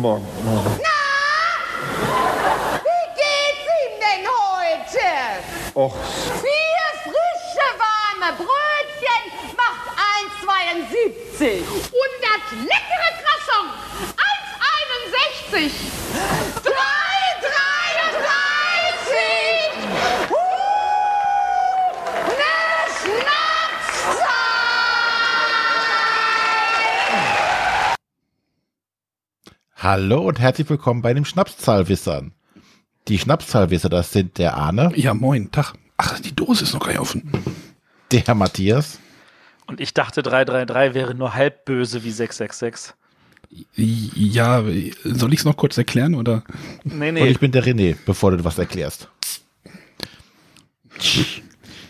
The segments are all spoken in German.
Morgen, Hallo und herzlich willkommen bei den Schnapszahlwissern. Die Schnapszahlwisser, das sind der Arne, Ja, moin, Tag. Ach, die Dose ist noch gar nicht offen. der Herr Matthias Und ich dachte, 333 wäre nur halb böse wie 666. Ja, soll ich es noch kurz erklären oder? Nee, und nee. ich bin der René, bevor du was erklärst.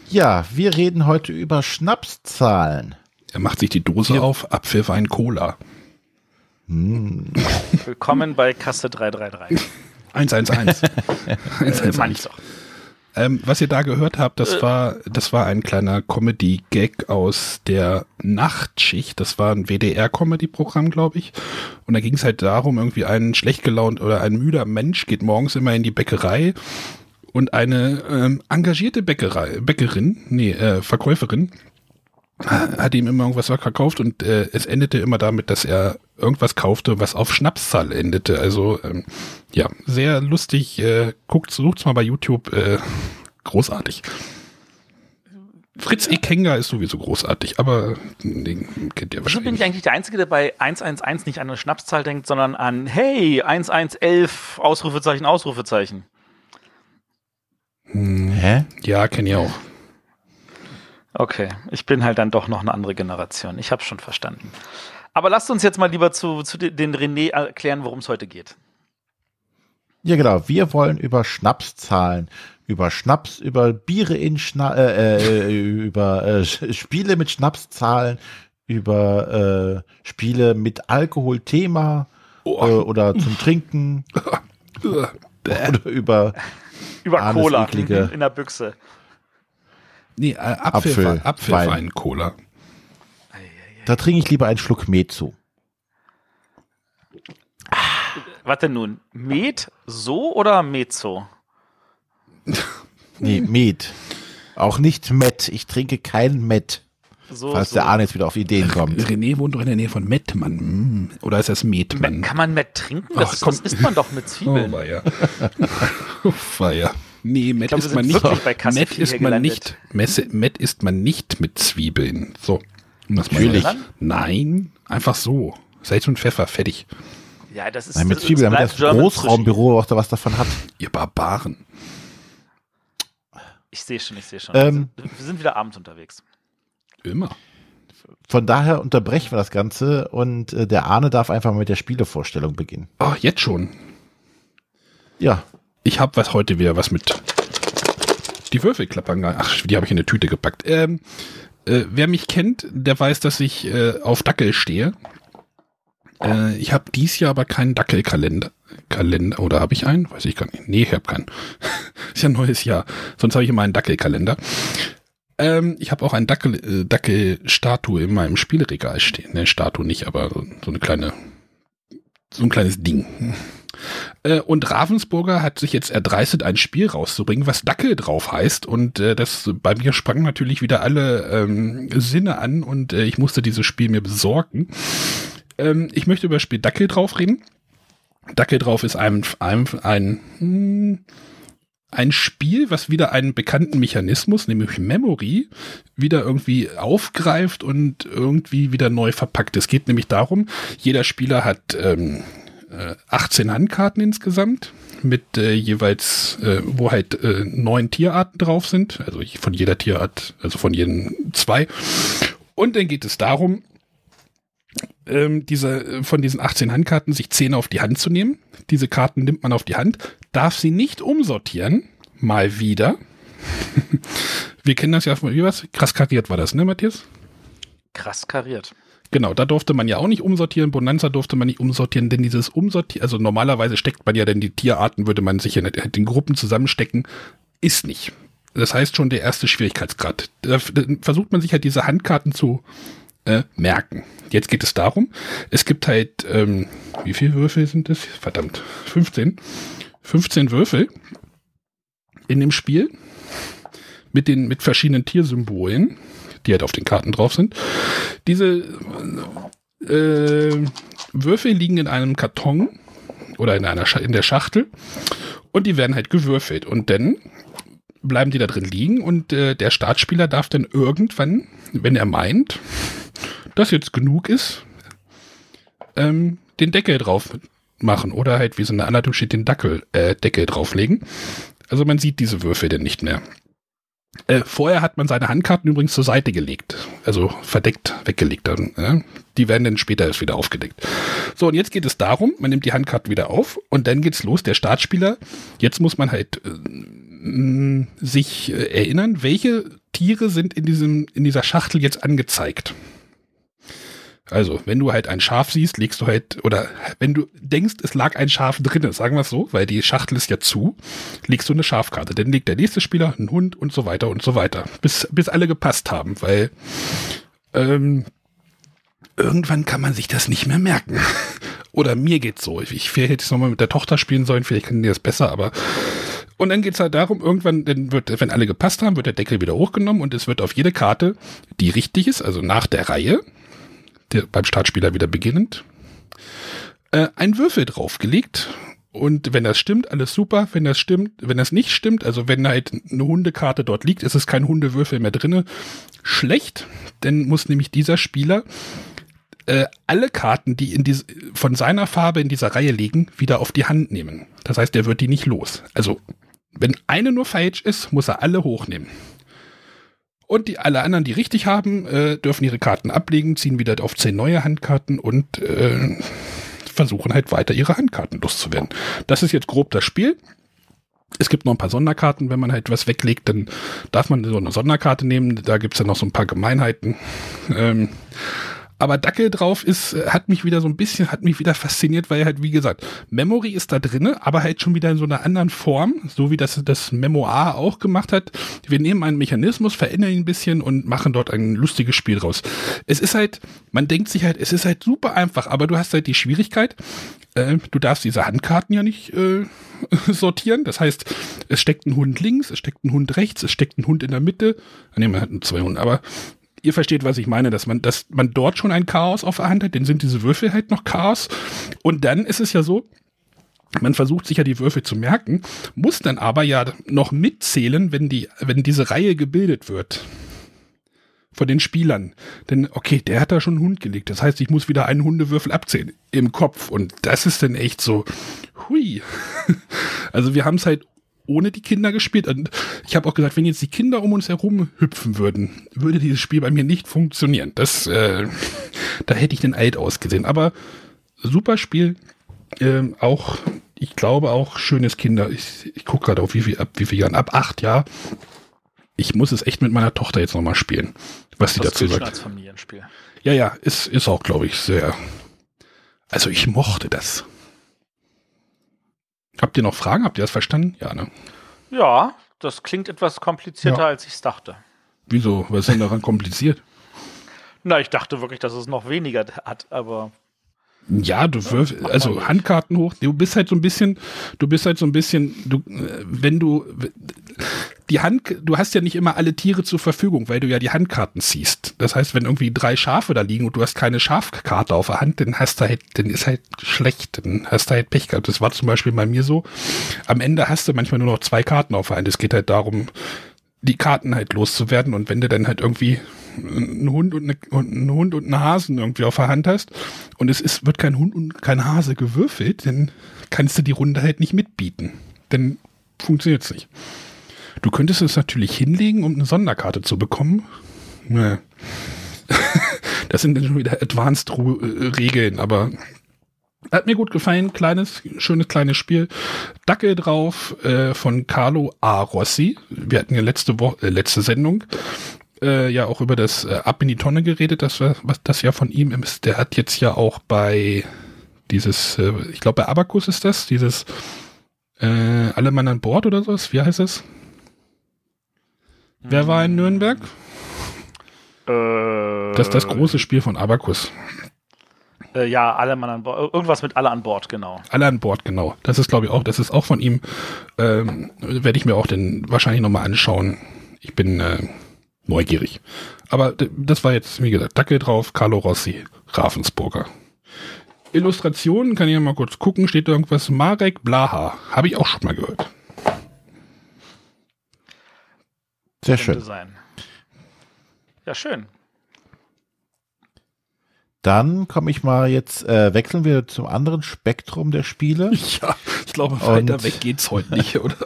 Ja, wir reden heute über Schnapszahlen. Er macht sich die Dose Ja. auf, Apfelwein, Cola. Willkommen bei Kasse 333. 111. Äh, 111. meine ich doch. Ähm, was ihr da gehört habt, das war, das war ein kleiner Comedy-Gag aus der Nachtschicht. Das war ein WDR-Comedy-Programm, glaube ich. Und da ging es halt darum, irgendwie ein schlecht gelaunt oder ein müder Mensch geht morgens immer in die Bäckerei und eine ähm, engagierte Bäckerei, Bäckerin, nee, äh, Verkäuferin, hat ihm immer irgendwas verkauft und äh, es endete immer damit, dass er irgendwas kaufte, was auf Schnapszahl endete. Also ähm, ja, sehr lustig. Äh, guckt, sucht's mal bei YouTube. Äh, großartig. Fritz Ekenga ist sowieso großartig, aber den kennt ihr Wieso bin wahrscheinlich. ich eigentlich der Einzige, der bei 111 nicht an eine Schnapszahl denkt, sondern an Hey, 1111, Ausrufezeichen, Ausrufezeichen. Hä? Ja, kenne ich auch. Okay, ich bin halt dann doch noch eine andere Generation. Ich habe schon verstanden. Aber lasst uns jetzt mal lieber zu, zu de- den René erklären, worum es heute geht. Ja, genau. Wir wollen über Schnapszahlen, über Schnaps, über Biere in Schna äh, äh, über äh, Spiele mit Schnapszahlen, über äh, Spiele mit Alkoholthema Oh. äh, oder zum Trinken oder über Über Cola in der Büchse. Nee, äh, Apfelwein, Apfel- Apfelwein, Wein. Cola. Da trinke ich lieber einen Schluck Met zu. Denn nun? Met so oder Mezzo? Nee, Met. Auch nicht Met. Ich trinke kein Met, So, falls so. der Arne jetzt wieder auf Ideen kommt. René wohnt doch in der Nähe von Mettmann. Hm. Oder ist das Metmann? Kann man Met trinken? Das, Ach, das isst man doch mit Oh, Zwiebeln. war ja. oh, war ja. Nee, Met glaub, isst man nicht. Met vier isst man nicht. Messe, Met isst man nicht mit Zwiebeln. So. Natürlich. Nein, einfach so. Salz und Pfeffer, fertig. Ja, das ist Nein, mit Zwiebeln, damit das Großraumbüro auch da was davon hat. Ihr Barbaren. Ich sehe schon, ich sehe schon. Ähm. wir sind wieder abends unterwegs. Immer. Von daher unterbrechen wir das Ganze und äh, der Arne darf einfach mal mit der Spielevorstellung beginnen. Oh, jetzt schon. Ja, Ich habe was heute wieder was mit. Die Würfelklappern. Ach, die habe ich in eine Tüte gepackt. Ähm, äh, wer mich kennt, der weiß, dass ich äh, auf Dackel stehe. Äh, ich habe dies Jahr aber keinen Dackelkalender. Kalender, oder habe ich einen? Weiß ich gar nicht. Nee, ich habe keinen. Ist ja ein neues Jahr. Sonst habe ich immer einen Dackelkalender. Ähm, ich habe auch einen Dackel, äh, Dackelstatue in meinem Spielregal stehen. Ne, Statue nicht, aber so, eine kleine, so ein kleines Ding. Äh, und Ravensburger hat sich jetzt erdreistet, ein Spiel rauszubringen, was Dackel drauf heißt. Und äh, das bei mir sprangen natürlich wieder alle ähm, Sinne an und äh, ich musste dieses Spiel mir besorgen. Ähm, ich möchte über das Spiel Dackel drauf reden. Dackel drauf ist ein, ein, ein, hm, ein Spiel, was wieder einen bekannten Mechanismus, nämlich Memory, wieder irgendwie aufgreift und irgendwie wieder neu verpackt. Es geht nämlich darum, jeder Spieler hat ähm, äh, 18 Handkarten insgesamt mit äh, jeweils, äh, wo halt äh, neun Tierarten drauf sind, also von jeder Tierart, also von jedem zwei. Und dann geht es darum, ähm, diese, äh, von diesen 18 Handkarten sich 10 auf die Hand zu nehmen. Diese Karten nimmt man auf die Hand, darf sie nicht umsortieren, mal wieder. Wir kennen das ja von, wie was? Krass kariert war das, ne, Matthias? Krass kariert. Genau, da durfte man ja auch nicht umsortieren. Bonanza durfte man nicht umsortieren, denn dieses Umsortieren, also normalerweise steckt man ja denn die Tierarten, würde man sich in den Gruppen zusammenstecken, ist nicht. Das heißt schon der erste Schwierigkeitsgrad. Da versucht man sich halt diese Handkarten zu äh, merken. Jetzt geht es darum, es gibt halt, ähm, wie viele Würfel sind das? Verdammt, 15. 15 Würfel in dem Spiel mit den mit verschiedenen Tiersymbolen, die halt auf den Karten drauf sind. Diese äh, Würfel liegen in einem Karton oder in einer Scha in der Schachtel und die werden halt gewürfelt und dann bleiben die da drin liegen und äh, der Startspieler darf dann irgendwann, wenn er meint, dass jetzt genug ist, ähm, den Deckel drauf machen oder halt, wie so eine Anleitung steht, den Dackel, äh, Deckel drauflegen. Also man sieht diese Würfel denn nicht mehr. Äh, vorher hat man seine Handkarten übrigens zur Seite gelegt, also verdeckt weggelegt. Dann, ja? Die werden dann später erst wieder aufgedeckt. So, und jetzt geht es darum, man nimmt die Handkarten wieder auf und dann geht's los, der Startspieler. Jetzt muss man halt äh, sich äh, erinnern, welche Tiere sind in, diesem, in dieser Schachtel jetzt angezeigt. Also, wenn du halt ein Schaf siehst, legst du halt, oder wenn du denkst, es lag ein Schaf drinne, sagen wir es so, weil die Schachtel ist ja zu, legst du eine Schafkarte. Dann legt der nächste Spieler einen Hund und so weiter und so weiter. Bis, bis alle gepasst haben, weil ähm, irgendwann kann man sich das nicht mehr merken. oder mir geht's so. Ich vielleicht hätte es nochmal mit der Tochter spielen sollen, vielleicht können die das besser, aber und dann geht's halt darum, irgendwann, dann wird, wenn alle gepasst haben, wird der Deckel wieder hochgenommen und es wird auf jede Karte, die richtig ist, also nach der Reihe, der, beim Startspieler wieder beginnend, äh, ein Würfel draufgelegt. Und wenn das stimmt, alles super. Wenn das stimmt, wenn das nicht stimmt, also wenn halt eine Hundekarte dort liegt, ist es kein Hundewürfel mehr drinne. Schlecht, denn muss nämlich dieser Spieler äh, alle Karten, die in diese, von seiner Farbe in dieser Reihe liegen, wieder auf die Hand nehmen. Das heißt, er wird die nicht los. Also, wenn eine nur falsch ist, muss er alle hochnehmen. Und die, alle anderen, die richtig haben, äh, dürfen ihre Karten ablegen, ziehen wieder auf zehn neue Handkarten und äh, versuchen halt weiter ihre Handkarten loszuwerden. Das ist jetzt grob das Spiel. Es gibt noch ein paar Sonderkarten, wenn man halt was weglegt, dann darf man so eine Sonderkarte nehmen. Da gibt's dann noch so ein paar Gemeinheiten. Ähm, aber Dackel drauf ist, äh, hat mich wieder so ein bisschen, hat mich wieder fasziniert, weil halt, wie gesagt, Memory ist da drinne, aber halt schon wieder in so einer anderen Form, so wie das das Memoir auch gemacht hat. Wir nehmen einen Mechanismus, verändern ihn ein bisschen und machen dort ein lustiges Spiel draus. Es ist halt, man denkt sich halt, es ist halt super einfach, aber du hast halt die Schwierigkeit, äh, du darfst diese Handkarten ja nicht äh, sortieren. Das heißt, es steckt ein Hund links, es steckt ein Hund rechts, es steckt ein Hund in der Mitte. Ne, man hat zwei Hunde, aber ihr versteht, was ich meine, dass man, dass man dort schon ein Chaos auf der Hand hat, dann sind diese Würfel halt noch Chaos. Und dann ist es ja so, man versucht sich ja die Würfel zu merken, muss dann aber ja noch mitzählen, wenn die, wenn diese Reihe gebildet wird. Von den Spielern. Denn, okay, der hat da schon einen Hund gelegt. Das heißt, ich muss wieder einen Hundewürfel abzählen. Im Kopf. Und das ist dann echt so, hui. Also wir haben es halt ohne die Kinder gespielt. Und ich habe auch gesagt, wenn jetzt die Kinder um uns herum hüpfen würden, würde dieses Spiel bei mir nicht funktionieren. Das, äh, da hätte ich den alt ausgesehen. Aber super Spiel. Ähm, auch, ich glaube auch schönes Kinder. Ich, ich gucke gerade auf wie viel, ab wie viel Jahren. Ab acht Jahr. Ich muss es echt mit meiner Tochter jetzt nochmal spielen. Was sie dazu sagt. Als Familienspiel. Ja, ja, ist, ist auch, glaube ich, sehr. Also ich mochte das. Habt ihr noch Fragen? Habt ihr das verstanden? Ja, ne? Ja, das klingt etwas komplizierter, ja. als ich es dachte. Wieso? Was ist denn daran kompliziert? Na, ich dachte wirklich, dass es noch weniger hat, aber ja, du wirfst, also Handkarten hoch. Du bist halt so ein bisschen, du bist halt so ein bisschen, du, wenn du, die Hand, du hast ja nicht immer alle Tiere zur Verfügung, weil du ja die Handkarten ziehst. Das heißt, wenn irgendwie drei Schafe da liegen und du hast keine Schafkarte auf der Hand, dann hast du halt, dann ist halt schlecht, dann hast du halt Pech gehabt. Das war zum Beispiel bei mir so. Am Ende hast du manchmal nur noch zwei Karten auf der Hand. Es geht halt darum, die Karten halt loszuwerden und wenn du dann halt irgendwie einen Hund und, eine, einen Hund und einen Hasen irgendwie auf der Hand hast und es ist, wird kein Hund und kein Hase gewürfelt, dann kannst du die Runde halt nicht mitbieten. Dann funktioniert es nicht. Du könntest es natürlich hinlegen, um eine Sonderkarte zu bekommen. Naja. das sind dann schon wieder Advanced-Regeln, aber hat mir gut gefallen. Kleines, schönes kleines Spiel. Dackel drauf äh, von Carlo A. Rossi. Wir hatten ja letzte Woche, äh, letzte Sendung äh, ja auch über das äh, Ab in die Tonne geredet, das, was das ja von ihm ist. Der hat jetzt ja auch bei dieses, äh, ich glaube bei Abacus ist das, dieses äh, Alle Mann an Bord oder sowas, wie heißt es? Wer war in Nürnberg? Äh, Das ist das große Spiel von Abacus. Äh, ja, alle Mann an Bord. Irgendwas mit alle an Bord, genau. Alle an Bord, genau. Das ist, glaube ich, auch, das ist auch von ihm. Ähm, Werde ich mir auch den wahrscheinlich nochmal anschauen. Ich bin äh, neugierig. Aber das war jetzt, wie gesagt, Dackel drauf, Carlo Rossi, Ravensburger. Illustrationen kann ich ja mal kurz gucken. Steht da irgendwas? Marek Blaha. Habe ich auch schon mal gehört. Sehr Könnte schön. sein. Ja, schön. Dann komme ich mal jetzt, äh, wechseln wir zum anderen Spektrum der Spiele. Ja, ich glaube, Und- weiter weg geht's heute nicht, oder?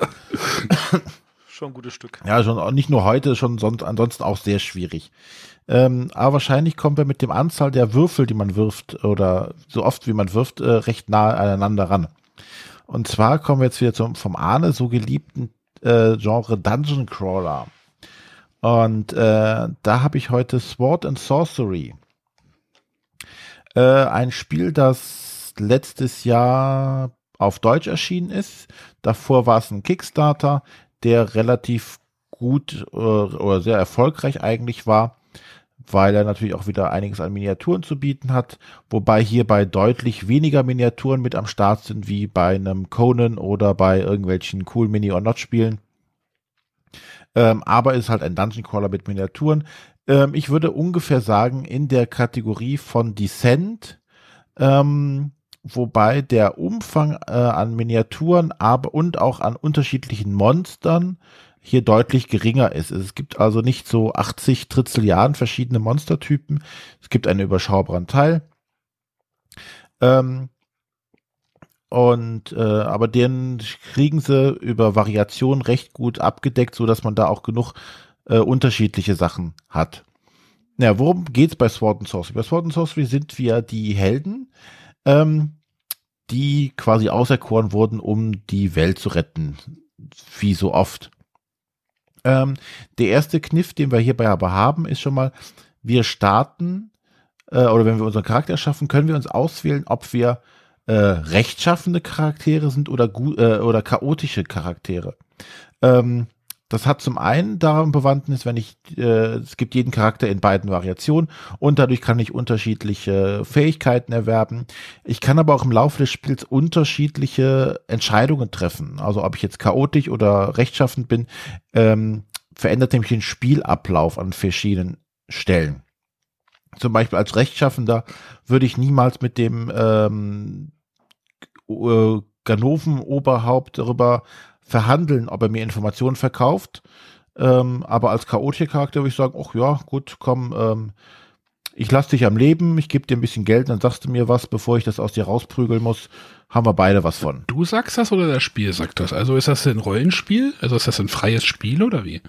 Schon ein gutes Stück. Ja, schon nicht nur heute, schon sonst, ansonsten auch sehr schwierig. Ähm, aber wahrscheinlich kommen wir mit dem Anzahl der Würfel, die man wirft, oder so oft wie man wirft, äh, recht nahe aneinander ran. Und zwar kommen wir jetzt wieder zum vom Arne so geliebten äh, Genre Dungeon Crawler. Und äh, da habe ich heute Sword and Sorcery. Äh, ein Spiel, das letztes Jahr auf Deutsch erschienen ist. Davor war es ein Kickstarter, der relativ gut äh, oder sehr erfolgreich eigentlich war, weil er natürlich auch wieder einiges an Miniaturen zu bieten hat, wobei hierbei deutlich weniger Miniaturen mit am Start sind wie bei einem Conan oder bei irgendwelchen cool Mini or Not Spielen. Ähm, aber ist halt ein Dungeon Crawler mit Miniaturen. Ähm, ich würde ungefähr sagen, in der Kategorie von Descent, ähm, wobei der Umfang äh, an Miniaturen aber und auch an unterschiedlichen Monstern hier deutlich geringer ist. Es gibt also nicht so 80 Trizilliarden verschiedene Monstertypen. Es gibt einen überschaubaren Teil. Ähm, und äh, aber den kriegen sie über Variationen recht gut abgedeckt, so dass man da auch genug äh, unterschiedliche Sachen hat. Ja, worum geht's bei Sword and Sorcery? Bei Sword and Sorcery sind wir die Helden, ähm, die quasi auserkoren wurden, um die Welt zu retten, wie so oft. Ähm, der erste Kniff, den wir hierbei aber haben, ist schon mal, wir starten, äh, oder wenn wir unseren Charakter schaffen, können wir uns auswählen, ob wir äh, rechtschaffende Charaktere sind oder, äh, oder chaotische Charaktere. Ähm, das hat zum einen daran Bewandtnis, wenn ich, äh, es gibt jeden Charakter in beiden Variationen und dadurch kann ich unterschiedliche Fähigkeiten erwerben. Ich kann aber auch im Laufe des Spiels unterschiedliche Entscheidungen treffen. Also ob ich jetzt chaotisch oder rechtschaffend bin, ähm, verändert nämlich den Spielablauf an verschiedenen Stellen. Zum Beispiel als Rechtschaffender würde ich niemals mit dem ähm, äh, Ganoven-Oberhaupt darüber verhandeln, ob er mir Informationen verkauft. Ähm, aber als chaotischer Charakter würde ich sagen, ach ja, gut, komm, ähm, ich lasse dich am Leben, ich gebe dir ein bisschen Geld, dann sagst du mir was, bevor ich das aus dir rausprügeln muss, haben wir beide was von. Du sagst das oder das Spiel sagt das? Also ist das ein Rollenspiel? Also ist das ein freies Spiel oder wie?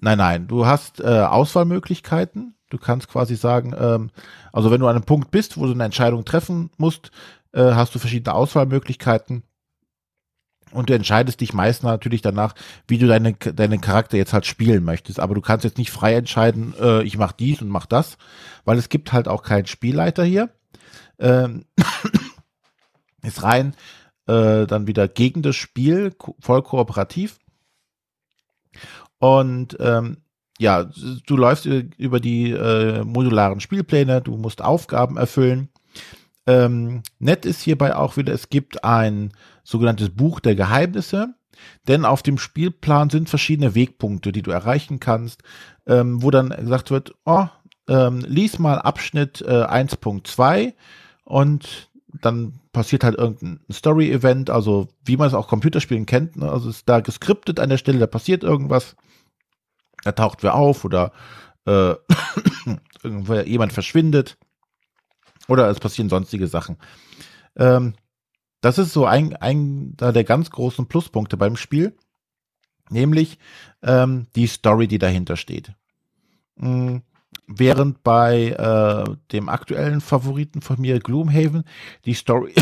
Nein, nein, du hast äh, Auswahlmöglichkeiten. Du kannst quasi sagen, ähm, also wenn du an einem Punkt bist, wo du eine Entscheidung treffen musst, äh, hast du verschiedene Auswahlmöglichkeiten. Und du entscheidest dich meist natürlich danach, wie du deine, deinen Charakter jetzt halt spielen möchtest. Aber du kannst jetzt nicht frei entscheiden, äh, ich mach dies und mach das, weil es gibt halt auch keinen Spielleiter hier. Ähm, ist rein äh, dann wieder gegen das Spiel, voll kooperativ. Und ähm, ja, du läufst über die äh, modularen Spielpläne, du musst Aufgaben erfüllen. Ähm, nett ist hierbei auch wieder, es gibt ein sogenanntes Buch der Geheimnisse, denn auf dem Spielplan sind verschiedene Wegpunkte, die du erreichen kannst, ähm, wo dann gesagt wird, oh, ähm, lies mal Abschnitt äh, 1.2 und dann passiert halt irgendein Story-Event, also wie man es auch Computerspielen kennt, ne? also ist da geskriptet an der Stelle, da passiert irgendwas, da taucht wer auf oder äh, irgendwer jemand verschwindet oder es passieren sonstige Sachen. Ähm, das ist so ein, ein der ganz großen Pluspunkte beim Spiel, nämlich ähm, die Story, die dahinter steht. Mhm. Während bei äh, dem aktuellen Favoriten von mir, Gloomhaven, die Story,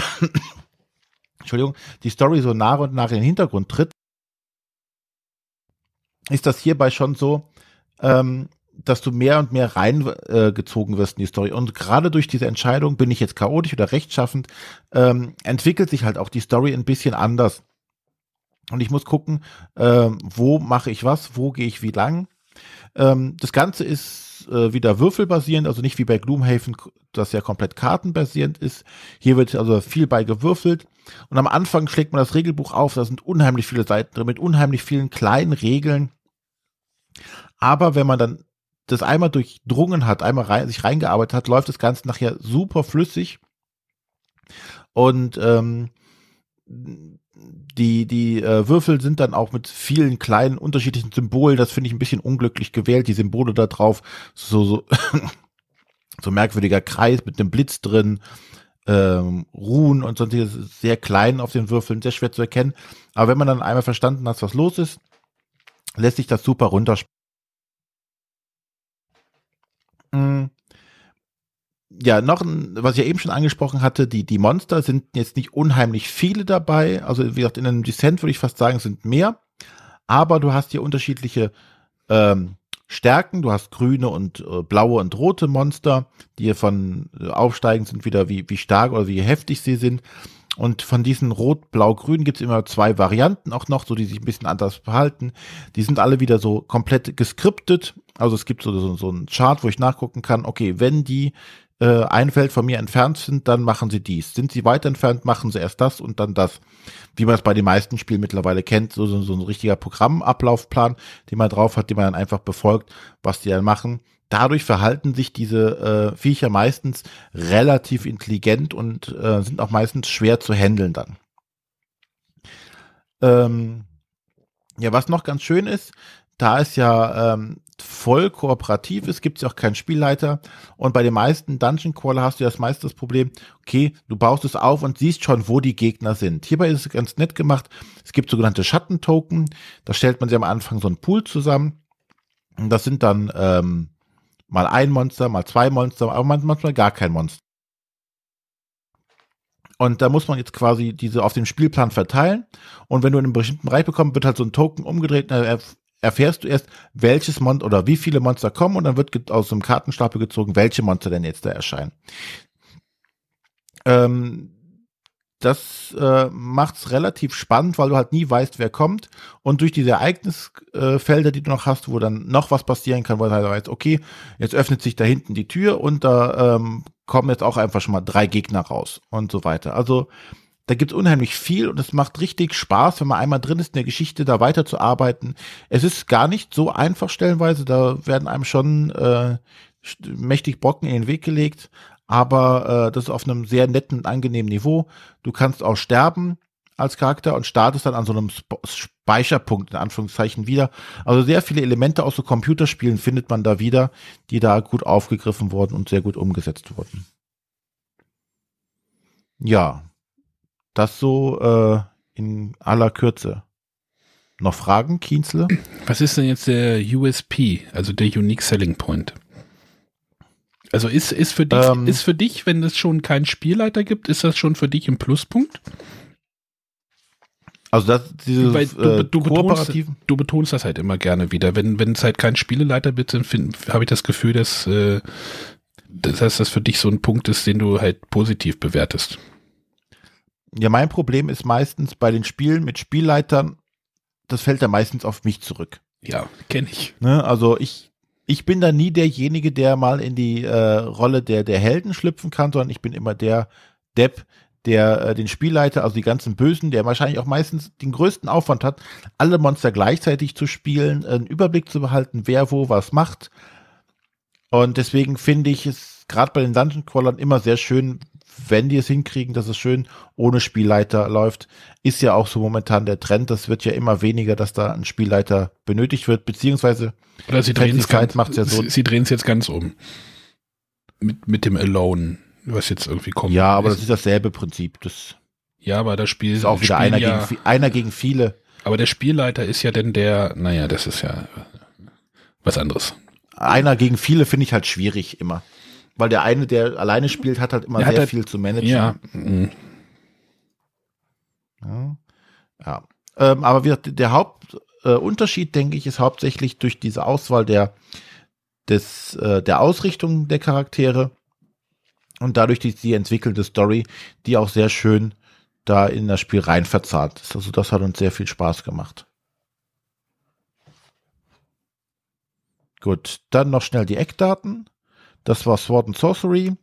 Entschuldigung, die Story so nach und nach in den Hintergrund tritt, ist das hierbei schon so, ähm, dass du mehr und mehr reingezogen äh, wirst in die Story. Und gerade durch diese Entscheidung, bin ich jetzt chaotisch oder rechtschaffend, ähm, entwickelt sich halt auch die Story ein bisschen anders. Und ich muss gucken, ähm, wo mache ich was, wo gehe ich wie lang. Ähm, das Ganze ist äh, wieder würfelbasierend, also nicht wie bei Gloomhaven, das ja komplett kartenbasierend ist. Hier wird also viel bei gewürfelt. Und am Anfang schlägt man das Regelbuch auf, da sind unheimlich viele Seiten drin mit unheimlich vielen kleinen Regeln. Aber wenn man dann das einmal durchdrungen hat, einmal rein, sich reingearbeitet hat, läuft das Ganze nachher super flüssig. Und ähm, die, die äh, Würfel sind dann auch mit vielen kleinen unterschiedlichen Symbolen. Das finde ich ein bisschen unglücklich gewählt. Die Symbole da drauf, so, so, so merkwürdiger Kreis mit einem Blitz drin, ähm, Ruhen und sonstiges sehr klein auf den Würfeln, sehr schwer zu erkennen. Aber wenn man dann einmal verstanden hat, was los ist, lässt sich das super runterspielen. Ja, noch ein, was ich ja eben schon angesprochen hatte, die, die Monster sind jetzt nicht unheimlich viele dabei. Also, wie gesagt, in einem Descent würde ich fast sagen, sind mehr. Aber du hast hier unterschiedliche ähm, Stärken. Du hast grüne und äh, blaue und rote Monster, die hier von äh, aufsteigen sind, wieder wie, wie stark oder wie heftig sie sind. Und von diesen Rot, Blau, Grün gibt es immer zwei Varianten auch noch, so die sich ein bisschen anders verhalten. Die sind alle wieder so komplett geskriptet. Also es gibt so, so, so einen Chart, wo ich nachgucken kann, okay, wenn die äh, ein Feld von mir entfernt sind, dann machen sie dies. Sind sie weit entfernt, machen sie erst das und dann das. Wie man es bei den meisten Spielen mittlerweile kennt, so, so, so ein richtiger Programmablaufplan, den man drauf hat, den man dann einfach befolgt, was die dann machen dadurch verhalten sich diese äh, Viecher meistens relativ intelligent und äh, sind auch meistens schwer zu handeln dann. Ähm, ja, was noch ganz schön ist, da es ja ähm, voll kooperativ ist, gibt es ja auch keinen Spielleiter. Und bei den meisten Dungeon Crawler hast du ja das meiste das Problem, okay, du baust es auf und siehst schon, wo die Gegner sind. Hierbei ist es ganz nett gemacht. Es gibt sogenannte Schattentoken. Da stellt man sich am Anfang so einen Pool zusammen. Und das sind dann ähm, Mal ein Monster, mal zwei Monster, aber manchmal gar kein Monster. Und da muss man jetzt quasi diese auf dem Spielplan verteilen. Und wenn du in einem bestimmten Bereich bekommst, wird halt so ein Token umgedreht. Dann erfährst du erst, welches Monster oder wie viele Monster kommen. Und dann wird aus dem Kartenstapel gezogen, welche Monster denn jetzt da erscheinen. Ähm, das äh, macht es relativ spannend, weil du halt nie weißt, wer kommt. Und durch diese Ereignisfelder, die du noch hast, wo dann noch was passieren kann, wo du halt weißt, okay, jetzt öffnet sich da hinten die Tür und da ähm, kommen jetzt auch einfach schon mal drei Gegner raus und so weiter. Also da gibt's unheimlich viel und es macht richtig Spaß, wenn man einmal drin ist in der Geschichte, da weiterzuarbeiten. Es ist gar nicht so einfach stellenweise, da werden einem schon äh, mächtig Brocken in den Weg gelegt, aber äh, das ist auf einem sehr netten und angenehmen Niveau. Du kannst auch sterben als Charakter und startest dann an so einem Sp Speicherpunkt in Anführungszeichen wieder. Also sehr viele Elemente aus so Computerspielen findet man da wieder, die da gut aufgegriffen wurden und sehr gut umgesetzt wurden. Ja, das so äh, in aller Kürze. Noch Fragen, Kienzle? Was ist denn jetzt der USP, also der Unique Selling Point? Also ist, ist, für dich, ähm, ist für dich, wenn es schon keinen Spielleiter gibt, ist das schon für dich ein Pluspunkt? Also das, dieses Weil du, äh, du, betonst, du betonst das halt immer gerne wieder. Wenn, wenn es halt kein Spieleleiter wird, dann habe ich das Gefühl, dass, äh, dass das für dich so ein Punkt ist, den du halt positiv bewertest. Ja, mein Problem ist meistens bei den Spielen mit Spielleitern, das fällt da meistens auf mich zurück. Ja, kenne ich. Ne, also ich, ich bin da nie derjenige, der mal in die äh, Rolle der, der Helden schlüpfen kann, sondern ich bin immer der Depp, der äh, den Spielleiter, also die ganzen Bösen, der wahrscheinlich auch meistens den größten Aufwand hat, alle Monster gleichzeitig zu spielen, einen Überblick zu behalten, wer wo was macht. Und deswegen finde ich es gerade bei den Dungeon Crawlern immer sehr schön, wenn die es hinkriegen, dass es schön ohne Spielleiter läuft, ist ja auch so momentan der Trend. Das wird ja immer weniger, dass da ein Spielleiter benötigt wird, beziehungsweise Oder sie drehen es ganz, macht's ja so. Sie, sie drehen es jetzt ganz um. Mit, mit dem Alone, was jetzt irgendwie kommt. Ja, aber ist. das ist dasselbe Prinzip. Das ja, aber das Spiel ist auch wieder einer, ja, gegen, einer gegen viele. Aber der Spielleiter ist ja denn der, naja, das ist ja was anderes. Einer gegen viele finde ich halt schwierig immer. Weil der eine, der alleine spielt, hat halt immer der sehr halt, viel zu managen. Ja. Mhm. Ja. ja. Ähm, aber wir, der Hauptunterschied, äh, denke ich, ist hauptsächlich durch diese Auswahl der, des, äh, der Ausrichtung der Charaktere und dadurch die, die entwickelte Story, die auch sehr schön da in das Spiel rein verzahnt ist. Also das hat uns sehr viel Spaß gemacht. Gut, dann noch schnell die Eckdaten. Das war Sword and Sorcery.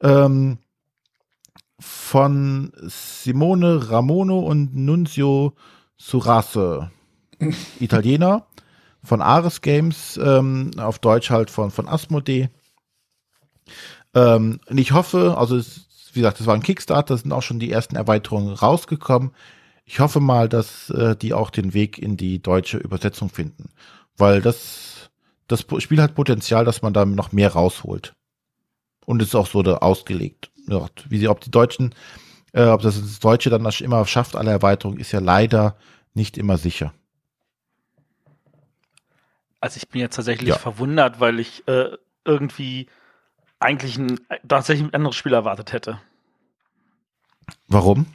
Ähm, von Simone Ramono und Nunzio Surase. Italiener. Von Ares Games, ähm, auf Deutsch halt von, von Asmodee. Ähm, und ich hoffe, also es, wie gesagt, das war ein Kickstarter, sind auch schon die ersten Erweiterungen rausgekommen. Ich hoffe mal, dass äh, die auch den Weg in die deutsche Übersetzung finden, weil das das Spiel hat Potenzial, dass man da noch mehr rausholt. Und ist auch so ausgelegt. Ja, wie sie, ob die Deutschen, äh, ob das, das Deutsche dann immer schafft, alle Erweiterungen, ist ja leider nicht immer sicher. Also ich bin jetzt tatsächlich Ja. verwundert, weil ich äh, irgendwie eigentlich ein, tatsächlich ein anderes Spiel erwartet hätte. Warum?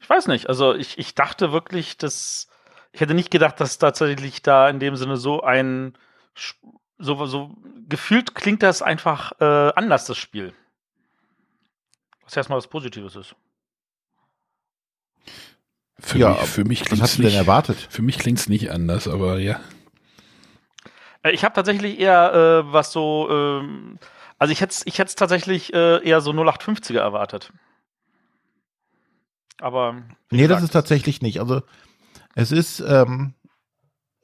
Ich weiß nicht. Also ich, ich dachte wirklich, dass ich hätte nicht gedacht, dass tatsächlich da in dem Sinne so ein so, so gefühlt klingt das einfach äh, anders, das Spiel. Was erstmal was Positives ist. Für Ja, mich, für mich Was klingt's hast du denn nicht, erwartet? Für mich klingt's nicht anders, aber ja. Äh, Ich habe tatsächlich eher äh, was so, ähm, also ich hätte ich hätte tatsächlich äh, eher so 0850er erwartet. Aber Nee, das ist tatsächlich nicht. Also es ist, ähm,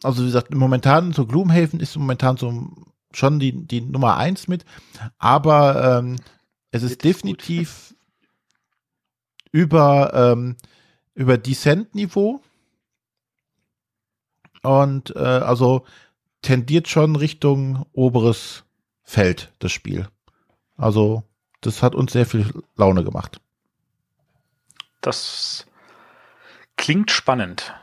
also wie gesagt, momentan so Gloomhaven ist momentan so schon die, die Nummer eins mit, aber ähm, es ist gut. definitiv über, ähm, über Descent-Niveau und äh, also tendiert schon Richtung oberes Feld, das Spiel. Also das hat uns sehr viel Laune gemacht. das klingt spannend.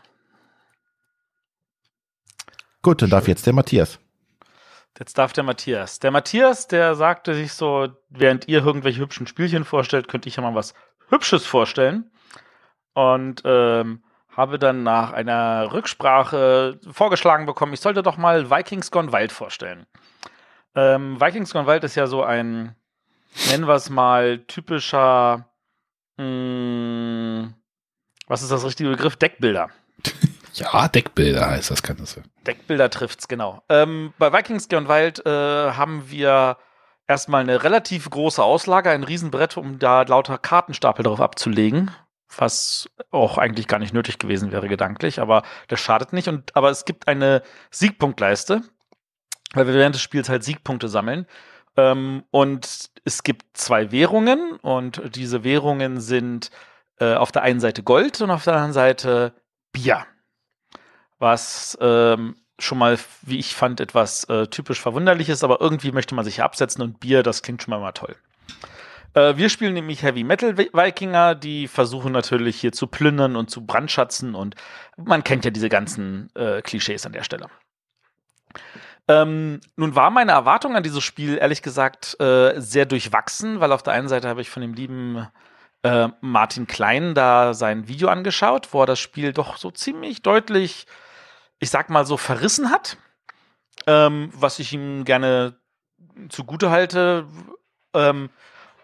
Gut, dann darf jetzt der Matthias. Jetzt darf der Matthias. Der Matthias, der sagte sich so, während ihr irgendwelche hübschen Spielchen vorstellt, könnte ich ja mal was Hübsches vorstellen. Und ähm, habe dann nach einer Rücksprache vorgeschlagen bekommen, ich sollte doch mal Vikings Gone Wild vorstellen. Ähm, Vikings Gone Wild ist ja so ein, nennen wir es mal, typischer, mh, was ist das richtige Begriff? Deckbilder. Ja, Deckbilder heißt das Ganze. Deckbilder trifft's, genau. Ähm, bei Vikings Gone Wild äh, haben wir erstmal eine relativ große Auslage, ein Riesenbrett, um da lauter Kartenstapel drauf abzulegen. Was auch eigentlich gar nicht nötig gewesen wäre, gedanklich, aber das schadet nicht. Und, aber es gibt eine Siegpunktleiste, weil wir während des Spiels halt Siegpunkte sammeln. Ähm, und es gibt zwei Währungen und diese Währungen sind äh, auf der einen Seite Gold und auf der anderen Seite Bier was ähm, schon mal, wie ich fand, etwas äh, typisch Verwunderliches, aber irgendwie möchte man sich absetzen und Bier, das klingt schon mal, mal toll. Äh, wir spielen nämlich Heavy Metal Wikinger, die versuchen natürlich hier zu plündern und zu brandschatzen und man kennt ja diese ganzen äh, Klischees an der Stelle. Ähm, nun war meine Erwartung an dieses Spiel ehrlich gesagt äh, sehr durchwachsen, weil auf der einen Seite habe ich von dem lieben äh, Martin Klein da sein Video angeschaut, wo er das Spiel doch so ziemlich deutlich, ich sag mal so, verrissen hat. Ähm, was ich ihm gerne zugute halte. Ähm,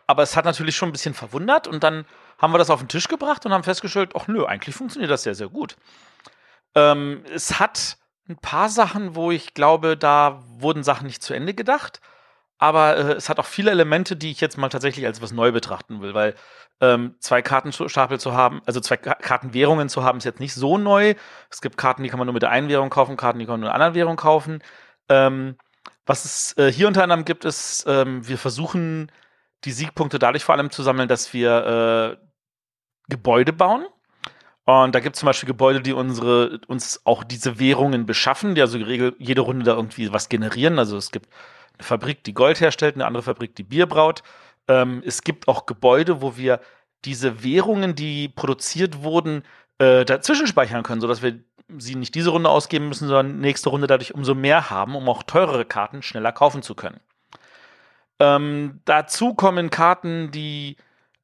aber es hat natürlich schon ein bisschen verwundert und dann haben wir das auf den Tisch gebracht und haben festgestellt, ach nö, eigentlich funktioniert das sehr, sehr gut. Ähm, es hat ein paar Sachen, wo ich glaube, da wurden Sachen nicht zu Ende gedacht. Aber äh, es hat auch viele Elemente, die ich jetzt mal tatsächlich als was neu betrachten will, weil ähm, zwei Kartenstapel zu haben, also zwei Ka- Kartenwährungen zu haben, ist jetzt nicht so neu. Es gibt Karten, die kann man nur mit der einen Währung kaufen, Karten, die kann man nur mit einer anderen Währung kaufen. Ähm, was es äh, hier unter anderem gibt, ist, ähm, wir versuchen die Siegpunkte dadurch vor allem zu sammeln, dass wir äh, Gebäude bauen. Und da gibt es zum Beispiel Gebäude, die unsere, uns auch diese Währungen beschaffen, die also jede Runde da irgendwie was generieren. Also es gibt eine Fabrik, die Gold herstellt, eine andere Fabrik, die Bier braut. Ähm, es gibt auch Gebäude, wo wir diese Währungen, die produziert wurden, äh, dazwischen speichern können, sodass wir sie nicht diese Runde ausgeben müssen, sondern nächste Runde dadurch umso mehr haben, um auch teurere Karten schneller kaufen zu können. Ähm, dazu kommen Karten, die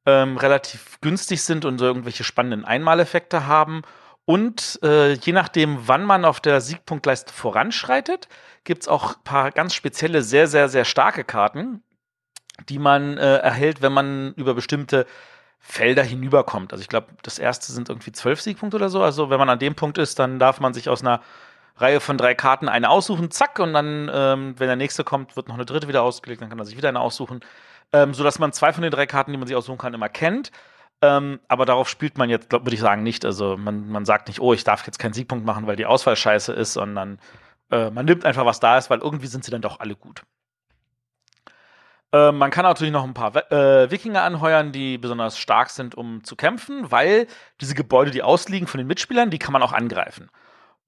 ähm, relativ günstig sind und so irgendwelche spannenden Einmaleffekte haben. Und äh, je nachdem, wann man auf der Siegpunktleiste voranschreitet, gibt es auch ein paar ganz spezielle, sehr, sehr, sehr starke Karten, die man äh, erhält, wenn man über bestimmte Felder hinüberkommt. Also ich glaube, das erste sind irgendwie zwölf Siegpunkte oder so. Also wenn man an dem Punkt ist, dann darf man sich aus einer Reihe von drei Karten eine aussuchen, zack, und dann, ähm, wenn der nächste kommt, wird noch eine dritte wieder ausgelegt, dann kann er sich wieder eine aussuchen. Ähm, sodass man zwei von den drei Karten, die man sich aussuchen kann, immer kennt. Ähm, aber darauf spielt man jetzt, würde ich sagen, nicht. Also man, man sagt nicht, oh, ich darf jetzt keinen Siegpunkt machen, weil die Auswahl scheiße ist, sondern äh, man nimmt einfach, was da ist, weil irgendwie sind sie dann doch alle gut. Äh, man kann natürlich noch ein paar äh, Wikinger anheuern, die besonders stark sind, um zu kämpfen, weil diese Gebäude, die ausliegen von den Mitspielern, die kann man auch angreifen.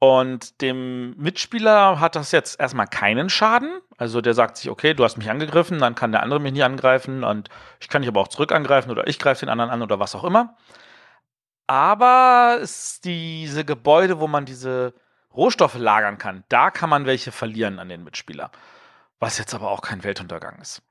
Und dem Mitspieler hat das jetzt erstmal keinen Schaden. Also der sagt sich, okay, du hast mich angegriffen, dann kann der andere mich nicht angreifen und ich kann dich aber auch zurück angreifen oder ich greife den anderen an oder was auch immer. Aber es diese Gebäude, wo man diese Rohstoffe lagern kann, da kann man welche verlieren an den Mitspieler. Was jetzt aber auch kein Weltuntergang ist.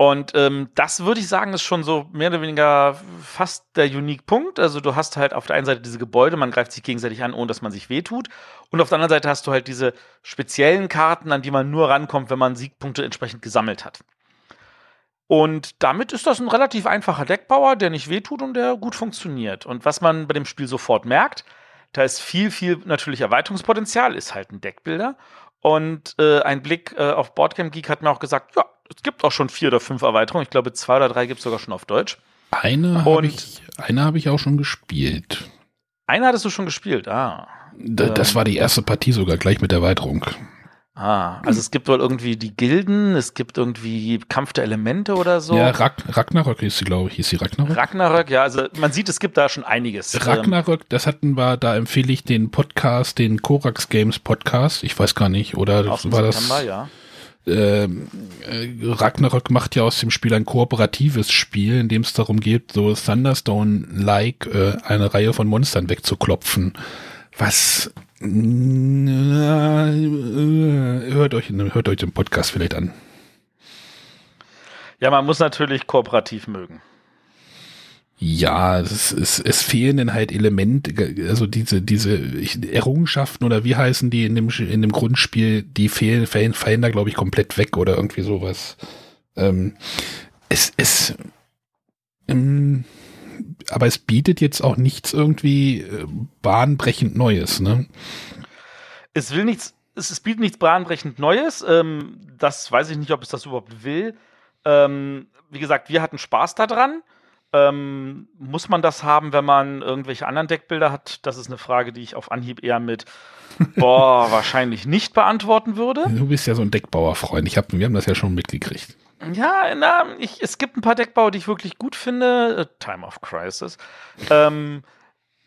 Und ähm, das würde ich sagen, ist schon so mehr oder weniger fast der Unique-Punkt. Also du hast halt auf der einen Seite diese Gebäude, man greift sich gegenseitig an, ohne dass man sich wehtut. Und auf der anderen Seite hast du halt diese speziellen Karten, an die man nur rankommt, wenn man Siegpunkte entsprechend gesammelt hat. Und damit ist das ein relativ einfacher Deckbauer, der nicht wehtut und der gut funktioniert. Und was man bei dem Spiel sofort merkt, da ist viel, viel natürlich Erweiterungspotenzial, ist halt ein Deckbilder. Und äh, ein Blick äh, auf Boardgame Geek hat mir auch gesagt, ja, es gibt auch schon vier oder fünf Erweiterungen. Ich glaube, zwei oder drei gibt es sogar schon auf Deutsch. Eine habe ich, eine hab ich auch schon gespielt. Eine hattest du schon gespielt, ah. D das ähm, war die erste Partie sogar gleich mit Erweiterung. Ah, also es gibt wohl irgendwie die Gilden, es gibt irgendwie Kampf der Elemente oder so. Ja, Rag Ragnarök hieß sie, glaube ich. Hieß sie Ragnarök? Ragnarök, ja, also man sieht, es gibt da schon einiges. Ragnarök, das hatten wir, da empfehle ich den Podcast, den Korax Games Podcast. Ich weiß gar nicht, oder war September, das? Ja. Ähm, äh, Ragnarök macht ja aus dem Spiel ein kooperatives Spiel, in dem es darum geht, so Thunderstone-like äh, eine Reihe von Monstern wegzuklopfen. Was hört euch hört euch den Podcast vielleicht an. Ja, man muss natürlich kooperativ mögen. Ja, es, es, es fehlen dann halt Elemente, also diese, diese Errungenschaften oder wie heißen die in dem, in dem Grundspiel, die fehlen, fallen, fallen da, glaube ich, komplett weg oder irgendwie sowas. Ähm, es, es, ähm, aber es bietet jetzt auch nichts irgendwie äh, bahnbrechend Neues, ne? Es will nichts, es, es bietet nichts bahnbrechend Neues. Ähm, das weiß ich nicht, ob es das überhaupt will. Ähm, wie gesagt, wir hatten Spaß daran. Ähm, muss man das haben, wenn man irgendwelche anderen Deckbilder hat? Das ist eine Frage, die ich auf Anhieb eher mit boah, wahrscheinlich nicht beantworten würde. Du bist ja so ein Deckbauerfreund. Ich hab, wir haben das ja schon mitgekriegt. Ja, na, ich, es gibt ein paar Deckbauer, die ich wirklich gut finde. Äh, Time of Crisis. Ähm,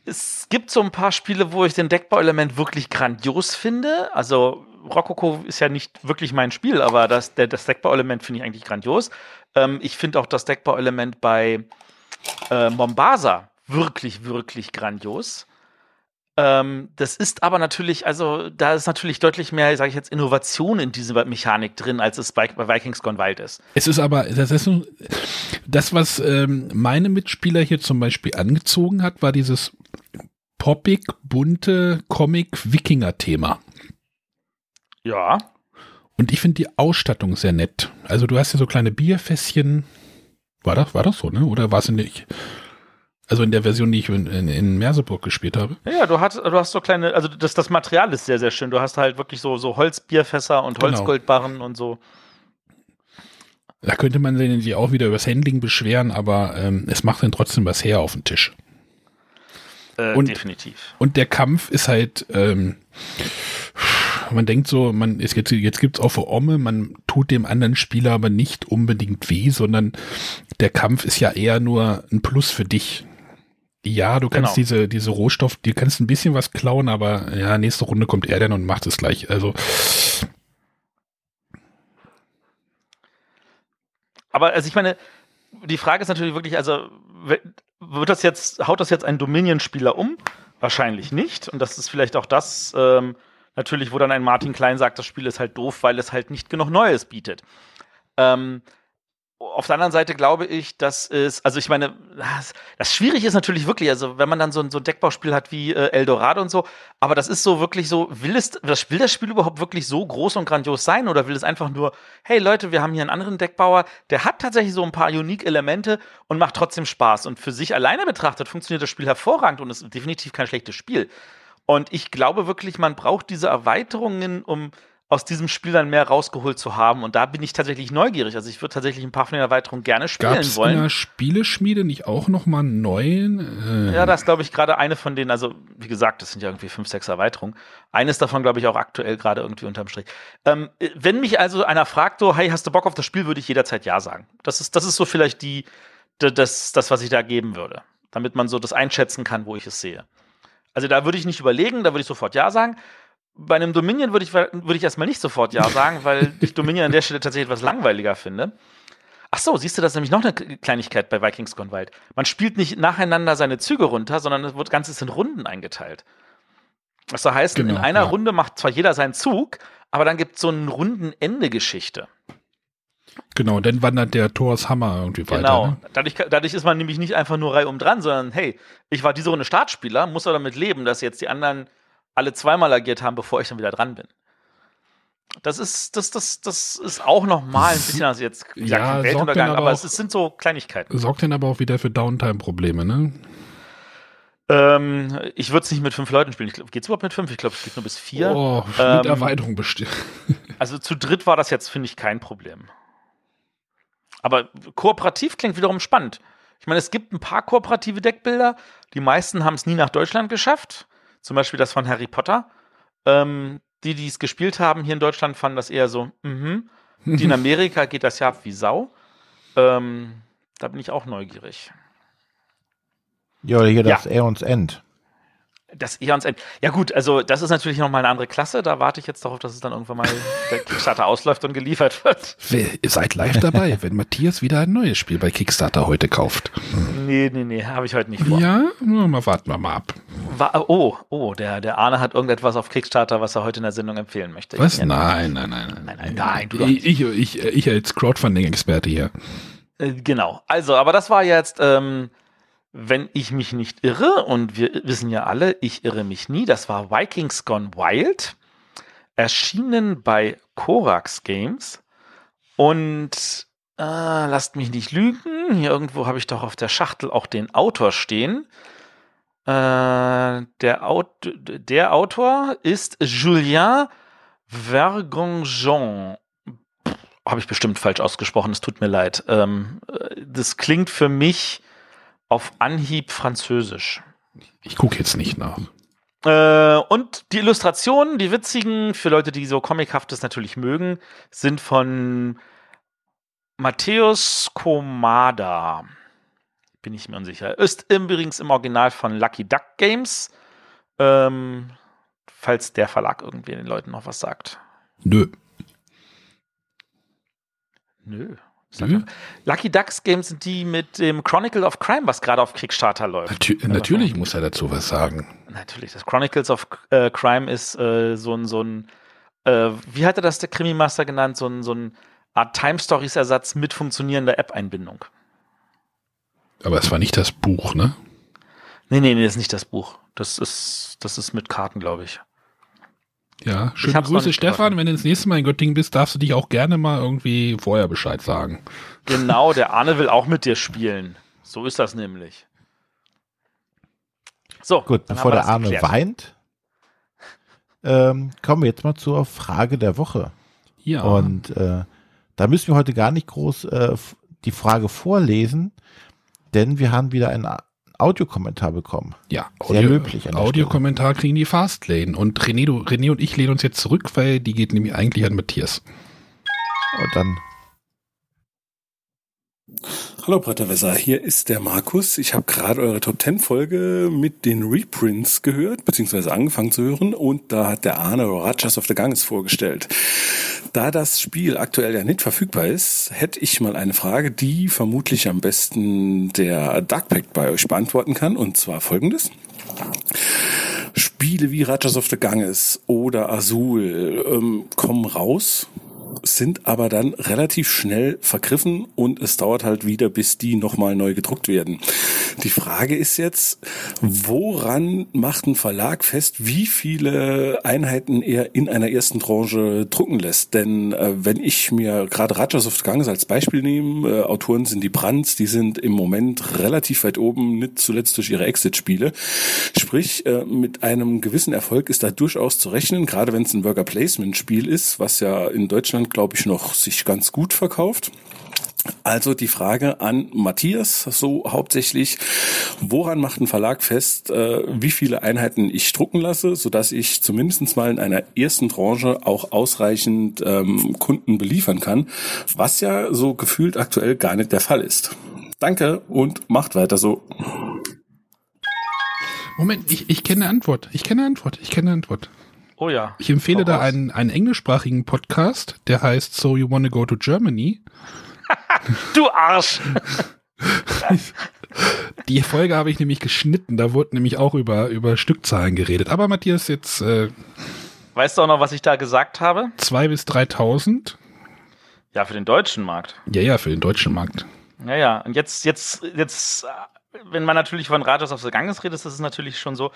es gibt so ein paar Spiele, wo ich den Deckbauelement wirklich grandios finde. Also Rococo ist ja nicht wirklich mein Spiel, aber das, das Deckbauelement finde ich eigentlich grandios. Ähm, ich finde auch das Deckbauelement bei äh, Mombasa wirklich, wirklich grandios. Ähm, das ist aber natürlich, also da ist natürlich deutlich mehr, sage ich jetzt, Innovation in dieser Mechanik drin, als es bei, bei, Vikings Gone Wild ist. Es ist aber, das ist das, was ähm, meine Mitspieler hier zum Beispiel angezogen hat, war dieses poppig, bunte Comic-Wikinger-Thema. Ja. Und ich finde die Ausstattung sehr nett. Also du hast ja so kleine Bierfässchen, war das, war das so, ne? Oder war es nicht? Also in der Version, die ich in, in, in Merseburg gespielt habe. Ja, du hast, du hast so kleine, also das, das Material ist sehr, sehr schön. Du hast halt wirklich so, so Holzbierfässer und genau. Holzgoldbarren und so. Da könnte man sich auch wieder übers Handling beschweren, aber ähm, es macht dann trotzdem was her auf den Tisch. Äh, und, definitiv. Und der Kampf ist halt, ähm, man denkt so, man ist jetzt, jetzt gibt's auch für Omme, man tut dem anderen Spieler aber nicht unbedingt weh, sondern der Kampf ist ja eher nur ein Plus für dich. Ja, du kannst genau. diese, diese Rohstoff, du kannst ein bisschen was klauen, aber ja, nächste Runde kommt er dann und macht es gleich. Also. Aber also ich meine, die Frage ist natürlich wirklich, also wird das jetzt, haut das jetzt ein Dominion-Spieler um? Wahrscheinlich nicht. Und das ist vielleicht auch das, ähm, natürlich, wo dann ein Martin Klein sagt, das Spiel ist halt doof, weil es halt nicht genug Neues bietet. Ähm, auf der anderen Seite glaube ich, dass es, also ich meine, das, das Schwierige ist natürlich wirklich, also wenn man dann so ein, so ein Deckbauspiel hat wie äh, Eldorado und so, aber das ist so wirklich so, will, es, will das Spiel überhaupt wirklich so groß und grandios sein oder will es einfach nur, hey Leute, wir haben hier einen anderen Deckbauer, der hat tatsächlich so ein paar Unique-Elemente und macht trotzdem Spaß und für sich alleine betrachtet funktioniert das Spiel hervorragend und ist definitiv kein schlechtes Spiel. Und ich glaube wirklich, man braucht diese Erweiterungen, um aus diesem Spiel dann mehr rausgeholt zu haben. Und da bin ich tatsächlich neugierig. Also ich würde tatsächlich ein paar von den Erweiterungen gerne spielen Gab's wollen. in der Spieleschmiede nicht auch noch mal einen neuen? Äh, Ja, das ist, glaube ich, gerade eine von denen, also wie gesagt, das sind ja irgendwie fünf, sechs Erweiterungen. Eines davon, glaube ich, auch aktuell gerade irgendwie unterm Strich. Ähm, äh, wenn mich also einer fragt, so, hey, hast du Bock auf das Spiel, würde ich jederzeit Ja sagen. Das ist, das ist so vielleicht die, das, das, was ich da geben würde. Damit man so das einschätzen kann, wo ich es sehe. Also da würde ich nicht überlegen, da würde ich sofort Ja sagen. Bei einem Dominion würde ich, würde ich erstmal nicht sofort Ja sagen, weil ich Dominion an der Stelle tatsächlich etwas langweiliger finde. Ach so, siehst du, das ist nämlich noch eine Kleinigkeit bei Vikings Gone Wild. Man spielt nicht nacheinander seine Züge runter, sondern es wird Ganzes in Runden eingeteilt. Das heißt, in Genau, einer ja. Runde macht zwar jeder seinen Zug, aber dann gibt es so eine Rundenende-Geschichte. Genau, dann wandert der Thors Hammer irgendwie weiter. Genau. Ne? Dadurch, dadurch ist man nämlich nicht einfach nur reihum dran, sondern hey, ich war diese Runde Startspieler, muss aber damit leben, dass jetzt die anderen alle zweimal agiert haben, bevor ich dann wieder dran bin. Das ist, das, das, das ist auch nochmal ein bisschen, also jetzt Ja, Weltuntergang, aber aber auch- es sind so Kleinigkeiten. Sorgt dann aber auch wieder für Downtime-Probleme, ne? Ähm, ich würde es nicht mit fünf Leuten spielen. Geht es überhaupt mit fünf? Ich glaube, es geht nur bis vier. Oh, mit Ähm, Erweiterung bestimmt. Also zu dritt war das jetzt, finde ich, kein Problem. Aber kooperativ klingt wiederum spannend. Ich meine, es gibt ein paar kooperative Deckbilder. Die meisten haben es nie nach Deutschland geschafft. Zum Beispiel das von Harry Potter. Ähm, die, die es gespielt haben hier in Deutschland, fanden das eher so, mhm. Die in Amerika geht das ja ab wie Sau. Ähm, da bin ich auch neugierig. Ja, hier Ja. das Aeons End. Das Eons End. Ja, gut, also das ist natürlich nochmal eine andere Klasse. Da warte ich jetzt darauf, dass es dann irgendwann mal der Kickstarter ausläuft und geliefert wird. Ihr seid live dabei, wenn Matthias wieder ein neues Spiel bei Kickstarter heute kauft. Nee, nee, nee, habe ich heute nicht vor. Ja, mal warten wir mal ab. Wa- oh, oh, der, der Arne hat irgendetwas auf Kickstarter, was er heute in der Sendung empfehlen möchte. Was? Ja, Nein, nein, nein, nein. Nein, nein, nein, du ich, ich, ich, ich als Crowdfunding-Experte hier. Äh, Genau. Also, aber das war jetzt, ähm, wenn ich mich nicht irre, und wir wissen ja alle, ich irre mich nie, das war Vikings Gone Wild, erschienen bei Korax Games. Und äh, lasst mich nicht lügen, hier irgendwo habe ich doch auf der Schachtel auch den Autor stehen. Äh, der, Aut der Autor ist Julien Vergonjon. Habe ich bestimmt falsch ausgesprochen, es tut mir leid. Ähm, äh, das klingt für mich auf Anhieb französisch. Ich gucke jetzt nicht nach. Äh, und die Illustrationen, die witzigen, für Leute, die so Comichaftes natürlich mögen, sind von Matthäus Komada. Bin ich mir unsicher. Ist übrigens im Original von Lucky Duck Games. Ähm, falls der Verlag irgendwie den Leuten noch was sagt. Nö. Nö. Nö. Lucky Ducks Games sind die mit dem Chronicle of Crime, was gerade auf Kickstarter läuft. Natü natürlich muss er dazu was sagen. Natürlich, das Chronicles of äh, Crime ist äh, so ein, so ein äh, wie hatte das der Krimi-Master genannt? So ein, so ein Art Time-Stories-Ersatz mit funktionierender App-Einbindung. Aber es war nicht das Buch, ne? Nee, nee, nee, das ist nicht das Buch. Das ist, das ist mit Karten, glaube ich. Ja, schöne Grüße, Stefan. gehört. Wenn du das nächste Mal in Göttingen bist, darfst du dich auch gerne mal irgendwie vorher Bescheid sagen. Genau, der Arne will auch mit dir spielen. So ist das nämlich. So, Gut, bevor der Arne geklärt. weint, ähm, kommen wir jetzt mal zur Frage der Woche. Ja. Und äh, da müssen wir heute gar nicht groß äh, die Frage vorlesen, denn wir haben wieder einen Audiokommentar bekommen. ja, sehr löblich Audiokommentar kriegen die Fastlane. Und René, du, René und ich lehnen uns jetzt zurück, weil die geht nämlich eigentlich an Matthias. Und dann Hallo Bretterwässer, hier ist der Markus. Ich habe gerade eure Top 10 Folge mit den Reprints gehört, beziehungsweise angefangen zu hören und da hat der Arne Rajas of the Ganges vorgestellt. Da das Spiel aktuell ja nicht verfügbar ist, hätte ich mal eine Frage, die vermutlich am besten der Dark Pact bei euch beantworten kann und zwar folgendes. Spiele wie Rajas of the Ganges oder Azul ähm, kommen raus sind aber dann relativ schnell vergriffen und es dauert halt wieder, bis die nochmal neu gedruckt werden. Die Frage ist jetzt, woran macht ein Verlag fest, wie viele Einheiten er in einer ersten Tranche drucken lässt? Denn äh, wenn ich mir gerade Rajas of the Ganges als Beispiel nehme, äh, Autoren sind die Brands, die sind im Moment relativ weit oben, nicht zuletzt durch ihre Exit-Spiele. Sprich, äh, mit einem gewissen Erfolg ist da durchaus zu rechnen, gerade wenn es ein Worker Placement-Spiel ist, was ja in Deutschland, glaube ich, noch sich ganz gut verkauft. Also die Frage an Matthias, so hauptsächlich, woran macht ein Verlag fest, äh, wie viele Einheiten ich drucken lasse, sodass ich zumindest mal in einer ersten Tranche auch ausreichend ähm, Kunden beliefern kann, was ja so gefühlt aktuell gar nicht der Fall ist. Danke und macht weiter so. Moment, ich, ich kenne eine Antwort. Ich kenne eine Antwort. Ich kenne eine Antwort. Oh ja. Ich empfehle da einen, einen englischsprachigen Podcast, der heißt So You Wanna Go to Germany. Du Arsch! Die Folge habe ich nämlich geschnitten, da wurde nämlich auch über, über Stückzahlen geredet. Aber Matthias, jetzt äh, Weißt du auch noch, was ich da gesagt habe? 2 bis 3.000. Ja, für den deutschen Markt. Ja, ja, für den deutschen Markt. Ja, ja. Und jetzt, jetzt, jetzt, äh, wenn man natürlich von Rajas of the Ganges redet, ist es natürlich schon so.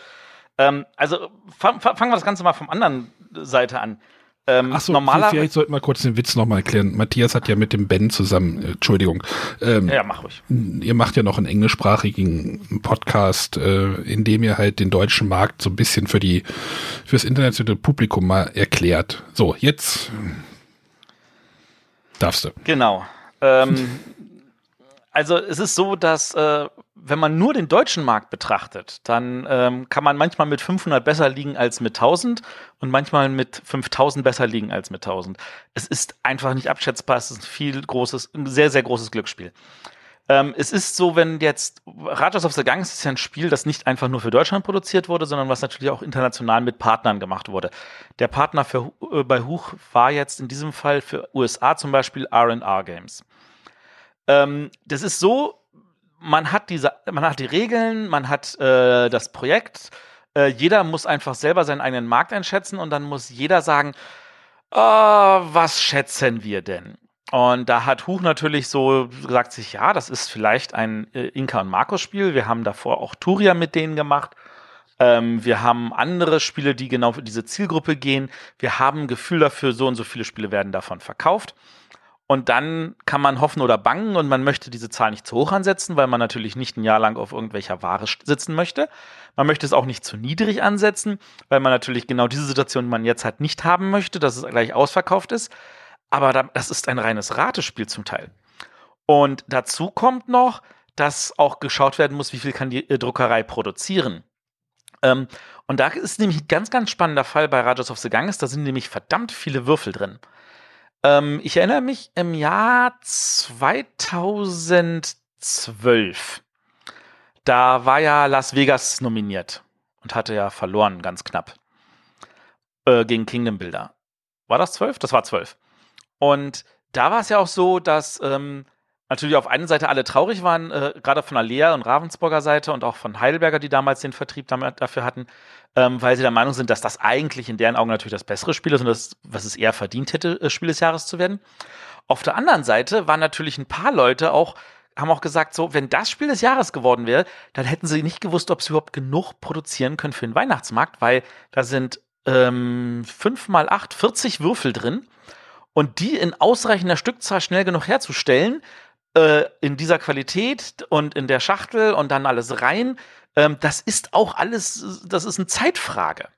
Ähm, also fa- fa- fangen wir das Ganze mal vom anderen Seite an. Ähm, Ach so, normaler, vielleicht sollten wir kurz den Witz nochmal erklären. Matthias hat ja mit dem Ben zusammen, äh, Entschuldigung, ähm, Ja, mach ruhig. ihr macht ja noch einen englischsprachigen Podcast, äh, in dem ihr halt den deutschen Markt so ein bisschen für die fürs internationale Publikum mal erklärt. So, jetzt darfst du. Genau. Ähm, also es ist so, dass äh, wenn man nur den deutschen Markt betrachtet, dann ähm, kann man manchmal mit 500 besser liegen als mit 1000 und manchmal mit 5000 besser liegen als mit 1000. Es ist einfach nicht abschätzbar. Es ist ein viel großes, ein sehr, sehr großes Glücksspiel. Ähm, es ist so, wenn jetzt Rajas of the Gangs ist ja ein Spiel, das nicht einfach nur für Deutschland produziert wurde, sondern was natürlich auch international mit Partnern gemacht wurde. Der Partner für, äh, bei Huch war jetzt in diesem Fall für USA zum Beispiel R&R Games. Ähm, das ist so, man hat diese, man hat die Regeln, man hat äh, das Projekt. Äh, jeder muss einfach selber seinen eigenen Markt einschätzen und dann muss jeder sagen, "Ah, was schätzen wir denn? Und da hat Huch natürlich so gesagt sich, ja, das ist vielleicht ein äh, Inka und Markus Spiel. Wir haben davor auch Turia mit denen gemacht. Ähm, wir haben andere Spiele, die genau für diese Zielgruppe gehen. Wir haben ein Gefühl dafür, so und so viele Spiele werden davon verkauft. Und dann kann man hoffen oder bangen und man möchte diese Zahl nicht zu hoch ansetzen, weil man natürlich nicht ein Jahr lang auf irgendwelcher Ware sitzen möchte. Man möchte es auch nicht zu niedrig ansetzen, weil man natürlich genau diese Situation, die man jetzt hat, nicht haben möchte, dass es gleich ausverkauft ist. Aber da, das ist ein reines Ratespiel zum Teil. Und dazu kommt noch, dass auch geschaut werden muss, wie viel kann die äh, Druckerei produzieren. Ähm, und da ist nämlich ein ganz, ganz spannender Fall bei Rajas of the Ganges. Da sind nämlich verdammt viele Würfel drin. Ähm, ich erinnere mich im Jahr 2012. Da war ja Las Vegas nominiert und hatte ja verloren, ganz knapp. Äh, gegen Kingdom Builder. War das 12? Das war 12. Und da war es ja auch so, dass ähm, natürlich auf einer Seite alle traurig waren, äh, gerade von der Lea und Ravensburger Seite und auch von Heidelberger, die damals den Vertrieb dafür hatten, ähm, weil sie der Meinung sind, dass das eigentlich in deren Augen natürlich das bessere Spiel ist und das, was es eher verdient hätte, äh, Spiel des Jahres zu werden. Auf der anderen Seite waren natürlich ein paar Leute auch, haben auch gesagt, so, wenn das Spiel des Jahres geworden wäre, dann hätten sie nicht gewusst, ob sie überhaupt genug produzieren können für den Weihnachtsmarkt, weil da sind ähm, 5 mal 8, 40 Würfel drin und die in ausreichender Stückzahl schnell genug herzustellen, äh, in dieser Qualität und in der Schachtel und dann alles rein, ähm, das ist auch alles, das ist eine Zeitfrage.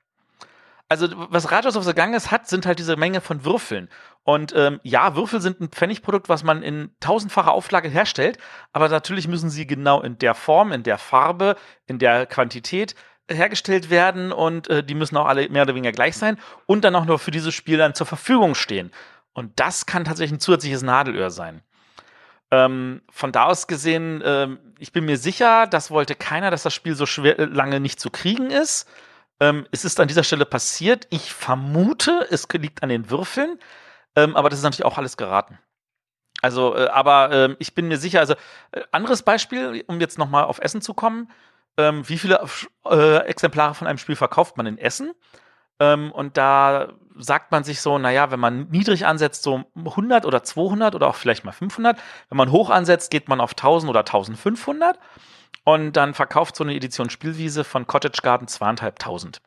Also, was Rajas of the Ganges hat, sind halt diese Menge von Würfeln. Und ähm, ja, Würfel sind ein Pfennigprodukt, was man in tausendfacher Auflage herstellt, aber natürlich müssen sie genau in der Form, in der Farbe, in der Quantität hergestellt werden und äh, die müssen auch alle mehr oder weniger gleich sein und dann auch nur für dieses Spiel dann zur Verfügung stehen. Und das kann tatsächlich ein zusätzliches Nadelöhr sein. Ähm, von da aus gesehen, ähm, ich bin mir sicher, das wollte keiner, dass das Spiel so schwer, äh, lange nicht zu kriegen ist. Ähm, es ist an dieser Stelle passiert. Ich vermute, es liegt an den Würfeln, ähm, aber das ist natürlich auch alles geraten. Also, äh, aber ähm, ich bin mir sicher, also äh, anderes Beispiel, um jetzt nochmal auf Essen zu kommen. Ähm, wie viele äh, Exemplare von einem Spiel verkauft man in Essen? Ähm, und da sagt man sich so, naja, wenn man niedrig ansetzt, so 100 oder 200 oder auch vielleicht mal 500. Wenn man hoch ansetzt, geht man auf 1000 oder 1500. Und dann verkauft so eine Edition Spielwiese von Cottage Garden zweieinhalbtausend.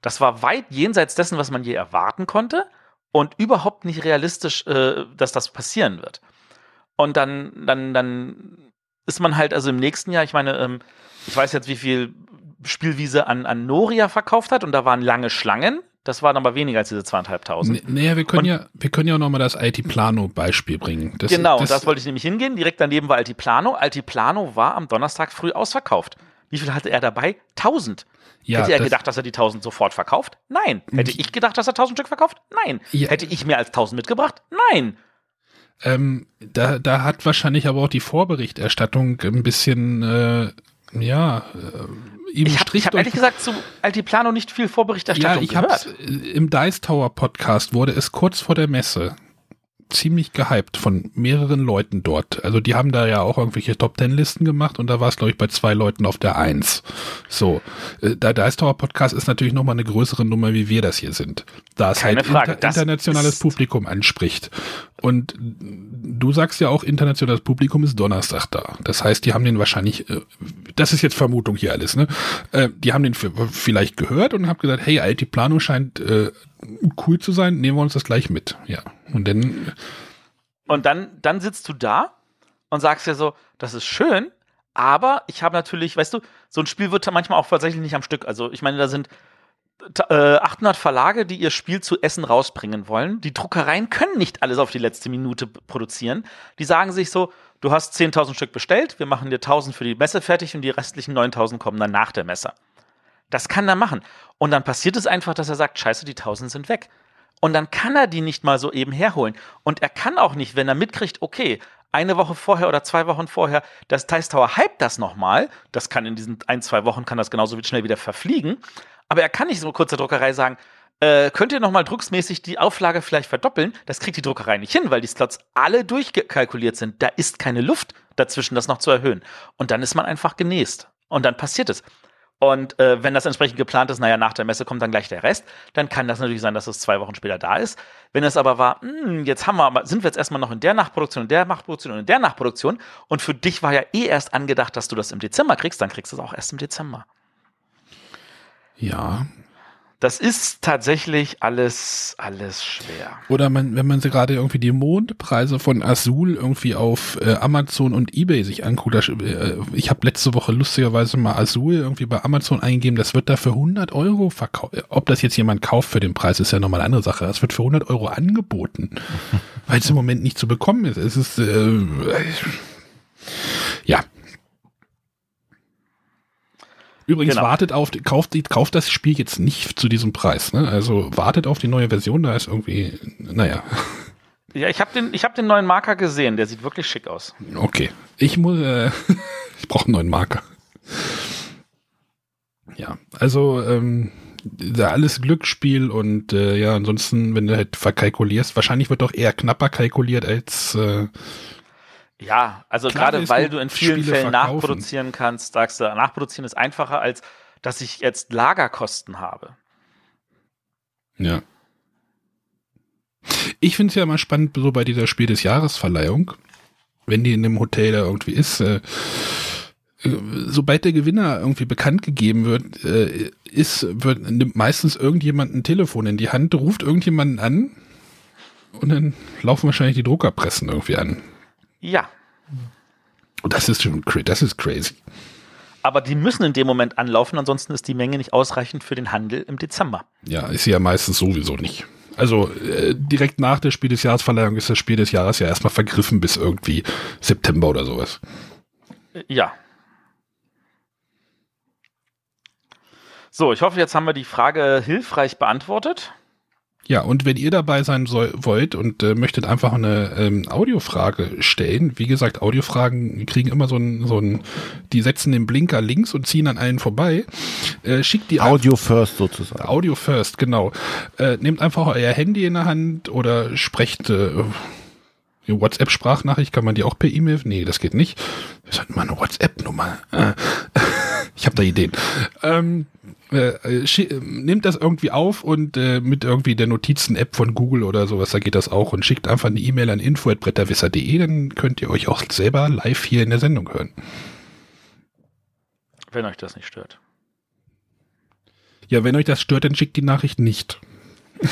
Das war weit jenseits dessen, was man je erwarten konnte und überhaupt nicht realistisch, äh, dass das passieren wird. Und dann, dann, dann ist man halt also im nächsten Jahr, ich meine, ähm, ich weiß jetzt, wie viel Spielwiese an, an Noria verkauft hat und da waren lange Schlangen. Das waren aber weniger als diese zweieinhalbtausend. Naja, wir können Und- ja, wir können ja auch nochmal das Altiplano-Beispiel bringen. Das, genau, das, das, wollte ich nämlich hingehen. Direkt daneben war Altiplano. Altiplano war am Donnerstag früh ausverkauft. Wie viel hatte er dabei? 1000. ja, Hätte er das- gedacht, dass er die 1000 sofort verkauft? Nein. Hätte ich gedacht, dass er 1000 Stück verkauft? Nein. Ja. Hätte ich mehr als 1000 mitgebracht? Nein. Ähm, da, da hat wahrscheinlich aber auch die Vorberichterstattung ein bisschen, äh, ja, äh, ihm Ich habe hab ehrlich gesagt zu Altiplano nicht viel ja, Vorberichterstattung ich hab's, gehört. äh, im Dice Tower Podcast wurde es kurz vor der Messe ziemlich gehypt von mehreren Leuten dort. Also die haben da ja auch irgendwelche Top Ten Listen gemacht und da war es glaube ich bei zwei Leuten auf der Eins. So, äh, der Dice Tower Podcast ist natürlich noch mal eine größere Nummer, wie wir das hier sind. Da es halt Frage, inter internationales Publikum anspricht. Und du sagst ja auch, internationales Publikum ist Donnerstag da. Das heißt, die haben den wahrscheinlich, äh, das ist jetzt Vermutung hier alles, ne? Äh, die haben den vielleicht gehört und haben gesagt, hey, Altiplano scheint äh, cool zu sein, nehmen wir uns das gleich mit. Ja. Und dann, Und dann, dann sitzt du da und sagst dir so, das ist schön, aber ich habe natürlich, weißt du, so ein Spiel wird manchmal auch tatsächlich nicht am Stück. Also ich meine, da sind äh, 800 Verlage, die ihr Spiel zu Essen rausbringen wollen. Die Druckereien können nicht alles auf die letzte Minute produzieren. Die sagen sich so, du hast 10.000 Stück bestellt, wir machen dir 1.000 für die Messe fertig und die restlichen 9.000 kommen dann nach der Messe. Das kann er machen. Und dann passiert es einfach, dass er sagt, scheiße, die 1000 sind weg. Und dann kann er die nicht mal so eben herholen. Und er kann auch nicht, wenn er mitkriegt, okay, eine Woche vorher oder zwei Wochen vorher, das Dice Tower hypt das nochmal. Das kann in diesen ein, zwei Wochen, kann das genauso schnell wieder verfliegen. Aber er kann nicht so kurz der Druckerei sagen, äh, könnt ihr nochmal drucksmäßig die Auflage vielleicht verdoppeln? Das kriegt die Druckerei nicht hin, weil die Slots alle durchkalkuliert sind. Da ist keine Luft dazwischen, das noch zu erhöhen. Und dann ist man einfach genäst. Und dann passiert es. Und äh, wenn das entsprechend geplant ist, naja, nach der Messe kommt dann gleich der Rest, dann kann das natürlich sein, dass es zwei Wochen später da ist. Wenn es aber war, hm, jetzt haben wir, sind wir jetzt erstmal noch in der Nachproduktion, in der Nachproduktion und in der Nachproduktion und für dich war ja eh erst angedacht, dass du das im Dezember kriegst, dann kriegst du es auch erst im Dezember. ja. Das ist tatsächlich alles, alles schwer. Oder man, wenn man sie gerade irgendwie die Mondpreise von Azul irgendwie auf äh, Amazon und Ebay sich anguckt, das, äh, ich habe letzte Woche lustigerweise mal Azul irgendwie bei Amazon eingegeben, das wird da für 100 Euro verkauft. Ob das jetzt jemand kauft für den Preis, ist ja nochmal eine andere Sache. Das wird für 100 Euro angeboten, weil es im Moment nicht zu bekommen ist. Es ist, äh, ja. Übrigens, Genau. wartet auf, kauft, die- kauft das Spiel jetzt nicht zu diesem Preis. Ne? Also wartet auf die neue Version, da ist irgendwie, naja, Ja, ich habe den, ich hab den neuen Marker gesehen, der sieht wirklich schick aus. okay. Ich muss, äh, ich brauche einen neuen Marker. Ja, also ähm, alles Glücksspiel und äh, ja, ansonsten, wenn du halt verkalkulierst, wahrscheinlich wird doch eher knapper kalkuliert als äh, Ja, also gerade weil du in vielen Spiele Fällen verkaufen. nachproduzieren kannst, sagst du, nachproduzieren ist einfacher, als dass ich jetzt Lagerkosten habe. Ja. Ich finde es ja immer spannend, so bei dieser Spiel des Jahresverleihung, wenn die in einem Hotel da irgendwie ist, äh, äh, sobald der Gewinner irgendwie bekannt gegeben wird, äh, ist, wird, nimmt meistens irgendjemand ein Telefon in die Hand, ruft irgendjemanden an und dann laufen wahrscheinlich die Druckerpressen irgendwie an. Ja, Und das ist schon das ist crazy. aber die müssen in dem Moment anlaufen, ansonsten ist die Menge nicht ausreichend für den Handel im Dezember. Ja, ist sie ja meistens sowieso nicht. Also äh, direkt nach der Spiel des Jahresverleihung ist das Spiel des Jahres ja erstmal vergriffen bis irgendwie September oder sowas. Äh, Ja. So, ich hoffe, jetzt haben wir die Frage hilfreich beantwortet. Ja, und wenn ihr dabei sein soll, wollt und äh, möchtet einfach eine ähm, Audiofrage stellen, wie gesagt, Audiofragen kriegen immer so ein, so ein, die setzen den Blinker links und ziehen an allen vorbei. Äh, schickt die Audio first sozusagen. Audio first, genau. Äh, nehmt einfach euer Handy in der Hand oder sprecht äh, WhatsApp-Sprachnachricht, kann man die auch per E-Mail? Nee, das geht nicht. Das hat mal eine WhatsApp-Nummer. Äh, ich habe da Ideen. Ähm, äh, äh, schi- äh, nehmt das irgendwie auf und äh, mit irgendwie der Notizen-App von Google oder sowas, da geht das auch und schickt einfach eine E-Mail an info.bretterwisser.de, dann könnt ihr euch auch selber live hier in der Sendung hören. Wenn euch das nicht stört. Ja, wenn euch das stört, dann schickt die Nachricht nicht.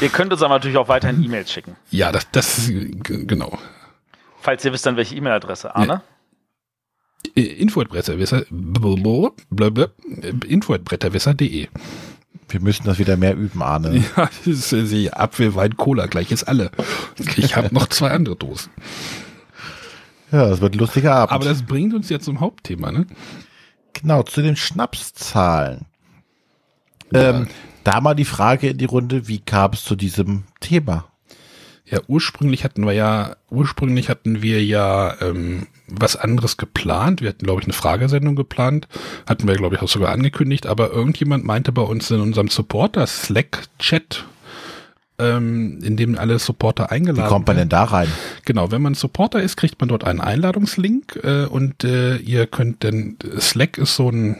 Ihr könnt uns aber natürlich auch weiterhin E-Mails schicken. Ja, das, das, genau. Falls ihr wisst, dann welche E-Mail-Adresse. Arne? Äh, Info.bretterwisser, blablabla, info.bretterwisser.de. Wir müssen das wieder mehr üben, Arne. Ja, das ist äh, sie Apfel, Wein, Cola, gleich ist alle. Ich habe noch zwei andere Dosen. Ja, es wird ein lustiger Abend. Aber das bringt uns ja zum Hauptthema, ne? Genau, zu den Schnapszahlen. Ähm, da mal die Frage in die Runde, wie kam es zu diesem Thema? Ja, ursprünglich hatten wir ja, ursprünglich hatten wir ja ähm, was anderes geplant. Wir hatten, glaube ich, eine Fragesendung geplant. Hatten wir, glaube ich, auch sogar angekündigt, aber irgendjemand meinte bei uns in unserem Supporter Slack-Chat, ähm, in dem alle Supporter Wie eingeladen kommt man denn da rein? Genau, wenn man Supporter ist, kriegt man dort einen Einladungslink äh, und äh, ihr könnt dann, Slack ist so ein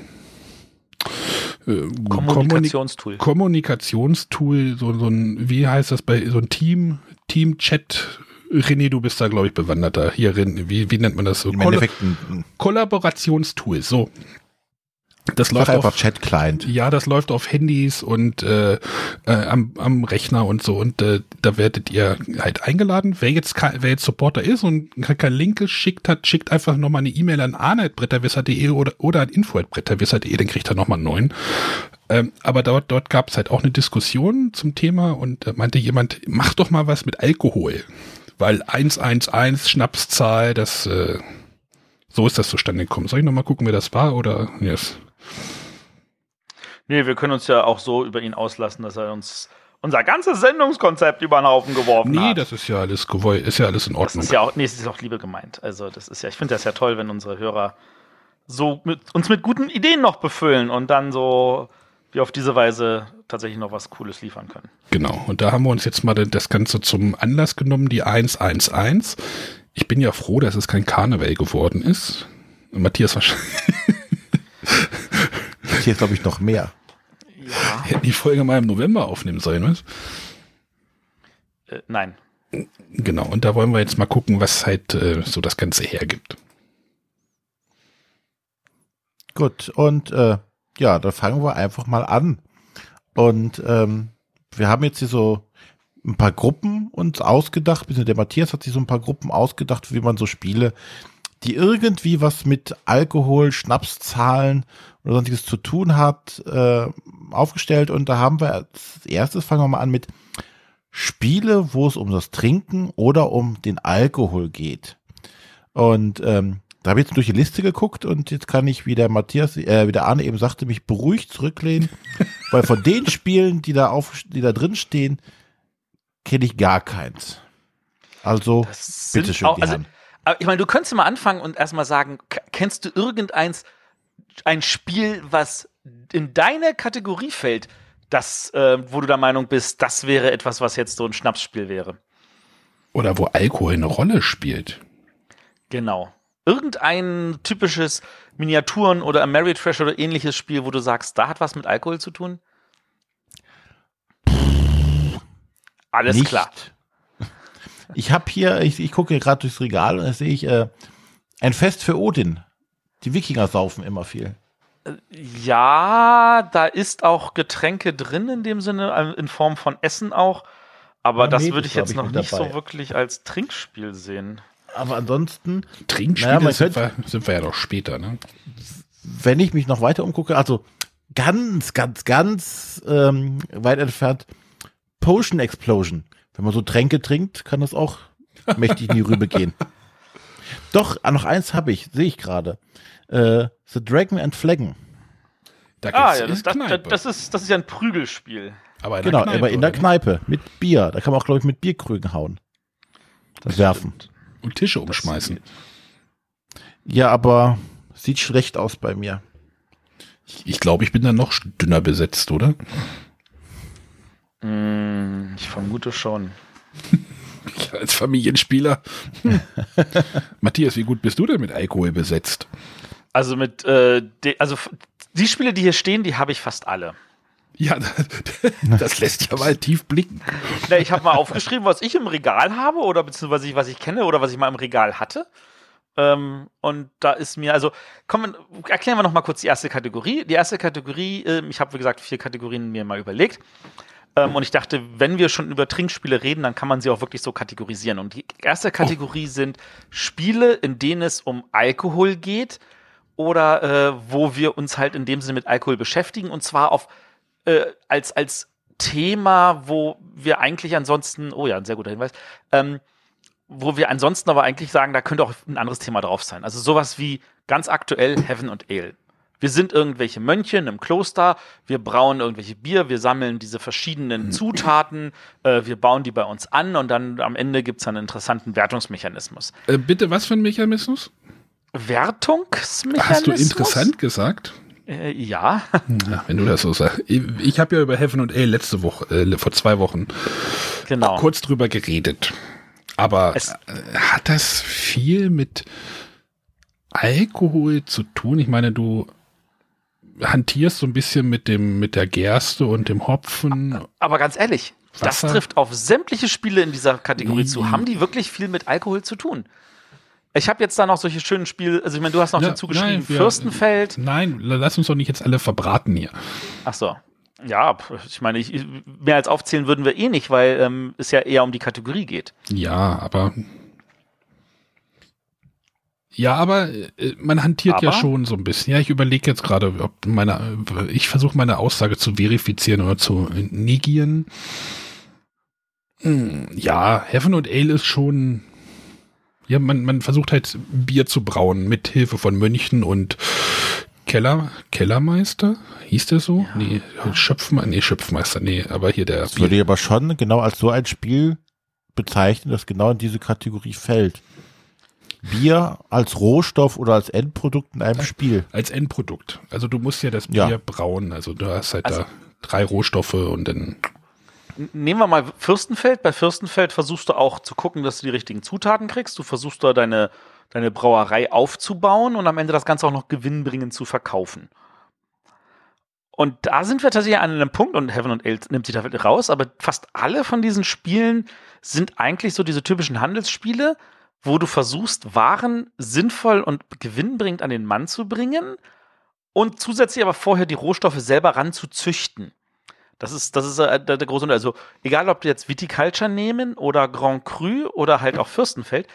äh, Kommunikationstool. Kommunikationstool, so, so ein, wie heißt das bei, so ein Team, Team-Chat. René, du bist da, glaube ich, bewanderter. Hier, wie, wie nennt man das so? Im ein Kollaborationstool, so. Das läuft einfach auf, Chat-Client. ja, das läuft auf Handys und äh, äh, am, am Rechner und so und äh, da werdet ihr halt eingeladen. Wer jetzt wer jetzt Supporter ist und ke- keinen Link geschickt hat, schickt einfach nochmal eine E-Mail an arne.bretterwisser.de oder, oder an info.bretterwisser.de, dann kriegt er nochmal einen neuen. Ähm, aber dort, dort gab es halt auch eine Diskussion zum Thema und da meinte jemand, mach doch mal was mit Alkohol. Weil 111 Schnapszahl, das äh, so ist das zustande gekommen. Soll ich nochmal gucken, wer das war oder yes. Nee, wir können uns ja auch so über ihn auslassen, dass er uns unser ganzes Sendungskonzept über den Haufen geworfen Nee, hat. das ist ja alles gewollt, ist ja alles in Das Ordnung. ist ja auch, nee, es ist auch Liebe gemeint. Also, das ist ja, ich finde das ja toll, wenn unsere Hörer so mit, uns mit guten Ideen noch befüllen und dann so wir auf diese Weise tatsächlich noch was Cooles liefern können. Genau. Und da haben wir uns jetzt mal das Ganze zum Anlass genommen, die 111. Ich bin ja froh, dass es kein Karneval geworden ist. Matthias wahrscheinlich Hier ist, glaube ich, noch mehr. Ja. hätte die Folge mal im November aufnehmen sollen, was? Äh, nein. Genau. Und da wollen wir jetzt mal gucken, was halt äh, so das Ganze hergibt. Gut, und äh, ja, dann fangen wir einfach mal an. Und ähm, wir haben jetzt hier so ein paar Gruppen uns ausgedacht, beziehungsweise der Matthias hat sich so ein paar Gruppen ausgedacht, wie man so Spiele, die irgendwie was mit Alkohol, Schnapszahlen oder sonstiges zu tun hat, äh, aufgestellt. Und da haben wir als erstes, fangen wir mal an mit Spiele, wo es um das Trinken oder um den Alkohol geht. Und ähm, da habe ich jetzt durch die Liste geguckt und jetzt kann ich, wie der Matthias, äh, wie der Arne eben sagte, mich beruhigt zurücklehnen, weil von den Spielen, die da auf, die da drin stehen, kenne ich gar keins. Also, Das bitte sind schön, auch, die also, ich meine, du könntest mal anfangen und erstmal sagen, kennst du irgendeins, ein Spiel, was in deine Kategorie fällt, das, äh, wo du der Meinung bist, das wäre etwas, was jetzt so ein Schnapsspiel wäre? Oder wo Alkohol eine Rolle spielt. Genau. Irgendein typisches Miniaturen- oder Ameritrash oder ähnliches Spiel, wo du sagst, da hat was mit Alkohol zu tun? Alles Nicht. klar. Ich habe hier, ich, ich gucke gerade durchs Regal und da sehe ich äh, ein Fest für Odin. Die Wikinger saufen immer viel. Ja, da ist auch Getränke drin in dem Sinne, äh, in Form von Essen auch. Aber Ja, das würde ich jetzt ich, noch mit nicht dabei. so wirklich als Trinkspiel sehen. Aber ansonsten, Trinkspiele Naja, sind, wir, sind wir ja doch später, ne? wenn ich mich noch weiter umgucke, also ganz, ganz, ganz ähm, weit entfernt, Potion Explosion. Wenn man so Tränke trinkt, kann das auch mächtig in die Rübe gehen. Doch, ah, noch eins habe ich, sehe ich gerade. Äh, The Dragon and Flaggen. Da Ah, ja, das, das, das, ist, das ist ja ein Prügelspiel. aber in Genau, der Kneipe, aber in der oder? Kneipe mit Bier. Da kann man auch, glaube ich, mit Bierkrügen hauen. werfen. stimmt. Und Tische umschmeißen. Ja, aber sieht schlecht aus bei mir. Ich, ich glaube, ich bin dann noch dünner besetzt, oder? Hm, ich vermute schon. Ich als Familienspieler. Matthias, wie gut bist du denn mit Alkohol besetzt? Also mit, äh, de, also die Spiele, die hier stehen, die habe ich fast alle. Ja, das lässt ja mal tief blicken. Na, ich habe mal aufgeschrieben, was ich im Regal habe oder beziehungsweise was ich kenne oder was ich mal im Regal hatte. Ähm, und da ist mir, also, kommen, erklären wir noch mal kurz die erste Kategorie. Die erste Kategorie, äh, ich habe, wie gesagt, vier Kategorien mir mal überlegt. Ähm, und ich dachte, wenn wir schon über Trinkspiele reden, dann kann man sie auch wirklich so kategorisieren. Und die erste Kategorie oh. sind Spiele, in denen es um Alkohol geht oder äh, wo wir uns halt in dem Sinne mit Alkohol beschäftigen und zwar auf äh, als als Thema, wo wir eigentlich ansonsten, oh ja, ein sehr guter Hinweis, ähm, wo wir ansonsten aber eigentlich sagen, da könnte auch ein anderes Thema drauf sein. Also sowas wie ganz aktuell Heaven und Ale. Wir sind irgendwelche Mönche im Kloster, wir brauen irgendwelche Bier, wir sammeln diese verschiedenen Zutaten, äh, wir bauen die bei uns an und dann am Ende gibt es einen interessanten Wertungsmechanismus. Äh, bitte, was für ein Mechanismus? Wertungsmechanismus? Hast du interessant gesagt? Äh, ja. ja. Wenn du das so sagst. Ich, ich habe ja über Heaven und Ale letzte Woche, äh, vor zwei Wochen genau. kurz drüber geredet. Aber es äh, hat das viel mit Alkohol zu tun? Ich meine, du hantierst so ein bisschen mit dem mit der Gerste und dem Hopfen. Aber ganz ehrlich, Wasser. das trifft auf sämtliche Spiele in dieser Kategorie zu. Haben die wirklich viel mit Alkohol zu tun? Ich habe jetzt da noch solche schönen Spiele, also ich meine, du hast noch ja, dazu geschrieben, nein, wir, Fürstenfeld. Nein, lass uns doch nicht jetzt alle verbraten hier. Ach so. Ja, ich meine, ich, mehr als aufzählen würden wir eh nicht, weil ähm, es ja eher um die Kategorie geht. Ja, aber. Ja, aber äh, man hantiert aber? ja schon so ein bisschen. Ja, ich überlege jetzt gerade, ob meine, ich versuche meine Aussage zu verifizieren oder zu negieren. Hm, ja, Heaven und Ale ist schon. Ja, man, man versucht halt Bier zu brauen mit Hilfe von Mönchen und Keller, Kellermeister, hieß der so? Ja, nee. Schöpfmeister, nee, Schöpfmeister, nee, aber hier der. Das würde ich aber schon genau als so ein Spiel bezeichnen, das genau in diese Kategorie fällt. Bier als Rohstoff oder als Endprodukt in einem Spiel. Als Endprodukt. Also du musst ja das Bier ja. brauen. Also du hast halt also, da drei Rohstoffe und dann. Nehmen wir mal Fürstenfeld. Bei Fürstenfeld versuchst du auch zu gucken, dass du die richtigen Zutaten kriegst. Du versuchst da deine deine Brauerei aufzubauen und am Ende das Ganze auch noch gewinnbringend zu verkaufen. Und da sind wir tatsächlich an einem Punkt, und Heaven and Ale nimmt sich da raus, aber fast alle von diesen Spielen sind eigentlich so diese typischen Handelsspiele, wo du versuchst, Waren sinnvoll und gewinnbringend an den Mann zu bringen und zusätzlich aber vorher die Rohstoffe selber ranzuzüchten. Das ist, das ist äh, der, der große Unterschied. Also, egal ob du jetzt Viticulture nehmen oder Grand Cru oder halt auch Fürstenfeld,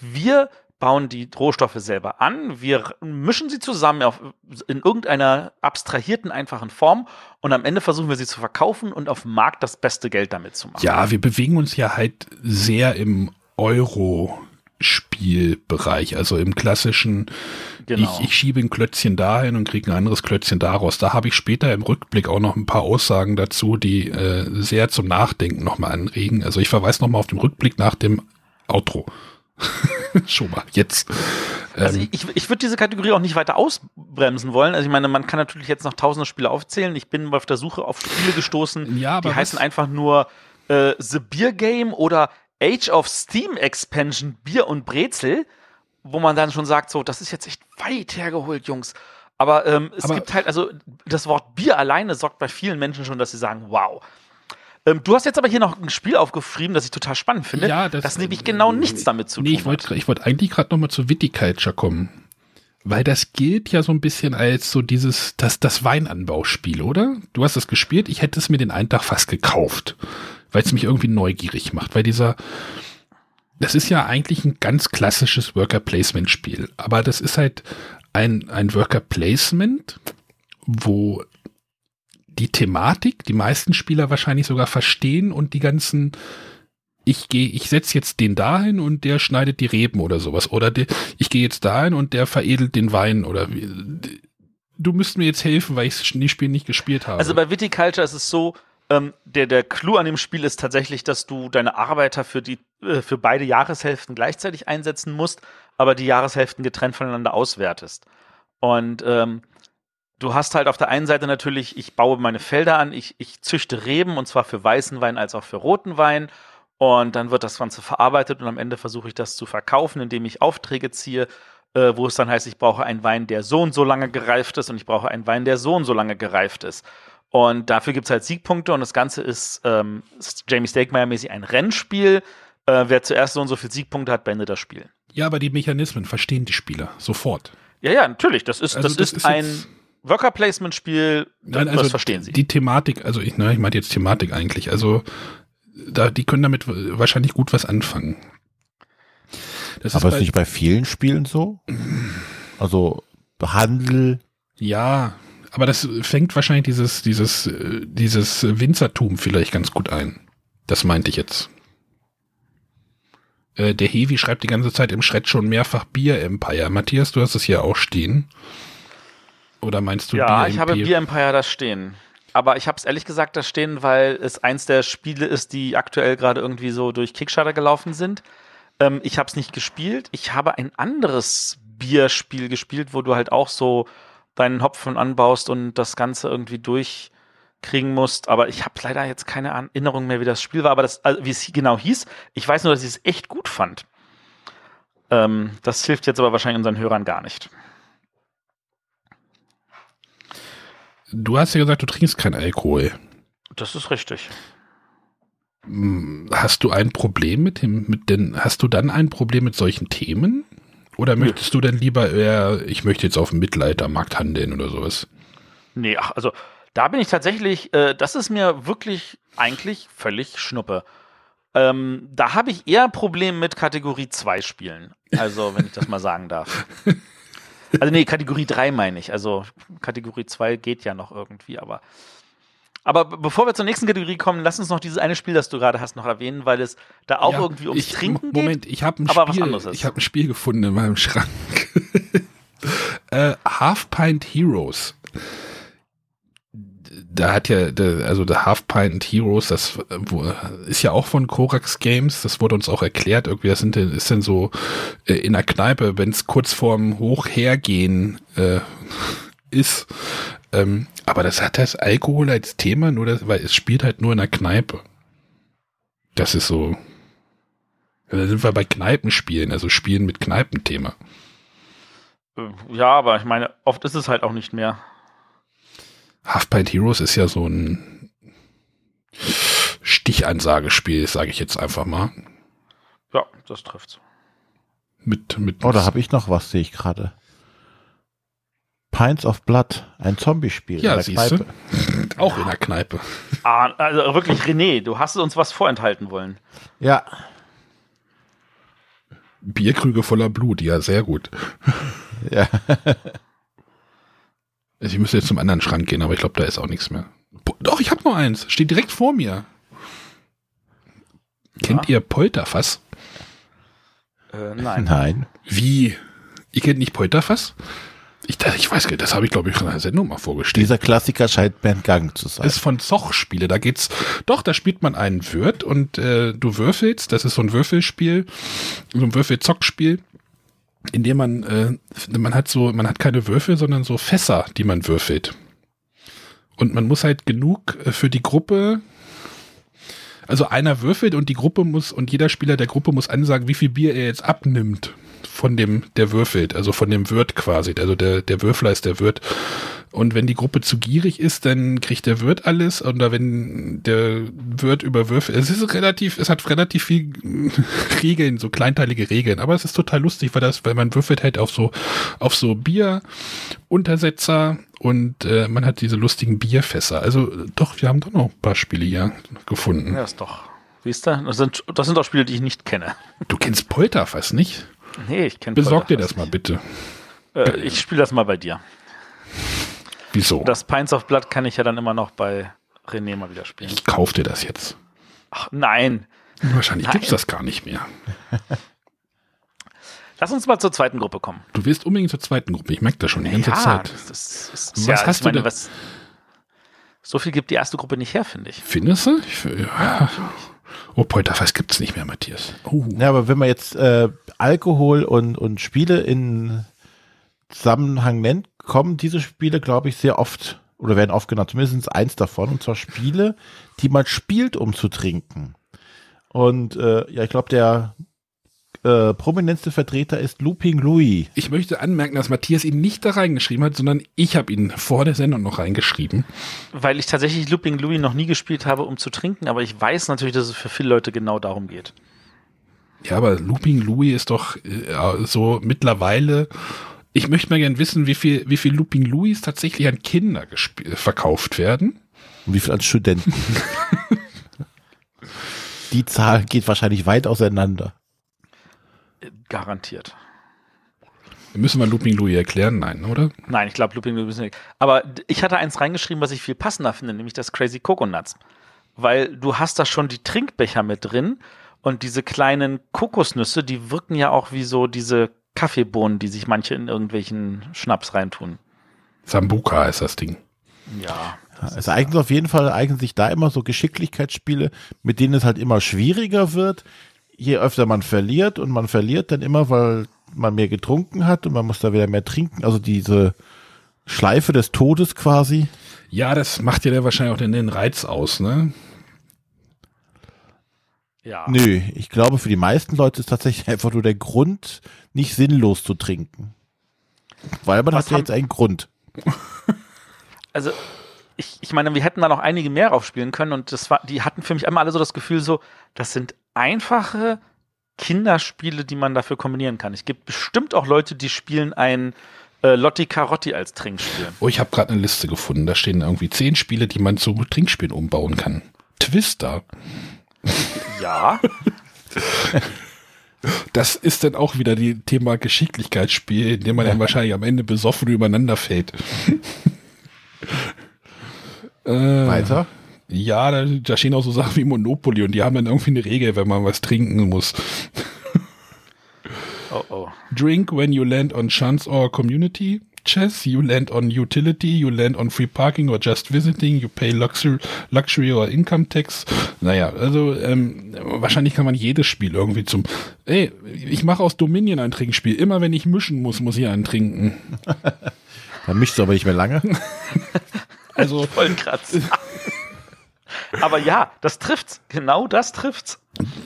wir bauen die Rohstoffe selber an, wir mischen sie zusammen auf, in irgendeiner abstrahierten, einfachen Form und am Ende versuchen wir sie zu verkaufen und auf dem Markt das beste Geld damit zu machen. Ja, wir bewegen uns ja halt sehr im Euro. Spielbereich, also im klassischen, genau. ich, ich schiebe ein Klötzchen dahin und kriege ein anderes Klötzchen daraus. Da habe ich später im Rückblick auch noch ein paar Aussagen dazu, die äh, sehr zum Nachdenken nochmal anregen. Also ich verweise nochmal auf den Rückblick nach dem Outro. Schon mal, jetzt. Also ähm, ich, ich würde diese Kategorie auch nicht weiter ausbremsen wollen. Also ich meine, man kann natürlich jetzt noch tausende Spiele aufzählen. Ich bin auf der Suche auf Spiele gestoßen, ja, die heißen einfach nur äh, The Beer Game oder Age of Steam Expansion Bier und Brezel, wo man dann schon sagt, so, das ist jetzt echt weit hergeholt, Jungs. Aber ähm, es aber gibt halt, also das Wort Bier alleine sorgt bei vielen Menschen schon, dass sie sagen, wow, ähm, du hast jetzt aber hier noch ein Spiel aufgeschrieben, das ich total spannend finde. Ja, das, das nämlich genau nichts damit zu nee, tun ich wollte, Ich wollte eigentlich gerade nochmal zu Viticulture kommen. Weil das gilt ja so ein bisschen als so dieses, das, das Weinanbauspiel, oder? Du hast es gespielt, ich hätte es mir den einen Tag fast gekauft, weil es mich irgendwie neugierig macht, weil dieser, das ist ja eigentlich ein ganz klassisches Worker-Placement-Spiel, aber das ist halt ein, ein Worker-Placement, wo die Thematik die meisten Spieler wahrscheinlich sogar verstehen und die ganzen ich gehe, ich setze jetzt den dahin und der schneidet die Reben oder sowas. Oder die, ich gehe jetzt dahin und der veredelt den Wein oder du müsst mir jetzt helfen, weil ich das Spiel nicht gespielt habe. Also bei Viticulture ist es so, ähm, der, der Clou an dem Spiel ist tatsächlich, dass du deine Arbeiter für die, äh, für beide Jahreshälften gleichzeitig einsetzen musst, aber die Jahreshälften getrennt voneinander auswertest. Und ähm, du hast halt auf der einen Seite natürlich, ich baue meine Felder an, ich, ich züchte Reben und zwar für weißen Wein als auch für roten Wein. Und dann wird das Ganze verarbeitet und am Ende versuche ich das zu verkaufen, indem ich Aufträge ziehe. äh, wo es dann heißt, ich brauche einen Wein, der so und so lange gereift ist und ich brauche einen Wein, der so und so lange gereift ist. Und dafür gibt es halt Siegpunkte und das Ganze ist, ähm, Jamie Stakemeier-mäßig ein Rennspiel. Äh, wer zuerst so und so viele Siegpunkte hat, beendet das Spiel. Ja, aber die Mechanismen verstehen die Spieler sofort. Ja, ja, natürlich. Das ist, Also das das ist, ist ein Worker-Placement-Spiel. Nein, das also verstehen sie. Die Thematik, also ich, ne, ich meinte jetzt Thematik eigentlich. Also da, die können damit wahrscheinlich gut was anfangen. Das Aber ist ist nicht bei vielen Spielen so? Also Handel, ja, aber das fängt wahrscheinlich dieses, dieses, äh, dieses Winzertum vielleicht ganz gut ein. Das meinte ich jetzt. Äh, Der Hevi schreibt die ganze Zeit im Schritt schon mehrfach Bier Empire. Matthias, du hast es hier auch stehen. Oder meinst du Ja, Bier ich habe? Beer Empire da stehen. Aber ich habe es ehrlich gesagt da stehen, weil es eins der Spiele ist, die aktuell gerade irgendwie so durch Kickstarter gelaufen sind. Ähm, ich habe es nicht gespielt. Ich habe ein anderes Bierspiel gespielt, wo du halt auch so deinen Hopfen anbaust und das Ganze irgendwie durchkriegen musst. Aber ich habe leider jetzt keine Erinnerung mehr, wie das Spiel war. Aber das, also wie es genau hieß, ich weiß nur, dass ich es echt gut fand. Ähm, das hilft jetzt aber wahrscheinlich unseren Hörern gar nicht. Du hast ja gesagt, du trinkst keinen Alkohol. Das ist richtig. Hm, Hast du ein Problem mit dem, mit den, hast du dann ein Problem mit solchen Themen? Oder möchtest du dann lieber eher, ich möchte jetzt auf dem Mittelaltermarkt handeln oder sowas? Nee, ach, also da bin ich tatsächlich, äh, das ist mir wirklich eigentlich völlig schnuppe. Ähm, da habe ich eher ein Problem mit Kategorie 2 Spielen. Also, wenn ich das mal sagen darf. Also, nee, Kategorie 3 meine ich. Also, Kategorie 2 geht ja noch irgendwie, aber. Aber be- bevor wir zur nächsten Kategorie kommen, lass uns noch dieses eine Spiel, das du gerade hast, noch erwähnen, weil es da auch Ja, irgendwie ums ich, Trinken Moment, geht. ich habe ein Spiel, ich habe ein Spiel gefunden in meinem Schrank. äh, Half Pint Heroes. Da hat ja, also der Half Pint Heroes, das ist ja auch von Korax Games. Das wurde uns auch erklärt. Irgendwie, das sind, ist denn so äh, in der Kneipe, wenn es kurz vorm Hochhergehen äh, ist. Ähm, aber das hat das Alkohol als Thema, nur das, weil es spielt halt nur in der Kneipe. Das ist so. Da sind wir bei Kneipenspielen, also Spielen mit Kneipenthema. Äh, Ja, aber ich meine, oft ist es halt auch nicht mehr. Half Pint Heroes ist ja so ein Stichansagespiel, sage ich jetzt einfach mal. Ja, das trifft's. Mit, mit oh, da habe ich noch was, sehe ich gerade. Pints of Blood, ein Zombie-Spiel. in ja, der siehst du. Kneipe. Auch in der Kneipe. Ah, also wirklich, René, du hast uns was vorenthalten wollen. Ja, Bierkrüge voller Blut, ja, sehr gut. ja. Ich müsste jetzt zum anderen Schrank gehen, aber ich glaube, da ist auch nichts mehr. Bo- Doch, ich habe noch eins. Steht direkt vor mir. Kennt ihr Polterfass? Äh, nein. Nein. Wie? Ihr kennt nicht Polterfass? Ich, ich weiß gar nicht, das habe ich, glaube ich, in einer Sendung mal vorgestellt. Dieser Klassiker scheint mir entgangen zu sein. ist von Zoch-Spiele. Da geht's, doch, da spielt man einen Wirt und äh, du würfelst. Das ist so ein Würfelspiel, so ein Würfel-Zock-Spiel, in dem man, äh, man hat so, man hat keine Würfel, sondern so Fässer, die man würfelt. Und man muss halt genug äh, für die Gruppe, also einer würfelt und die Gruppe muss, und jeder Spieler der Gruppe muss ansagen, wie viel Bier er jetzt abnimmt von dem, der würfelt, also von dem Wirt quasi. Also der, der Würfler ist der Wirt. Und wenn die Gruppe zu gierig ist, dann kriegt der Wirt alles. Oder wenn der Wirt überwürfelt, es ist relativ, es hat relativ viel Regeln, so kleinteilige Regeln. Aber es ist total lustig, weil das, weil man würfelt halt auf so, auf so Bieruntersetzer und äh, man hat diese lustigen Bierfässer. Also doch, wir haben doch noch ein paar Spiele hier gefunden. Ja, ist doch. Siehst du? Das sind, das sind auch Spiele, die ich nicht kenne. Du kennst Polterfass nicht? Nee, ich kenne Besorg dir das mal bitte. Äh, ich spiele das mal bei dir. Wieso? Das Pints of Blood kann ich ja dann immer noch bei René mal wieder spielen. ich kauf dir das jetzt. Ach, nein. Wahrscheinlich Nein. gibt's das gar nicht mehr. Lass uns mal zur zweiten Gruppe kommen. Du willst unbedingt zur zweiten Gruppe. Ich merke das schon die ganze Zeit. Das, das, das, Was ja, hast du meine, denn? was, so viel gibt die erste Gruppe nicht her, finde ich. Findest du? Ich, ja. Oh, Polterfass gibt's nicht mehr, Matthias. Oh. Ja, aber wenn man jetzt äh, Alkohol und, und Spiele in Zusammenhang nennt, kommen diese Spiele, glaube ich, sehr oft oder werden oft genannt, zumindest eins davon, und zwar Spiele, die man spielt, um zu trinken. Und äh, ja, ich glaube, der äh, prominenteste Vertreter ist Looping Louis. Ich möchte anmerken, dass Matthias ihn nicht da reingeschrieben hat, sondern ich habe ihn vor der Sendung noch reingeschrieben. Weil ich tatsächlich Looping Louis noch nie gespielt habe, um zu trinken, aber ich weiß natürlich, dass es für viele Leute genau darum geht. Ja, aber Looping Louis ist doch äh, so mittlerweile. Ich möchte mal gerne wissen, wie viel, wie viel Looping Louis tatsächlich an Kinder gesp- verkauft werden. Und wie viel an Studenten? Die Zahl geht wahrscheinlich weit auseinander. Garantiert. Müssen wir Looping Louis erklären? Nein, oder? Nein, ich glaube, Looping Louis ist nicht. Aber ich hatte eins reingeschrieben, was ich viel passender finde, nämlich das Crazy Coconuts. Weil du hast da schon die Trinkbecher mit drin und diese kleinen Kokosnüsse, die wirken ja auch wie so diese Kaffeebohnen, die sich manche in irgendwelchen Schnaps reintun. Sambuka heißt das Ding. Ja. Es eignet auf jeden Fall, eignen sich da immer so Geschicklichkeitsspiele, mit denen es halt immer schwieriger wird, je öfter man verliert und man verliert dann immer, weil man mehr getrunken hat und man muss da wieder mehr trinken. Also diese Schleife des Todes quasi. Ja, das macht ja dann wahrscheinlich auch den, den Reiz aus, ne? Ja. Nö, ich glaube, für die meisten Leute ist tatsächlich einfach nur der Grund, nicht sinnlos zu trinken. Weil man Was hat ja jetzt einen Grund. also ich, ich meine, wir hätten da noch einige mehr aufspielen können und das war, die hatten für mich immer alle so das Gefühl so, das sind einfache Kinderspiele, die man dafür kombinieren kann. Es gibt bestimmt auch Leute, die spielen ein äh, Lotti Carotti als Trinkspiel. Oh, ich habe gerade eine Liste gefunden. Da stehen irgendwie zehn Spiele, die man zu Trinkspielen umbauen kann. Twister. Ja, Das ist dann auch wieder die Thema Geschicklichkeitsspiel, in dem man dann wahrscheinlich am Ende besoffen übereinander fällt. äh, Weiter. Ja, da, da stehen auch so Sachen wie Monopoly und die haben dann irgendwie eine Regel, wenn man was trinken muss. oh oh. Drink when you land on chance or community. Chess, you land on utility, you land on free parking or just visiting, you pay luxury, luxury or income tax. Naja, also ähm, wahrscheinlich kann man jedes Spiel irgendwie zum. Ey, ich mache aus Dominion ein Trinkspiel. Immer wenn ich mischen muss, muss ich einen trinken. Dann mischst du aber nicht mehr lange. Also Voll kratz. Aber ja, das trifft's. Genau das trifft's.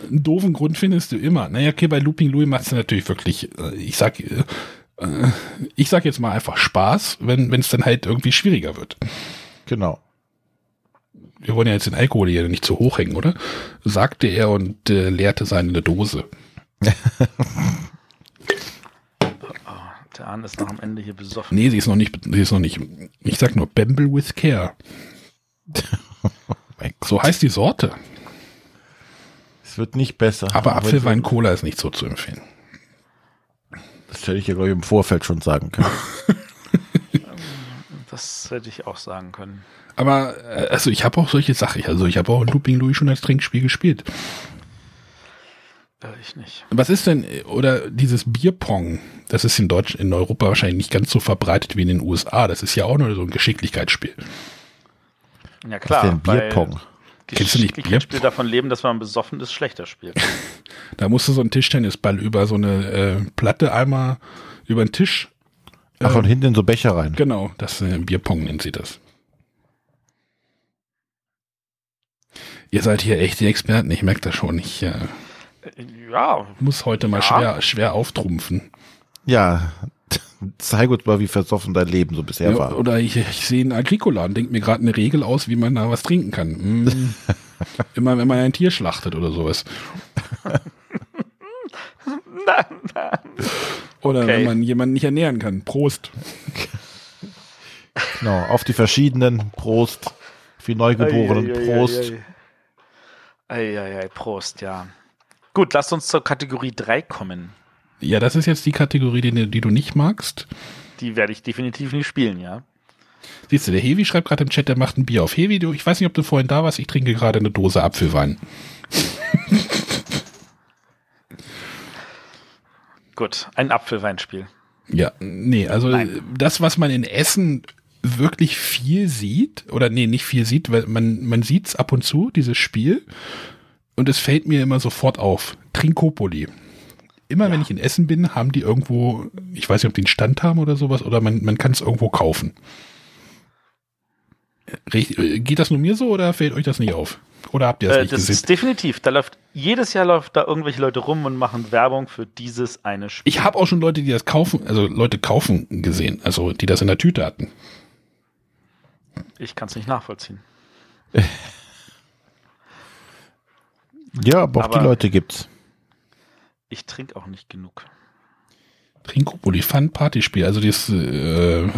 einen doofen Grund findest du immer. Naja, okay, bei Looping Louis macht es natürlich wirklich, äh, ich sag, äh, äh, ich sag jetzt mal einfach Spaß, wenn es dann halt irgendwie schwieriger wird. Genau. Wir wollen ja jetzt den Alkohol hier nicht zu hoch hängen, oder? Sagte er und äh, leerte seine Dose. Der Arne ist noch am Ende hier besoffen. Nee, sie ist noch nicht, sie ist noch nicht. Ich sag nur Bamble with Care. So heißt die Sorte. Es wird nicht besser. Aber Apfelwein Cola ist nicht so zu empfehlen. Das hätte ich ja, glaube ich, im Vorfeld schon sagen können. Das hätte ich auch sagen können. Aber äh, also ich habe auch solche Sachen. Also ich habe auch Looping Louis schon als Trinkspiel gespielt. Äh, ich nicht. Was ist denn, oder dieses Bierpong, das ist in Deutsch, in Europa wahrscheinlich nicht ganz so verbreitet wie in den USA. Das ist ja auch nur so ein Geschicklichkeitsspiel. Ja klar. denn Bierpong? Kennst du nicht Spiel Bier- davon leben, dass man besoffen ist, schlechter spielt. Da musst du so einen Tischtennisball über so eine äh, Platte einmal über den Tisch. Ach, und hinten in so Becher rein. Genau, das äh, Bierpong nennt sie das. Ihr seid hier echt die Experten, ich merke das schon. Ich äh, Ja, muss heute mal Ja. schwer, schwer auftrumpfen. Ja, zeig uns mal, wie versoffen dein Leben so bisher Ja, war. oder ich, ich sehe einen Agricola und denke mir gerade eine Regel aus, wie man da was trinken kann. Mm. Immer wenn man ein Tier schlachtet oder sowas. Oder Okay. wenn man jemanden nicht ernähren kann. Prost. Genau, auf die verschiedenen. Prost. Für die Neugeborenen. Prost. Eieiei, Prost, ja. Gut, lasst uns zur Kategorie 3 kommen. Ja, das ist jetzt die Kategorie, die, die du nicht magst. Die werde ich definitiv nicht spielen, ja. Siehst du, der Hevi schreibt gerade im Chat, der macht ein Bier auf. Hevi, du, ich weiß nicht, ob du vorhin da warst, ich trinke gerade eine Dose Apfelwein. Gut, ein Apfelweinspiel. Ja, nee, also Nein. das, was man in Essen wirklich viel sieht, oder nee, nicht viel sieht, weil man, man sieht es ab und zu, dieses Spiel, und es fällt mir immer sofort auf. Trinkopoli. Immer wenn ich in Essen bin, haben die irgendwo, ich weiß nicht, ob die einen Stand haben oder sowas, oder man, man kann es irgendwo kaufen. Richt- äh, Geht das nur mir so oder fällt euch das nicht auf? Oder habt ihr das Äh, nicht das gesehen? ist definitiv. Da läuft jedes Jahr läuft da irgendwelche Leute rum und machen Werbung für dieses eine Spiel. Ich habe auch schon Leute, die das kaufen, also Leute kaufen gesehen, also die das in der Tüte hatten. Ich kann es nicht nachvollziehen. Ja, aber auch Aber- die Leute gibt's. Ich trinke auch nicht genug. Trinkopoli Fun Partyspiel, also das äh,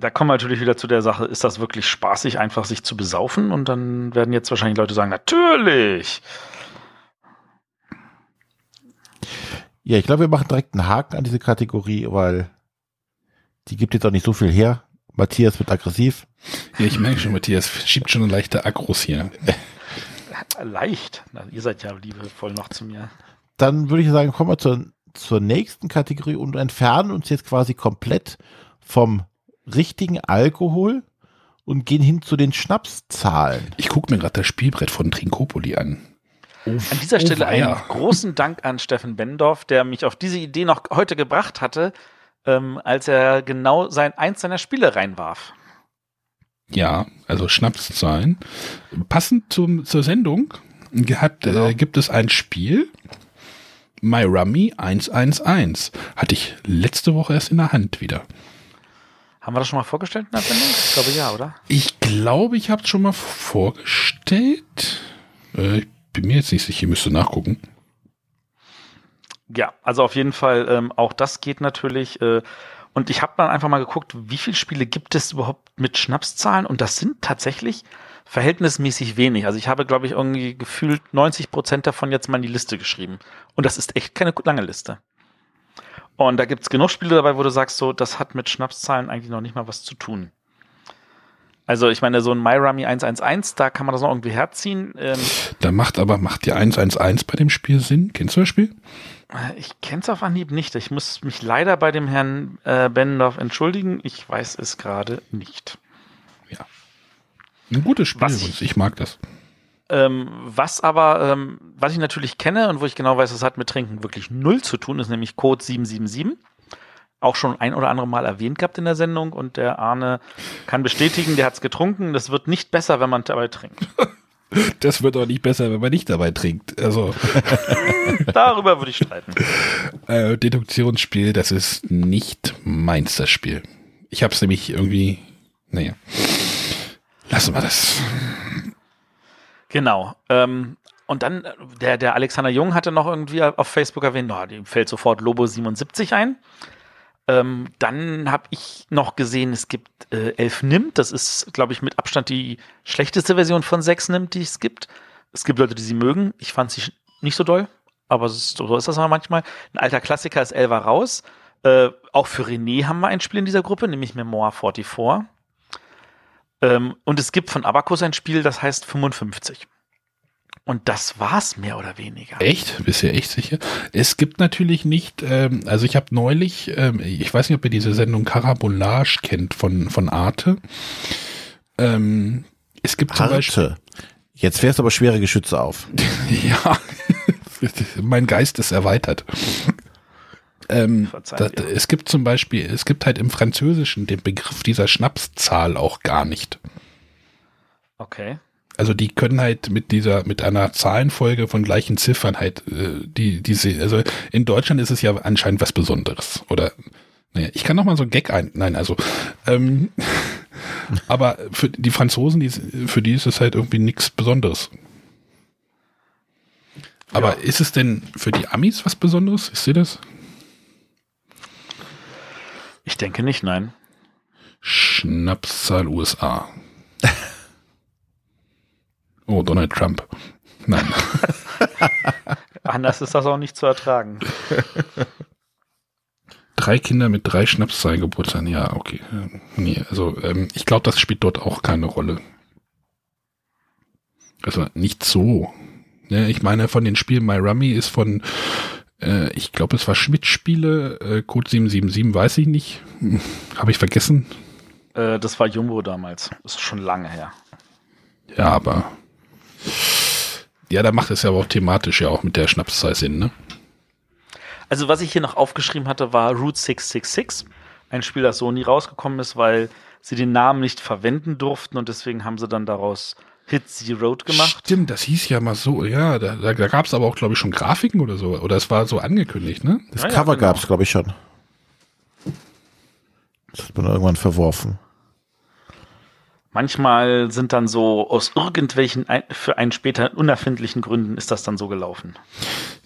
Da kommen wir natürlich wieder zu der Sache, ist das wirklich spaßig, einfach sich zu besaufen? Und dann werden jetzt wahrscheinlich Leute sagen, natürlich. Ja, ich glaube, wir machen direkt einen Haken an diese Kategorie, weil die gibt jetzt auch nicht so viel her. Matthias wird aggressiv. ja, ich merke schon, Matthias schiebt schon eine leichte Akros hier. Leicht. Na, ihr seid ja liebevoll noch zu mir. Dann würde ich sagen, kommen wir zur, zur nächsten Kategorie und entfernen uns jetzt quasi komplett vom richtigen Alkohol und gehen hin zu den Schnapszahlen. Ich gucke mir gerade das Spielbrett von Trinkopoli an. Oh, An dieser Stelle einen weia. großen Dank an Steffen Bendorf, der mich auf diese Idee noch heute gebracht hatte, ähm, als er genau sein eins seiner Spiele reinwarf. Ja, also Schnapszahlen. Passend zum, zur Sendung hat, Genau. äh, gibt es ein Spiel, My Rummy 111. Hatte ich letzte Woche erst in der Hand wieder. Haben wir das schon mal vorgestellt in der Sendung? Ich glaube ja, oder? Ich glaube, ich habe es schon mal vorgestellt. Äh, ich bin mir jetzt nicht sicher, ich müsste nachgucken. Ja, also auf jeden Fall, ähm, auch das geht natürlich. Äh, und ich habe dann einfach mal geguckt, wie viele Spiele gibt es überhaupt mit Schnapszahlen? Und das sind tatsächlich verhältnismäßig wenig. Also ich habe, glaube ich, irgendwie gefühlt 90 Prozent davon jetzt mal in die Liste geschrieben. Und das ist echt keine lange Liste. Und da gibt's genug Spiele dabei, wo du sagst, so, das hat mit Schnapszahlen eigentlich noch nicht mal was zu tun. Also ich meine, so ein MyRummy 111, da kann man das noch irgendwie herziehen. Ähm, Da macht aber, macht die 111 bei dem Spiel Sinn? Kennst du das Spiel? Ich kenne es auf Anhieb nicht. Ich muss mich leider bei dem Herrn äh, Bendorf entschuldigen. Ich weiß es gerade nicht. Ein gutes Spiel, Was ich- ich mag das. Ähm, was aber, ähm, was ich natürlich kenne und wo ich genau weiß, das hat mit Trinken wirklich null zu tun, ist nämlich Code 777. Auch schon ein oder andere Mal erwähnt gehabt in der Sendung und der Arne kann bestätigen, der hat es getrunken. Das wird nicht besser, wenn man dabei trinkt. Das wird auch nicht besser, wenn man nicht dabei trinkt. Also, Darüber würde ich streiten. äh, Deduktionsspiel, das ist nicht meins, das Spiel. Ich habe es nämlich irgendwie, naja. Lassen wir das. Genau. Ähm, und dann, äh, der, der Alexander Jung hatte noch irgendwie auf Facebook erwähnt, oh, dem fällt sofort Lobo 77 ein. Ähm, dann habe ich noch gesehen, es gibt äh, 11 Nimmt. Das ist, glaube ich, mit Abstand die schlechteste Version von 6 Nimmt, die es gibt. Es gibt Leute, die sie mögen. Ich fand sie nicht so doll, aber ist, so ist das manchmal. Ein alter Klassiker ist Elva raus. Äh, auch für René haben wir ein Spiel in dieser Gruppe, nämlich Memoir 44. Ähm, und es gibt von Abacus ein Spiel, das heißt 55. Und das war's mehr oder weniger. Echt? Bist du ja echt sicher? Es gibt natürlich nicht, ähm, also ich habe neulich, ähm, ich weiß nicht, ob ihr diese Sendung Carabolage kennt von, von Arte. Ähm, es gibt zum Beispiel, Harte. Jetzt fährst du aber schwere Geschütze auf. ja, mein Geist ist erweitert. Ähm, Verzeiht da, es gibt zum Beispiel, es gibt halt im Französischen den Begriff dieser Schnapszahl auch gar nicht. Okay. Also die können halt mit dieser, mit einer Zahlenfolge von gleichen Ziffern halt, äh, die, diese, also in Deutschland ist es ja anscheinend was Besonderes. Oder, naja, ich kann noch mal so ein Gag ein, nein, also, ähm, aber für die Franzosen, die, für die ist es halt irgendwie nichts Besonderes. Aber Ja. ist es denn für die Amis was Besonderes? Ist ihr das? Ich denke nicht, nein. Schnapszahl USA. Oh, Donald Trump. Nein. Anders ist das auch nicht zu ertragen. Drei Kinder mit drei Schnapszahlen Geburtstagen. Ja, okay. Nee, also ähm, ich glaube, das spielt dort auch keine Rolle. Also nicht so. Ja, ich meine, von den Spielen My Rummy ist von, äh, ich glaube, es war Schmidt-Spiele, äh, Code 777, weiß ich nicht. Hm, Habe ich vergessen. Äh, das war Jumbo damals. Das ist schon lange her. Ja, aber. Ja, da macht es ja aber auch thematisch ja auch mit der Schnapszahl Sinn, ne? Also was ich hier noch aufgeschrieben hatte, war Route 666. Ein Spiel, das so nie rausgekommen ist, weil sie den Namen nicht verwenden durften und deswegen haben sie dann daraus Hit Zero gemacht. Stimmt, das hieß ja mal so, ja, da, da, da gab es aber auch, glaube ich, schon Grafiken oder so. Oder es war so angekündigt, ne? Das Ja, ja, Cover genau. gab's, glaube ich, schon. Das hat man irgendwann verworfen. Manchmal sind dann so aus irgendwelchen für einen später unerfindlichen Gründen ist das dann so gelaufen.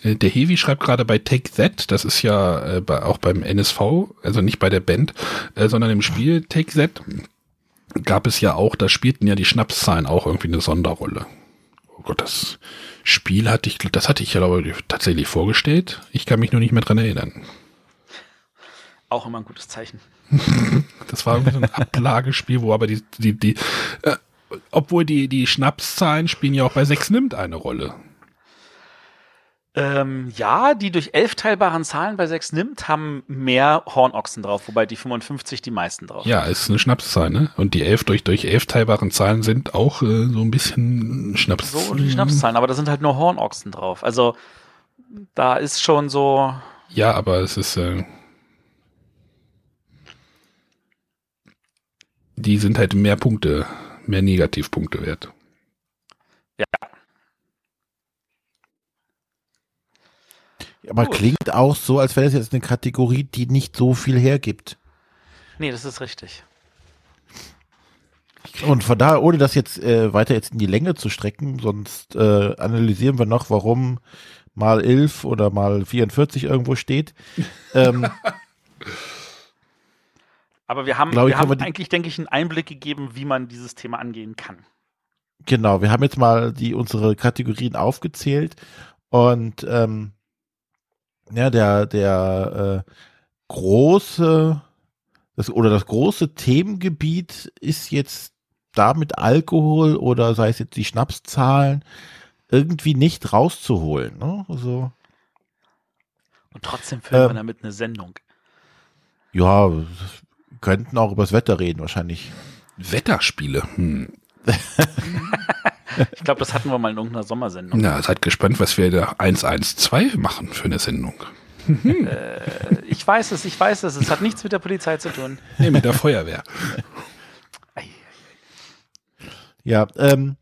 Äh, Der Hevi schreibt gerade bei Take That, das ist ja äh, bei, auch beim NSV, also nicht bei der Band, äh, sondern im Spiel Take That gab es ja auch, da spielten ja die Schnapszahlen auch irgendwie eine Sonderrolle. Oh Gott, das Spiel hatte ich, das hatte ich ja glaube ich, tatsächlich vorgestellt. Ich kann mich nur nicht mehr dran erinnern. Auch immer ein gutes Zeichen. Das war irgendwie so ein Ablagespiel, wo aber die, die, die, äh, obwohl die, die Schnapszahlen spielen ja auch bei 6 nimmt eine Rolle. Ähm, ja, die durch elf teilbaren Zahlen bei sechs nimmt, haben mehr Hornochsen drauf, wobei die 55 die meisten drauf. Ja, ist eine Schnapszahl, ne? Und die 11 durch, durch 11 teilbaren Zahlen sind auch äh, so ein bisschen Schnaps. So die Schnapszahlen, aber da sind halt nur Hornochsen drauf. Also da ist schon so, Ja, aber es ist, äh, die sind halt mehr Punkte, mehr Negativpunkte wert. ja, Aber Gut. klingt auch so, als wäre es jetzt eine Kategorie, die nicht so viel hergibt. nee, das ist richtig. Und von daher, ohne das jetzt äh, weiter jetzt in die Länge zu strecken, sonst äh, analysieren wir noch, warum mal 11 oder mal 44 irgendwo steht. ähm, Aber wir haben, wir haben wir eigentlich, denke ich, einen Einblick gegeben, wie man dieses Thema angehen kann. genau, wir haben jetzt mal die unsere Kategorien aufgezählt und ähm, ja, der der äh, große das, oder das große Themengebiet ist jetzt da mit Alkohol oder sei es jetzt die Schnapszahlen irgendwie nicht rauszuholen. Ne? Also Und trotzdem filmen wir Ähm. damit eine Sendung. ja, wir könnten auch übers Wetter reden wahrscheinlich. Wetterspiele. Hm. Ich glaube, das hatten wir mal in irgendeiner Sommersendung. Na, seid gespannt, was wir da 112 machen für eine Sendung. Ich weiß es, ich weiß es. Es hat nichts mit der Polizei zu tun. Nee, mit der Feuerwehr. Ja, ähm,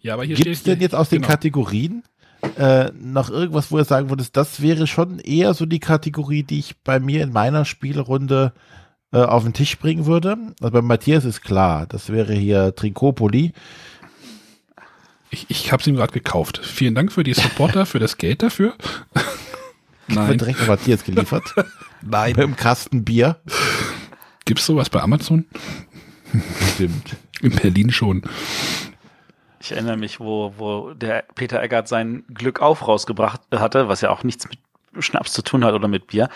Ja, aber hier Gibt es steht denn jetzt aus den genau. Kategorien äh, noch irgendwas, wo ihr sagen würdest, das wäre schon eher so die Kategorie, die ich bei mir in meiner Spielrunde äh, auf den Tisch bringen würde? Also bei Matthias ist klar, das wäre hier Trinkopoli. Ich, ich habe es ihm gerade gekauft. Vielen Dank für die Supporter, für das Geld dafür. Wird Nein, direkt an Matthias geliefert. nein. Einem Kasten Bier. Gibt's sowas bei Amazon? Stimmt. In Berlin schon. Ich erinnere mich, wo, wo der Peter Eggert sein Glück auf rausgebracht hatte, was ja auch nichts mit Schnaps zu tun hat oder mit Bier.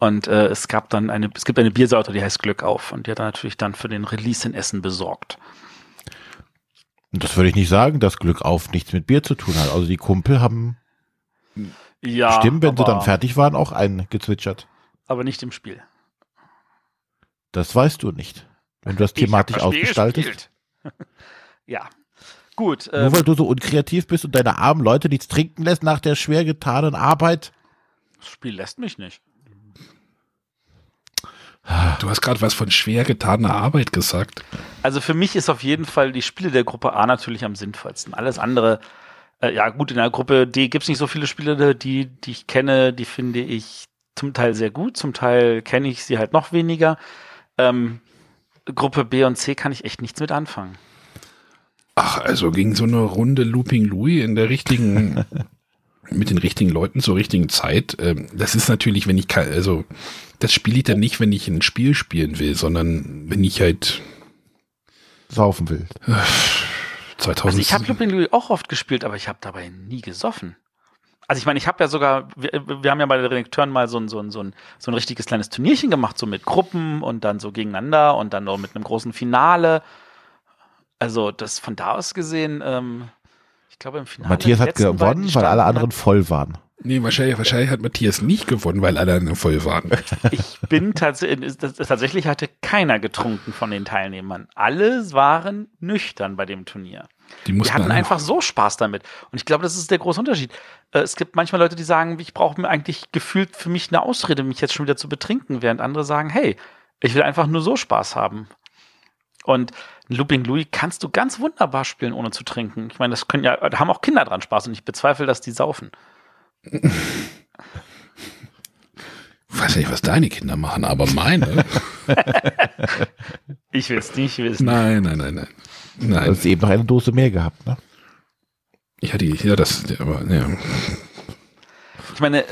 Und äh, es gab dann eine, es gibt eine Biersorte, die heißt Glück auf. Und die hat er natürlich dann für den Release in Essen besorgt. Das würde ich nicht sagen, dass Glück auf nichts mit Bier zu tun hat. Also die Kumpel haben Ja, bestimmt, wenn sie dann fertig waren, auch einen gezwitschert. Aber nicht im Spiel. Das weißt du nicht. Wenn du das thematisch ausgestaltest. ja. Gut. Nur Ähm, weil du so unkreativ bist und deine armen Leute nichts trinken lässt nach der schwer getanen Arbeit. das Spiel lässt mich nicht. Du hast gerade was von schwer getaner Arbeit gesagt. Also für mich ist auf jeden Fall die Spiele der Gruppe A natürlich am sinnvollsten. Alles andere, äh, ja gut, in der Gruppe D gibt es nicht so viele Spiele, die, die ich kenne, die finde ich zum Teil sehr gut, zum Teil kenne ich sie halt noch weniger. Ähm, Gruppe B und C kann ich echt nichts mit anfangen. Ach, also gegen so eine Runde Looping Louis in der richtigen, mit den richtigen Leuten zur richtigen Zeit. Ähm, das ist natürlich, wenn ich kann, also das spiele ich dann nicht, wenn ich ein Spiel spielen will, sondern wenn ich halt Saufen will. 2000. Also ich habe Looping Louis auch oft gespielt, aber ich habe dabei nie gesoffen. Also ich meine, ich habe ja sogar, wir, wir haben ja bei den Redakteuren mal so ein, so, ein, so, ein, so ein richtiges kleines Turnierchen gemacht, so mit Gruppen und dann so gegeneinander und dann noch mit einem großen Finale. Also das von da aus gesehen, ähm, ich glaube im Finale. Matthias hat gewonnen, weil alle anderen voll waren. nee, wahrscheinlich, wahrscheinlich hat Matthias nicht gewonnen, weil alle anderen voll waren. Ich bin tatsächlich, tatsächlich hatte keiner getrunken von den Teilnehmern. Alle waren nüchtern bei dem Turnier. Die Die mussten hatten einfach so Spaß damit. Und ich glaube, das ist der große Unterschied. Äh, Es gibt manchmal Leute, die sagen, ich brauche mir eigentlich gefühlt für mich eine Ausrede, mich jetzt schon wieder zu betrinken, während andere sagen, hey, Ich will einfach nur so Spaß haben. Und Looping Louis kannst du ganz wunderbar spielen, ohne zu trinken. Ich meine, das können ja, da haben auch Kinder dran Spaß und ich bezweifle, dass die saufen. Ich weiß nicht, was deine Kinder machen, aber meine. Ich will es nicht wissen. nein, nein, nein, nein. Du Nein. hast eben noch eine Dose mehr gehabt, ne? Ja, die, ja, das, aber, ja. Ich meine, äh,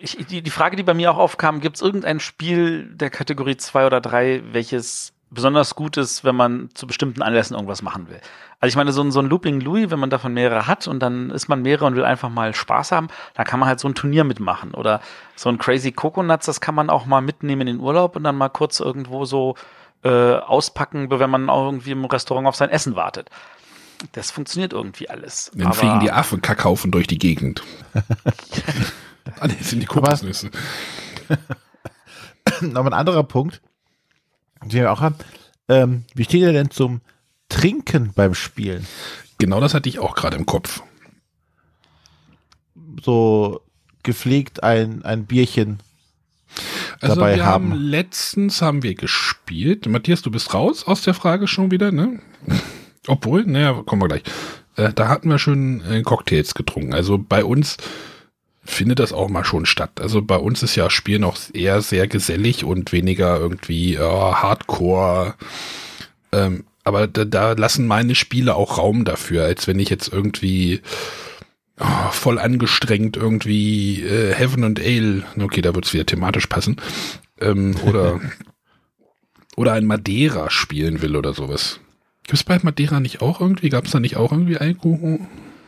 ich, die, die Frage, die bei mir auch aufkam, gibt es irgendein Spiel der Kategorie 2 oder 3, welches besonders gut ist, wenn man zu bestimmten Anlässen irgendwas machen will? Also ich meine, so ein, so ein Looping Louis, wenn man davon mehrere hat und dann ist man mehrere und will einfach mal Spaß haben, dann kann man halt so ein Turnier mitmachen. Oder so ein Crazy Coconuts, das kann man auch mal mitnehmen in den Urlaub und dann mal kurz irgendwo so äh, auspacken, wenn man auch irgendwie im Restaurant auf sein Essen wartet. Das funktioniert irgendwie alles. Dann Aber- fliegen die Affen Kackhaufen durch die Gegend. ah, nee, das sind die Kokosnüsse. Aber ein anderer Punkt, den wir auch haben, ähm, wie steht ihr denn zum Trinken beim Spielen? Genau das hatte ich auch gerade im Kopf. So gepflegt ein, ein Bierchen. Also dabei wir haben haben. letztens haben wir gespielt. Matthias, du bist raus aus der Frage schon wieder, ne? Obwohl, naja, kommen wir gleich. Äh, da hatten wir schon äh, Cocktails getrunken. Also bei uns findet das auch mal schon statt. Also bei uns ist ja Spielen auch eher sehr gesellig und weniger irgendwie äh, Hardcore. Ähm, aber da, da lassen meine Spiele auch Raum dafür, als wenn ich jetzt irgendwie oh, voll angestrengt irgendwie äh, Heaven and Ale, okay, da wird es wieder thematisch passen, ähm, oder, oder ein Madeira spielen will oder sowas. Gibt es bei Madeira nicht auch irgendwie? Gab es da nicht auch irgendwie Alkohol?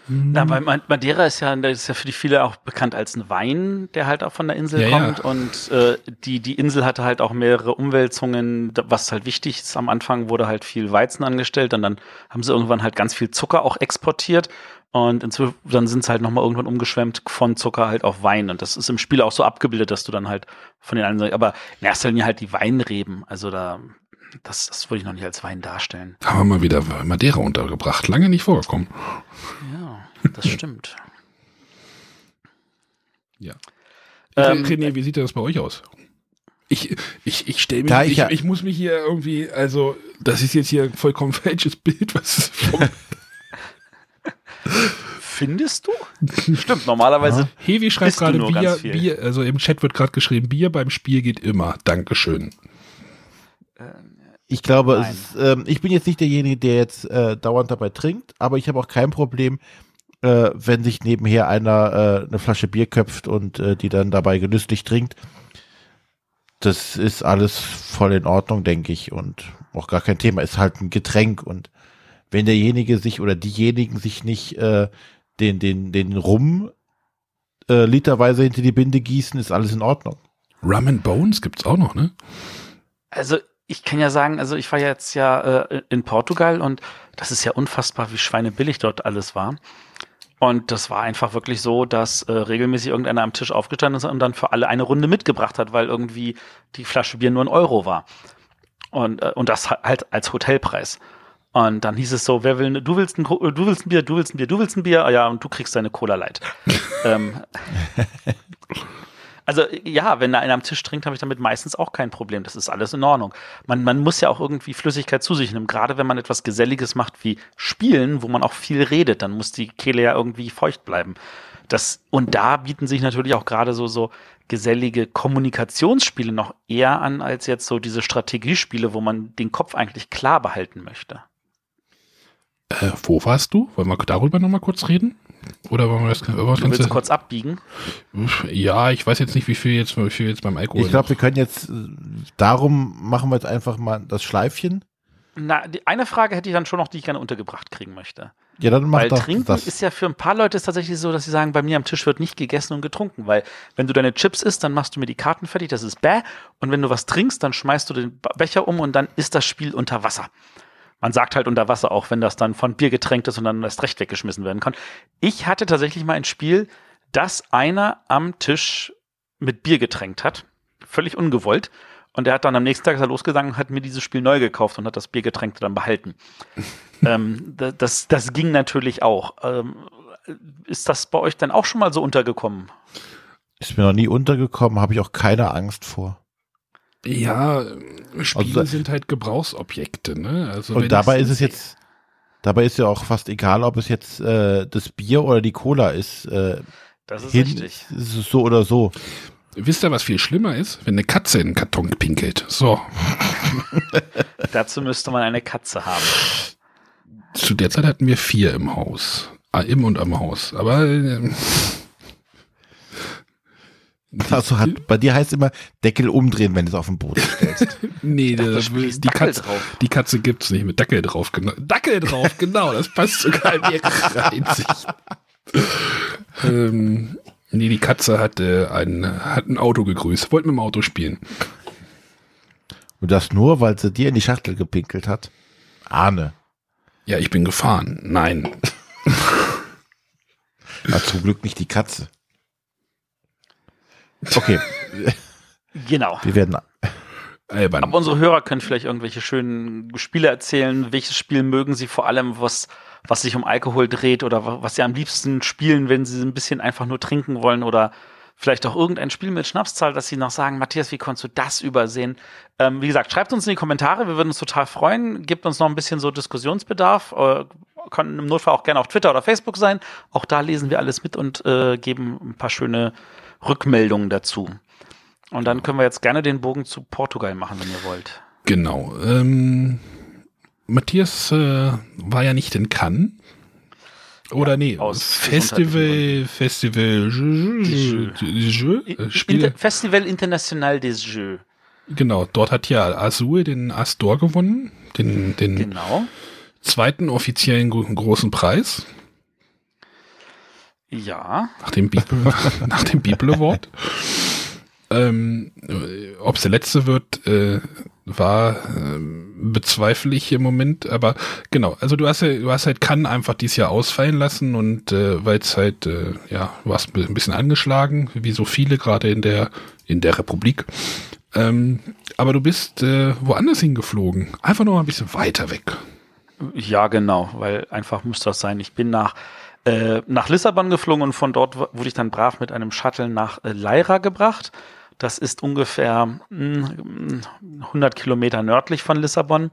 Na, weil Ma- Madeira ist ja, ist ja für die viele auch bekannt als ein Wein, der halt auch von der Insel Ja, ja. kommt. Und äh, die, die Insel hatte halt auch mehrere Umwälzungen, was halt wichtig ist. Am Anfang wurde halt viel Weizen angestellt und dann haben sie irgendwann halt ganz viel Zucker auch exportiert. Und inzwischen, dann sind es halt nochmal irgendwann umgeschwemmt von Zucker halt auf Wein. Und das ist im Spiel auch so abgebildet, dass du dann halt von den anderen, aber in erster Linie halt die Weinreben. Also da, das, das würde ich noch nicht als Wein darstellen. Haben wir mal wieder Madeira untergebracht. Lange nicht vorgekommen. Ja, das stimmt. Ja. Ähm, René, wie sieht das bei euch aus? Ich, ich, ich stelle mich, Da ich, ich ja- ich muss mich hier irgendwie, also, das ist jetzt hier ein vollkommen falsches Bild, was Findest du? Stimmt, normalerweise. Hevi schreibt gerade Bier. Bier, also im Chat wird gerade geschrieben, Bier beim Spiel geht immer. Dankeschön. Ich glaube, es ist, ähm, ich bin jetzt nicht derjenige, der jetzt äh, dauernd dabei trinkt, aber ich habe auch kein Problem, äh, wenn sich nebenher einer äh, eine Flasche Bier köpft und äh, die dann dabei genüsslich trinkt. Das ist alles voll in Ordnung, denke ich, und auch gar kein Thema. Ist halt ein Getränk und wenn derjenige sich oder diejenigen sich nicht äh, den, den, den Rum äh, literweise hinter die Binde gießen, ist alles in Ordnung. Rum and Bones gibt's auch noch, ne? Also ich kann ja sagen, also ich war jetzt ja äh, in Portugal und das ist ja unfassbar, wie schweinebillig dort alles war. Und das war einfach wirklich so, dass äh, regelmäßig irgendeiner am Tisch aufgestanden ist und dann für alle eine Runde mitgebracht hat, weil irgendwie die Flasche Bier nur ein Euro war. Und, äh, und das halt als Hotelpreis. Und dann hieß es so, wer will, ne- du willst ein, Co- du willst ein Bier, du willst ein Bier, du willst ein Bier, ah ja, und du kriegst deine Cola Light. ähm, also ja, wenn da einer am Tisch trinkt, habe ich damit meistens auch kein Problem. Das ist alles in Ordnung. Man, man muss ja auch irgendwie Flüssigkeit zu sich nehmen. Gerade wenn man etwas Geselliges macht wie Spielen, wo man auch viel redet, dann muss die Kehle ja irgendwie feucht bleiben. Das, und da bieten sich natürlich auch gerade so, so gesellige Kommunikationsspiele noch eher an, als jetzt so diese Strategiespiele, wo man den Kopf eigentlich klar behalten möchte. Äh, wo warst du? Wollen wir darüber nochmal kurz reden? Oder wollen wir das, Du willst kannst kurz abbiegen? Ja, ich weiß jetzt nicht, wie viel jetzt, wie viel jetzt beim Alkohol. Ich glaube, wir können jetzt, äh, darum machen wir jetzt einfach mal das Schleifchen. Na, die, eine Frage hätte ich dann schon noch, die ich gerne untergebracht kriegen möchte. Ja, dann mach Weil doch Trinken das. ist ja für ein paar Leute ist tatsächlich so, dass sie sagen, bei mir am Tisch wird nicht gegessen und getrunken, weil wenn du deine Chips isst, dann machst du mir die Karten fertig, das ist bäh. Und wenn du was trinkst, dann schmeißt du den Becher um und dann ist das Spiel unter Wasser. Man sagt halt unter Wasser auch, wenn das dann von Bier getränkt ist und dann erst recht weggeschmissen werden kann. Ich hatte tatsächlich mal ein Spiel, dass einer am Tisch mit Bier getränkt hat. Völlig ungewollt. Und er hat dann am nächsten Tag ist er losgegangen und hat mir dieses Spiel neu gekauft und hat das Biergetränkte dann behalten. ähm, da- das, das ging natürlich auch. Ähm, ist das bei euch dann auch schon mal so untergekommen? Ist mir noch nie untergekommen, habe ich auch keine Angst vor. Ja, Spiele Also- sind halt Gebrauchsobjekte, ne? Also Und dabei ist es jetzt, dabei ist ja auch fast egal, ob es jetzt äh, das Bier oder die Cola ist. Äh, Das ist hin, richtig. ist es so oder so. Wisst ihr, was viel schlimmer ist? Wenn eine Katze in den Karton pinkelt. So. Dazu müsste man eine Katze haben. Zu der Zeit hatten wir vier im Haus. Ah, im und am Haus. Aber äh, Also hat, bei dir heißt immer Deckel umdrehen, wenn du es auf den Boden stellst. nee, dachte, da- da spielst die, Dackel Katze, drauf. die Katze gibt's nicht mit Dackel drauf. Genau. Dackel drauf, genau. Das passt sogar in ihre Einsicht. ähm, nee, die Katze hat, äh, ein, hat ein Auto gegrüßt. Wollte mit dem Auto spielen. Und das nur, weil sie dir in die Schachtel gepinkelt hat. Ahne. Ja, ich bin gefahren. Nein. Na, zum Glück nicht die Katze. Okay, Genau. wir werden. Albern. Aber unsere Hörer können vielleicht irgendwelche schönen Spiele erzählen. Welches Spiel mögen sie vor allem, was, was sich um Alkohol dreht oder wa- was sie am liebsten spielen, wenn sie ein bisschen einfach nur trinken wollen oder vielleicht auch irgendein Spiel mit Schnapszahl, dass sie noch sagen, Matthias, wie konntest du das übersehen? Ähm, wie gesagt, schreibt uns in die Kommentare, wir würden uns total freuen. Gebt uns noch ein bisschen so Diskussionsbedarf. Äh, kann im Notfall auch gerne auf Twitter oder Facebook sein. Auch da lesen wir alles mit und äh, geben ein paar schöne Rückmeldungen dazu. Und dann können wir jetzt gerne den Bogen zu Portugal machen, wenn ihr wollt. Genau. Ähm, Matthias äh, war ja nicht in Cannes. Oder nee, aus Festival, Festival, Jeu, Jeu, äh, Festival International des Jeux. Genau, dort hat ja Azul den Astor gewonnen, den, den Genau. zweiten offiziellen gro- großen Preis Ja. nach dem Bibel, nach dem Bibel Award. Ähm, Ob es der letzte wird, äh, war ähm, bezweifle ich im Moment, aber genau, also du hast ja, du hast halt Cannes einfach dieses Jahr ausfallen lassen und äh, weil es halt, äh, ja, du warst ein bisschen angeschlagen, wie so viele gerade in der in der Republik. Ähm, aber du bist äh, woanders hingeflogen, einfach mal ein bisschen weiter weg. Ja, genau, weil einfach muss das sein. Ich bin nach, äh, nach Lissabon geflogen und von dort wurde ich dann brav mit einem Shuttle nach äh, Leira gebracht. Das ist ungefähr mm, 100 Kilometer nördlich von Lissabon.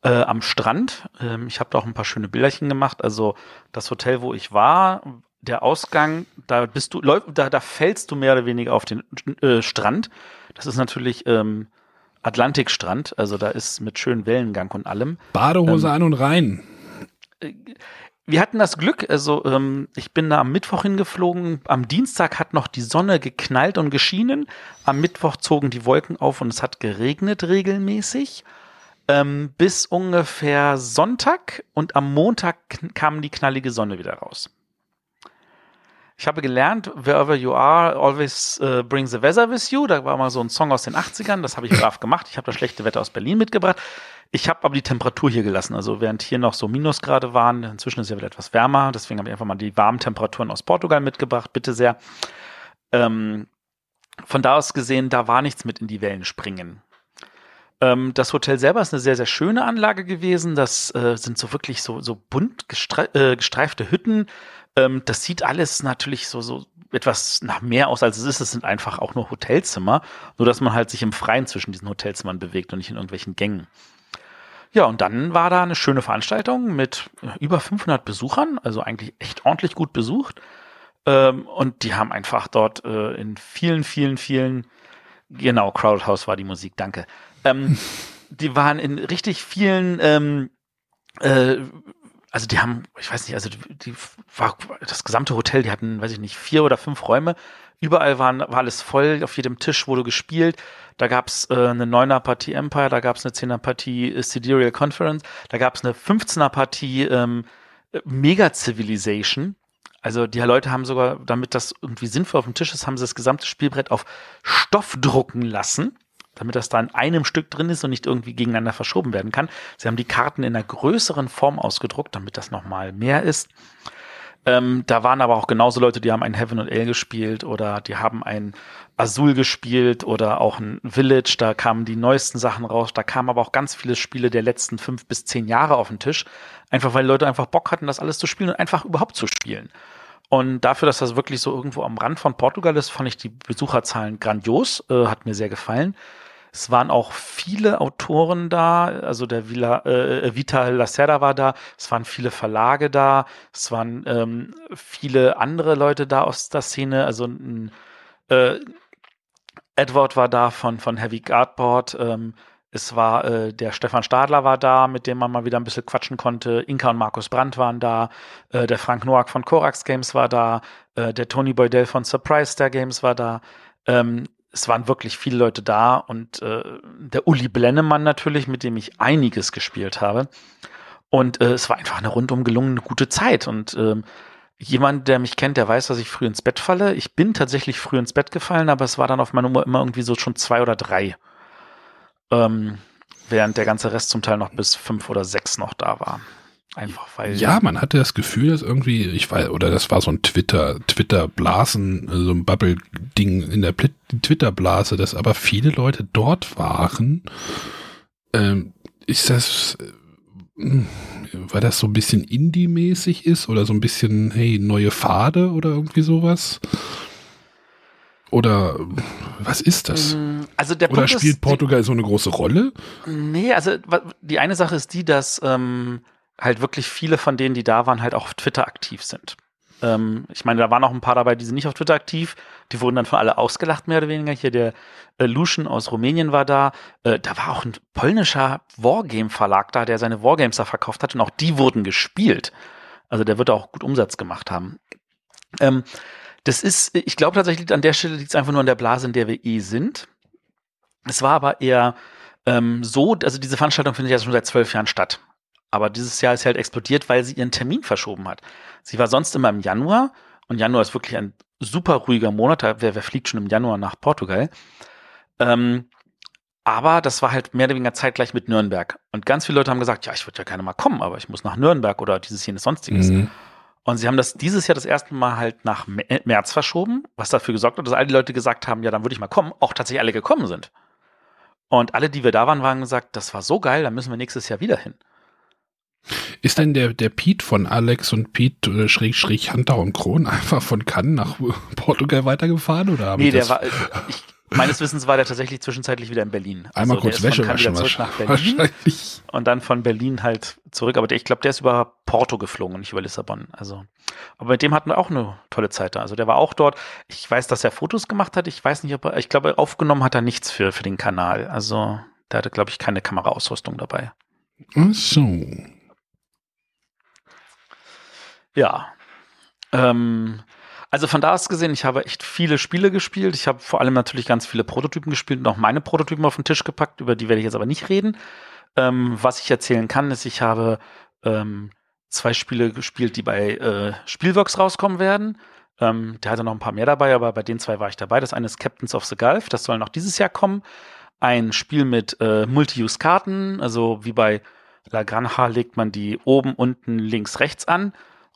Äh, am Strand. Ähm, ich habe da auch ein paar schöne Bilderchen gemacht. Also das Hotel, wo ich war, der Ausgang, da bist du, da, da fällst du mehr oder weniger auf den äh, Strand. Das ist natürlich ähm, Atlantikstrand, also da ist mit schönem Wellengang und allem. Badehose an und rein. Wir hatten das Glück, also ähm, ich bin da am Mittwoch hingeflogen. Am Dienstag hat noch die Sonne geknallt und geschienen. Am Mittwoch zogen die Wolken auf und es hat geregnet regelmäßig. Ähm, bis ungefähr Sonntag und am Montag kam die knallige Sonne wieder raus. Ich habe gelernt, wherever you are, always äh, bring the weather with you. Da war mal so ein Song aus den 80ern, das habe ich brav gemacht. Ich habe das schlechte Wetter aus Berlin mitgebracht. Ich habe aber die Temperatur hier gelassen. Also während hier noch so Minusgrade waren, inzwischen ist ja wieder etwas wärmer. Deswegen habe ich einfach mal die warmen Temperaturen aus Portugal mitgebracht. Bitte sehr. Ähm, von da aus gesehen, da war nichts mit in die Wellen springen. Ähm, das Hotel selber ist eine sehr, sehr schöne Anlage gewesen. Das äh, sind so wirklich so, so bunt gestre äh, gestreifte Hütten. Ähm, das sieht alles natürlich so, so etwas nach mehr aus, als es ist. Es sind einfach auch nur Hotelzimmer. Nur, dass man halt sich im Freien zwischen diesen Hotelzimmern bewegt und nicht in irgendwelchen Gängen. Ja, und dann war da eine schöne Veranstaltung mit äh, über 500 Besuchern, also eigentlich echt ordentlich gut besucht. Ähm, und die haben einfach dort äh, in vielen, vielen, vielen, genau, Crowdhouse war die Musik, danke. Ähm, die waren in richtig vielen, ähm, äh, also die haben, ich weiß nicht, also die, die war das gesamte Hotel, die hatten, weiß ich nicht, vier oder fünf Räume. Überall waren, war alles voll, auf jedem Tisch wurde gespielt. Da gab's äh, eine 9er Partie Empire, da gab's eine 10er Partie äh, Sidereal Conference, da gab's eine 15er Partie ähm, Mega Civilization. Also die Leute haben sogar, damit das irgendwie sinnvoll auf dem Tisch ist, haben sie das gesamte Spielbrett auf Stoff drucken lassen, damit das da in einem Stück drin ist und nicht irgendwie gegeneinander verschoben werden kann. Sie haben die Karten in einer größeren Form ausgedruckt, damit das nochmal mehr ist. Ähm, da waren aber auch genauso Leute, die haben ein Heaven und Ale gespielt oder die haben ein Azul gespielt oder auch ein Village. Da kamen die neuesten Sachen raus. Da kamen aber auch ganz viele Spiele der letzten fünf bis zehn Jahre auf den Tisch. Einfach weil Leute einfach Bock hatten, das alles zu spielen und einfach überhaupt zu spielen. Und dafür, dass das wirklich so irgendwo am Rand von Portugal ist, fand ich die Besucherzahlen grandios, äh, hat mir sehr gefallen. Es waren auch viele Autoren da, also der Vila, äh, Vital Lacerda war da, es waren viele Verlage da, es waren ähm, viele andere Leute da aus der Szene, also ein, äh, Edward war da von, von Heavy Guardboard, ähm, es war äh, der Stefan Stadler war da, mit dem man mal wieder ein bisschen quatschen konnte. Inka und Markus Brandt waren da. Äh, der Frank Noack von Korax Games war da. Äh, der Tony Boydell von Surprise Star Games war da. Ähm, es waren wirklich viele Leute da und äh, der Uli Blennemann natürlich, mit dem ich einiges gespielt habe. Und äh, es war einfach eine rundum gelungene gute Zeit. Und ähm, jemand, der mich kennt, der weiß, dass ich früh ins Bett falle. Ich bin tatsächlich früh ins Bett gefallen, aber es war dann auf meiner Nummer immer irgendwie so schon zwei oder drei. Ähm, während der ganze Rest zum Teil noch bis fünf oder sechs noch da war. Einfach weil. Ja, man hatte das Gefühl, dass irgendwie, ich weiß, oder das war so ein Twitter, Twitter-Blasen, so ein Bubble-Ding in der Twitter-Blase, dass aber viele Leute dort waren. Ähm, ist das, äh, weil das so ein bisschen Indie-mäßig ist oder so ein bisschen, hey, neue Pfade oder irgendwie sowas? Oder was ist das? Also der Oder Punkt spielt ist, Portugal so eine große Rolle? Nee, also die eine Sache ist die, dass ähm, halt wirklich viele von denen, die da waren, halt auch auf Twitter aktiv sind. Ähm, ich meine, da waren auch ein paar dabei, die sind nicht auf Twitter aktiv. Die wurden dann von alle ausgelacht, mehr oder weniger. Hier der äh, Lucian aus Rumänien war da. Äh, da war auch ein polnischer Wargame-Verlag da, der seine Wargames da verkauft hat und auch die wurden gespielt. Also der wird auch gut Umsatz gemacht haben. Ähm, das ist, ich glaube tatsächlich, an der Stelle liegt es einfach nur an der Blase, in der wir eh sind. Es war aber eher ähm, so, also diese Veranstaltung findet ja schon seit zwölf Jahren statt. Aber dieses Jahr ist sie halt explodiert, weil sie ihren Termin verschoben hat. Sie war sonst immer im Januar und Januar ist wirklich ein super ruhiger Monat. Wer, wer fliegt schon im Januar nach Portugal? Ähm, aber das war halt mehr oder weniger zeitgleich mit Nürnberg. Und ganz viele Leute haben gesagt, ja, ich würde ja gerne mal kommen, aber ich muss nach Nürnberg oder dieses jenes sonstiges. Mhm. Und sie haben das dieses Jahr das erste Mal halt nach Mä- März verschoben, was dafür gesorgt hat, dass all die Leute gesagt haben, ja, dann würde ich mal kommen, auch tatsächlich alle gekommen sind. Und alle, die wir da waren, waren gesagt, das war so geil, da müssen wir nächstes Jahr wieder hin. Ist denn der, der Pete von Alex und Pete äh, schräg, schräg Hunter und Kron einfach von Cannes nach Portugal weitergefahren? Oder Nee, der das war, äh, ich, meines Wissens war der tatsächlich zwischenzeitlich wieder in Berlin. einmal Also, kurz Wäsche waschen? zurück nach. Berlin und dann von Berlin halt zurück. Aber der, ich glaube, der ist über Porto geflogen und nicht über Lissabon. Also, aber mit dem hatten wir auch eine tolle Zeit da. Also der war auch dort. Ich weiß, dass er Fotos gemacht hat. Ich weiß nicht, ob er, ich glaube, aufgenommen hat er nichts für, für den Kanal. Also der hatte, glaube ich, keine Kameraausrüstung dabei. Ach so. Ja. Ähm, also von da aus gesehen, ich habe echt viele Spiele gespielt. Ich habe vor allem natürlich ganz viele Prototypen gespielt und auch meine Prototypen auf den Tisch gepackt, über die werde ich jetzt aber nicht reden. Ähm, was ich erzählen kann, ist, ich habe ähm, zwei Spiele gespielt, die bei äh, Spielworks rauskommen werden. Ähm, der hatte noch ein paar mehr dabei, aber bei den zwei war ich dabei. Das eine ist Captains of the Gulf, das soll noch dieses Jahr kommen. Ein Spiel mit äh, Multi-Use-Karten, also wie bei La Granja legt man die oben, unten, links, rechts an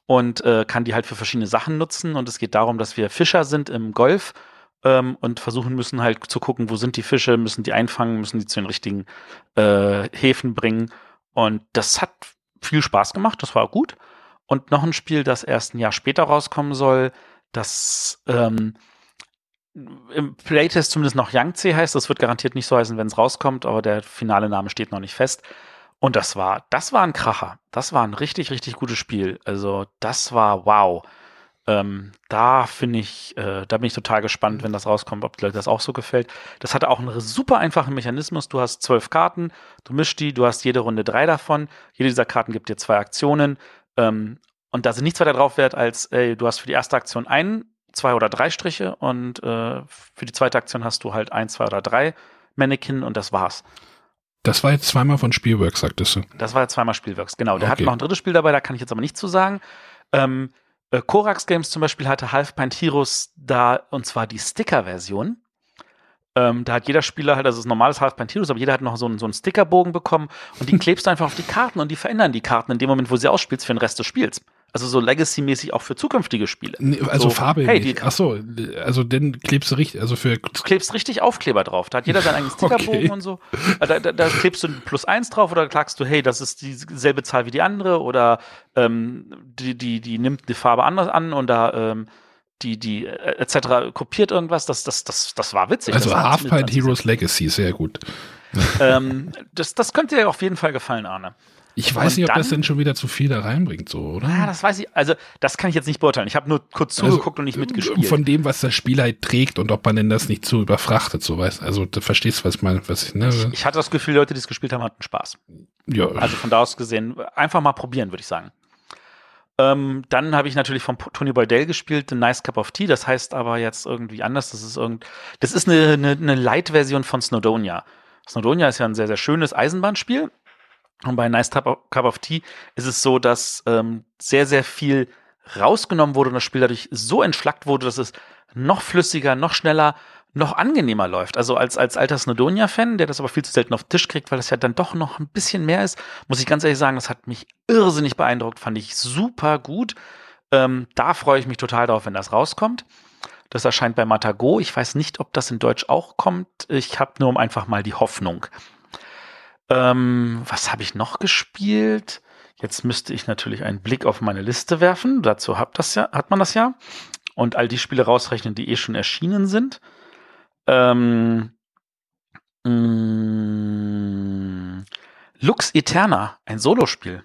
und äh, kann die halt für verschiedene Sachen nutzen. Und es geht darum, dass wir Fischer sind im Golf ähm, und versuchen müssen halt zu gucken, wo sind die Fische, müssen die einfangen, müssen die zu den richtigen äh, Häfen bringen. Und das hat viel Spaß gemacht, das war gut. Und noch ein Spiel, das erst ein Jahr später rauskommen soll, das ähm, im Playtest zumindest noch Yangtze heißt. Das wird garantiert nicht so heißen, wenn es rauskommt, aber der finale Name steht noch nicht fest. Und das war, das war ein Kracher. Das war ein richtig, richtig gutes Spiel. Also, das war wow. Ähm, da finde ich, äh, da bin ich total gespannt, wenn das rauskommt, ob das auch so gefällt. Das hatte auch einen super einfachen Mechanismus. Du hast zwölf Karten, du mischst die, du hast jede Runde drei davon. Jede dieser Karten gibt dir zwei Aktionen. Ähm, und da sind nichts weiter drauf wert, als ey, du hast für die erste Aktion ein, zwei oder drei Striche und äh, für die zweite Aktion hast du halt ein, zwei oder drei Mannequin und das war's. Das war jetzt zweimal von Spielworks, sagtest du. Das war ja zweimal Spielworks, genau. Der Okay. hat noch ein drittes Spiel dabei, da kann ich jetzt aber nichts zu sagen. Ähm, äh, Korax Games zum Beispiel hatte Half Pint Heroes da, und zwar die Sticker-Version. Ähm, da hat jeder Spieler halt, also das ist normales Half Pint Heroes, aber jeder hat noch so einen, so einen Stickerbogen bekommen und die klebst du einfach auf die Karten und die verändern die Karten in dem Moment, wo sie ausspielst für den Rest des Spiels. Also so Legacy-mäßig auch für zukünftige Spiele. Nee, also So, Farbe. hey, die- Ach so, also dann klebst du richtig, also für Du klebst richtig Aufkleber drauf. Da hat jeder seinen eigenen Stickerbogen Okay. und so. Äh, Da, da, da klebst du ein plus eins drauf oder klagst du, hey, das ist dieselbe Zahl wie die andere oder ähm, die, die, die nimmt die Farbe anders an und da ähm, die, die äh, etc. kopiert irgendwas. Das, das, das, das war witzig. Also Half-Pipe Heroes Legacy, sehr gut. ähm, das, das könnte dir auf jeden Fall gefallen, Arne. Ich weiß Und nicht, ob das dann- denn schon wieder zu viel da reinbringt, so, oder? Ah, das weiß ich, also das kann ich jetzt nicht beurteilen. Ich habe nur kurz Also, zugeguckt und nicht mitgespielt. Von dem, was das Spiel halt trägt und ob man denn das nicht zu überfrachtet, so weißt Also, du verstehst, was ich meine, was ich, ne? ich hatte das Gefühl, Leute, die es gespielt haben, hatten Spaß. Ja, Also von da aus gesehen, einfach mal probieren, würde ich sagen. Ähm, dann habe ich natürlich von Tony Boydell gespielt, The Nice Cup of Tea. Das heißt aber jetzt irgendwie anders. Das ist irgend, das ist eine, eine, eine Light-Version von Snowdonia. Snowdonia ist ja ein sehr, sehr schönes Eisenbahnspiel. Und bei Nice Cup of, Tea ist es so, dass ähm, sehr, sehr viel rausgenommen wurde und das Spiel dadurch so entschlackt wurde, dass es noch flüssiger, noch schneller, noch angenehmer läuft. Also als, als alter Snowdonia-Fan, der das aber viel zu selten auf den Tisch kriegt, weil es ja dann doch noch ein bisschen mehr ist, muss ich ganz ehrlich sagen, das hat mich irrsinnig beeindruckt, fand ich super gut. Ähm, da freue ich mich total drauf, wenn das rauskommt. Das erscheint bei Matago. Ich weiß nicht, ob das in Deutsch auch kommt. Ich habe nur einfach mal die Hoffnung. Ähm, was habe ich noch gespielt? Jetzt müsste ich natürlich einen Blick auf meine Liste werfen. Dazu hat, das ja, hat man das ja. Und all die Spiele rausrechnen, die eh schon erschienen sind. Ähm, mh, Lux Eterna, ein Solospiel.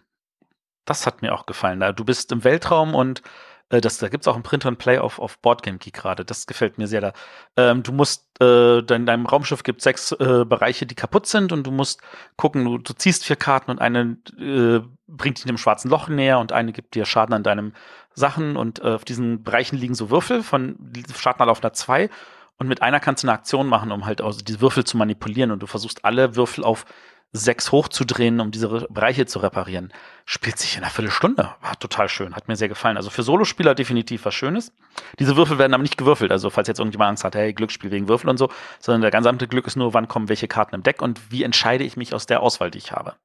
Das hat mir auch gefallen. Du bist im Weltraum und äh, das, da gibt es auch ein Print and Play auf, auf Boardgame Geek gerade. Das gefällt mir sehr. Da. Ähm, du musst, äh, in deinem Raumschiff gibt sechs äh, Bereiche, die kaputt sind und du musst gucken, du, du ziehst vier Karten und eine äh, bringt dich dem schwarzen Loch näher und eine gibt dir Schaden an deinem Sachen und äh, auf diesen Bereichen liegen so Würfel von alle auf einer 2 und mit einer kannst du eine Aktion machen, um halt also diese Würfel zu manipulieren und du versuchst alle Würfel auf sechs hochzudrehen, um diese Re- Bereiche zu reparieren. Spielt sich in einer Viertelstunde. War total schön. Hat mir sehr gefallen. Also für Solospieler definitiv was Schönes. Diese Würfel werden aber nicht gewürfelt. Also falls jetzt irgendjemand Angst hat, hey, Glücksspiel wegen Würfel und so, sondern der gesamte Glück ist nur, wann kommen welche Karten im Deck und wie entscheide ich mich aus der Auswahl, die ich habe.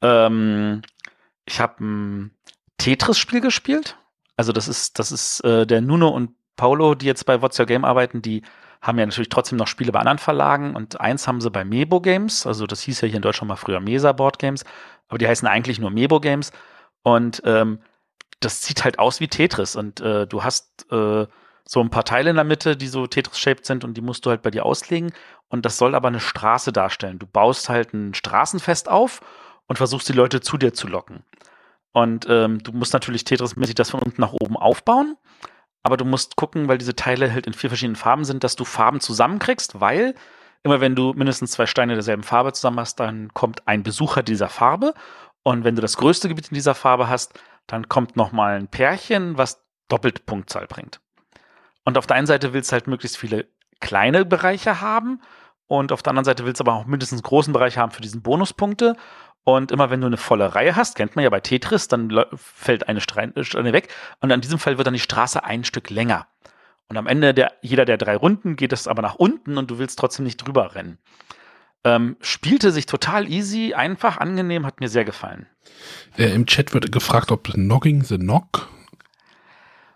Ähm, ich habe ein Tetris-Spiel gespielt. Also das ist, das ist äh, der Nuno und Paulo, die jetzt bei What's Your Game arbeiten, die haben ja natürlich trotzdem noch Spiele bei anderen Verlagen und eins haben sie bei Mebo Games, also das hieß ja hier in Deutschland mal früher Mesa Board Games, aber die heißen eigentlich nur Mebo Games und ähm, das sieht halt aus wie Tetris und äh, du hast äh, so ein paar Teile in der Mitte, die so Tetris-shaped sind und die musst du halt bei dir auslegen und das soll aber eine Straße darstellen. Du baust halt ein Straßenfest auf und versuchst die Leute zu dir zu locken. Und ähm, du musst natürlich Tetris-mäßig das von unten nach oben aufbauen. Aber du musst gucken, weil diese Teile halt in vier verschiedenen Farben sind, dass du Farben zusammenkriegst, weil immer wenn du mindestens zwei Steine derselben Farbe zusammen hast, dann kommt ein Besucher dieser Farbe. Und wenn du das größte Gebiet in dieser Farbe hast, dann kommt nochmal ein Pärchen, was doppelte Punktzahl bringt. Und auf der einen Seite willst du halt möglichst viele kleine Bereiche haben und auf der anderen Seite willst du aber auch mindestens einen großen Bereich haben für diesen Bonuspunkte. Und immer wenn du eine volle Reihe hast, kennt man ja bei Tetris, dann fällt eine Stre- Steine weg. Und in diesem Fall wird dann die Straße ein Stück länger. Und am Ende der, jeder der drei Runden geht es aber nach unten und du willst trotzdem nicht drüber rennen. Ähm, spielte sich total easy, einfach, angenehm, hat mir sehr gefallen. Äh, Im Chat wird gefragt, ob Nogging the Knock.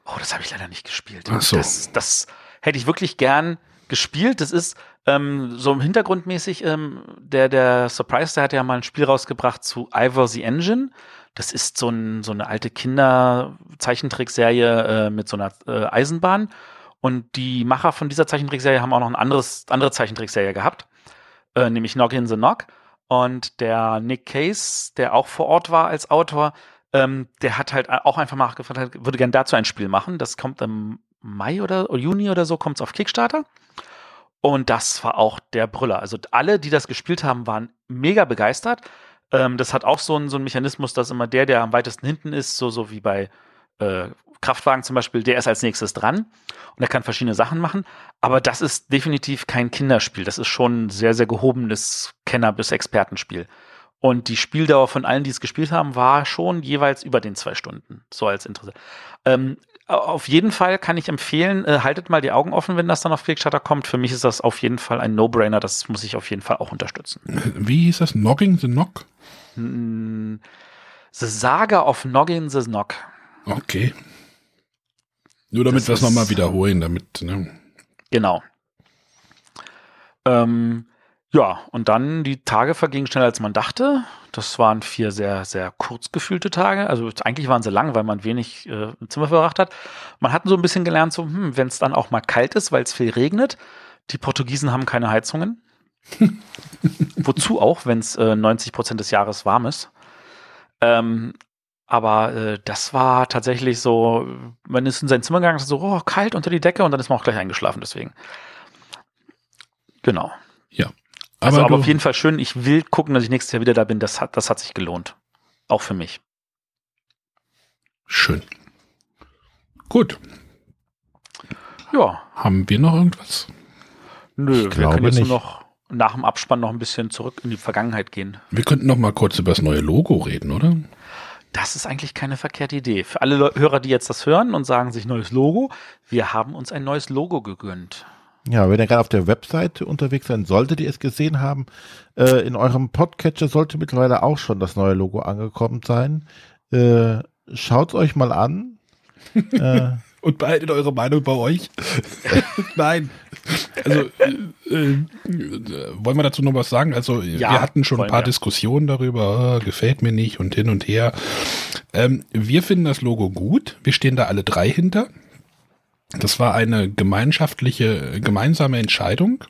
Oh, das habe ich leider nicht gespielt. Ach so. Das, das hätte ich wirklich gern gespielt. Das ist ähm, so im Hintergrundmäßig, ähm, der, der Surprise, der hat ja mal ein Spiel rausgebracht zu Ivor the Engine. Das ist so, ein, so eine alte Kinder-Zeichentrickserie äh, mit so einer äh, Eisenbahn. Und die Macher von dieser Zeichentrickserie haben auch noch ein anderes, andere Zeichentrickserie gehabt, äh, nämlich Knock in the Knock. Und der Nick Case, der auch vor Ort war als Autor, ähm, der hat halt auch einfach mal gefragt, würde gerne dazu ein Spiel machen. Das kommt im Mai oder Juni oder so, kommt es auf Kickstarter. Und das war auch der Brüller. Also alle, die das gespielt haben, waren mega begeistert. Ähm, das hat auch so einen, so einen Mechanismus, dass immer der, der am weitesten hinten ist, so, so wie bei äh, Kraftwagen zum Beispiel, der ist als nächstes dran und er kann verschiedene Sachen machen. Aber das ist definitiv kein Kinderspiel. Das ist schon ein sehr, sehr gehobenes Kenner- bis Expertenspiel. Und die Spieldauer von allen, die es gespielt haben, war schon jeweils über den zwei Stunden. So als Interesse. Ähm, auf jeden Fall kann ich empfehlen, äh, haltet mal die Augen offen, wenn das dann auf Kickstarter kommt. Für mich ist das auf jeden Fall ein No-Brainer. Das muss ich auf jeden Fall auch unterstützen. Wie hieß das? Nogging the Knock? Mm, The Saga of Noggin the Knock. Okay. Nur damit wir es nochmal wiederholen, damit, ne? Genau. Ähm, ja, und dann die Tage vergingen schneller als man dachte. Das waren vier sehr, sehr kurz gefühlte Tage. Also eigentlich waren sie lang, weil man wenig äh, im Zimmer verbracht hat. Man hat so ein bisschen gelernt, so, hm, wenn es dann auch mal kalt ist, weil es viel regnet. Die Portugiesen haben keine Heizungen. Wozu auch, wenn es äh, 90 Prozent des Jahres warm ist. Ähm, aber äh, das war tatsächlich so, man ist in sein Zimmer gegangen, so, oh, kalt unter die Decke und dann ist man auch gleich eingeschlafen deswegen. Genau. Ja. Also, aber auf jeden Fall schön. Ich will gucken, dass ich nächstes Jahr wieder da bin. Das hat, das hat sich gelohnt. Auch für mich. Schön. Gut. Ja, Haben wir noch irgendwas? nö, wir glaube können jetzt nicht. nur noch nach dem Abspann noch ein bisschen zurück in die Vergangenheit gehen. Wir könnten noch mal kurz über das neue Logo reden, oder? Das ist eigentlich keine verkehrte Idee. Für alle Hörer, die jetzt das hören und sagen sich neues Logo, wir haben uns ein neues Logo gegönnt. Ja, wenn ihr gerade auf der Webseite unterwegs sein solltet, ihr es gesehen haben, äh, in eurem Podcatcher sollte mittlerweile auch schon das neue Logo angekommen sein. Äh, Schaut euch mal an. äh, Und behaltet eure Meinung bei euch. Nein. Also, äh, äh, wollen wir dazu noch was sagen? Also, Ja, wir hatten schon ein paar wir. Diskussionen darüber, äh, gefällt mir nicht und hin und her. Ähm, wir finden das Logo gut. Wir stehen da alle drei hinter. Das war eine gemeinschaftliche, gemeinsame Entscheidung.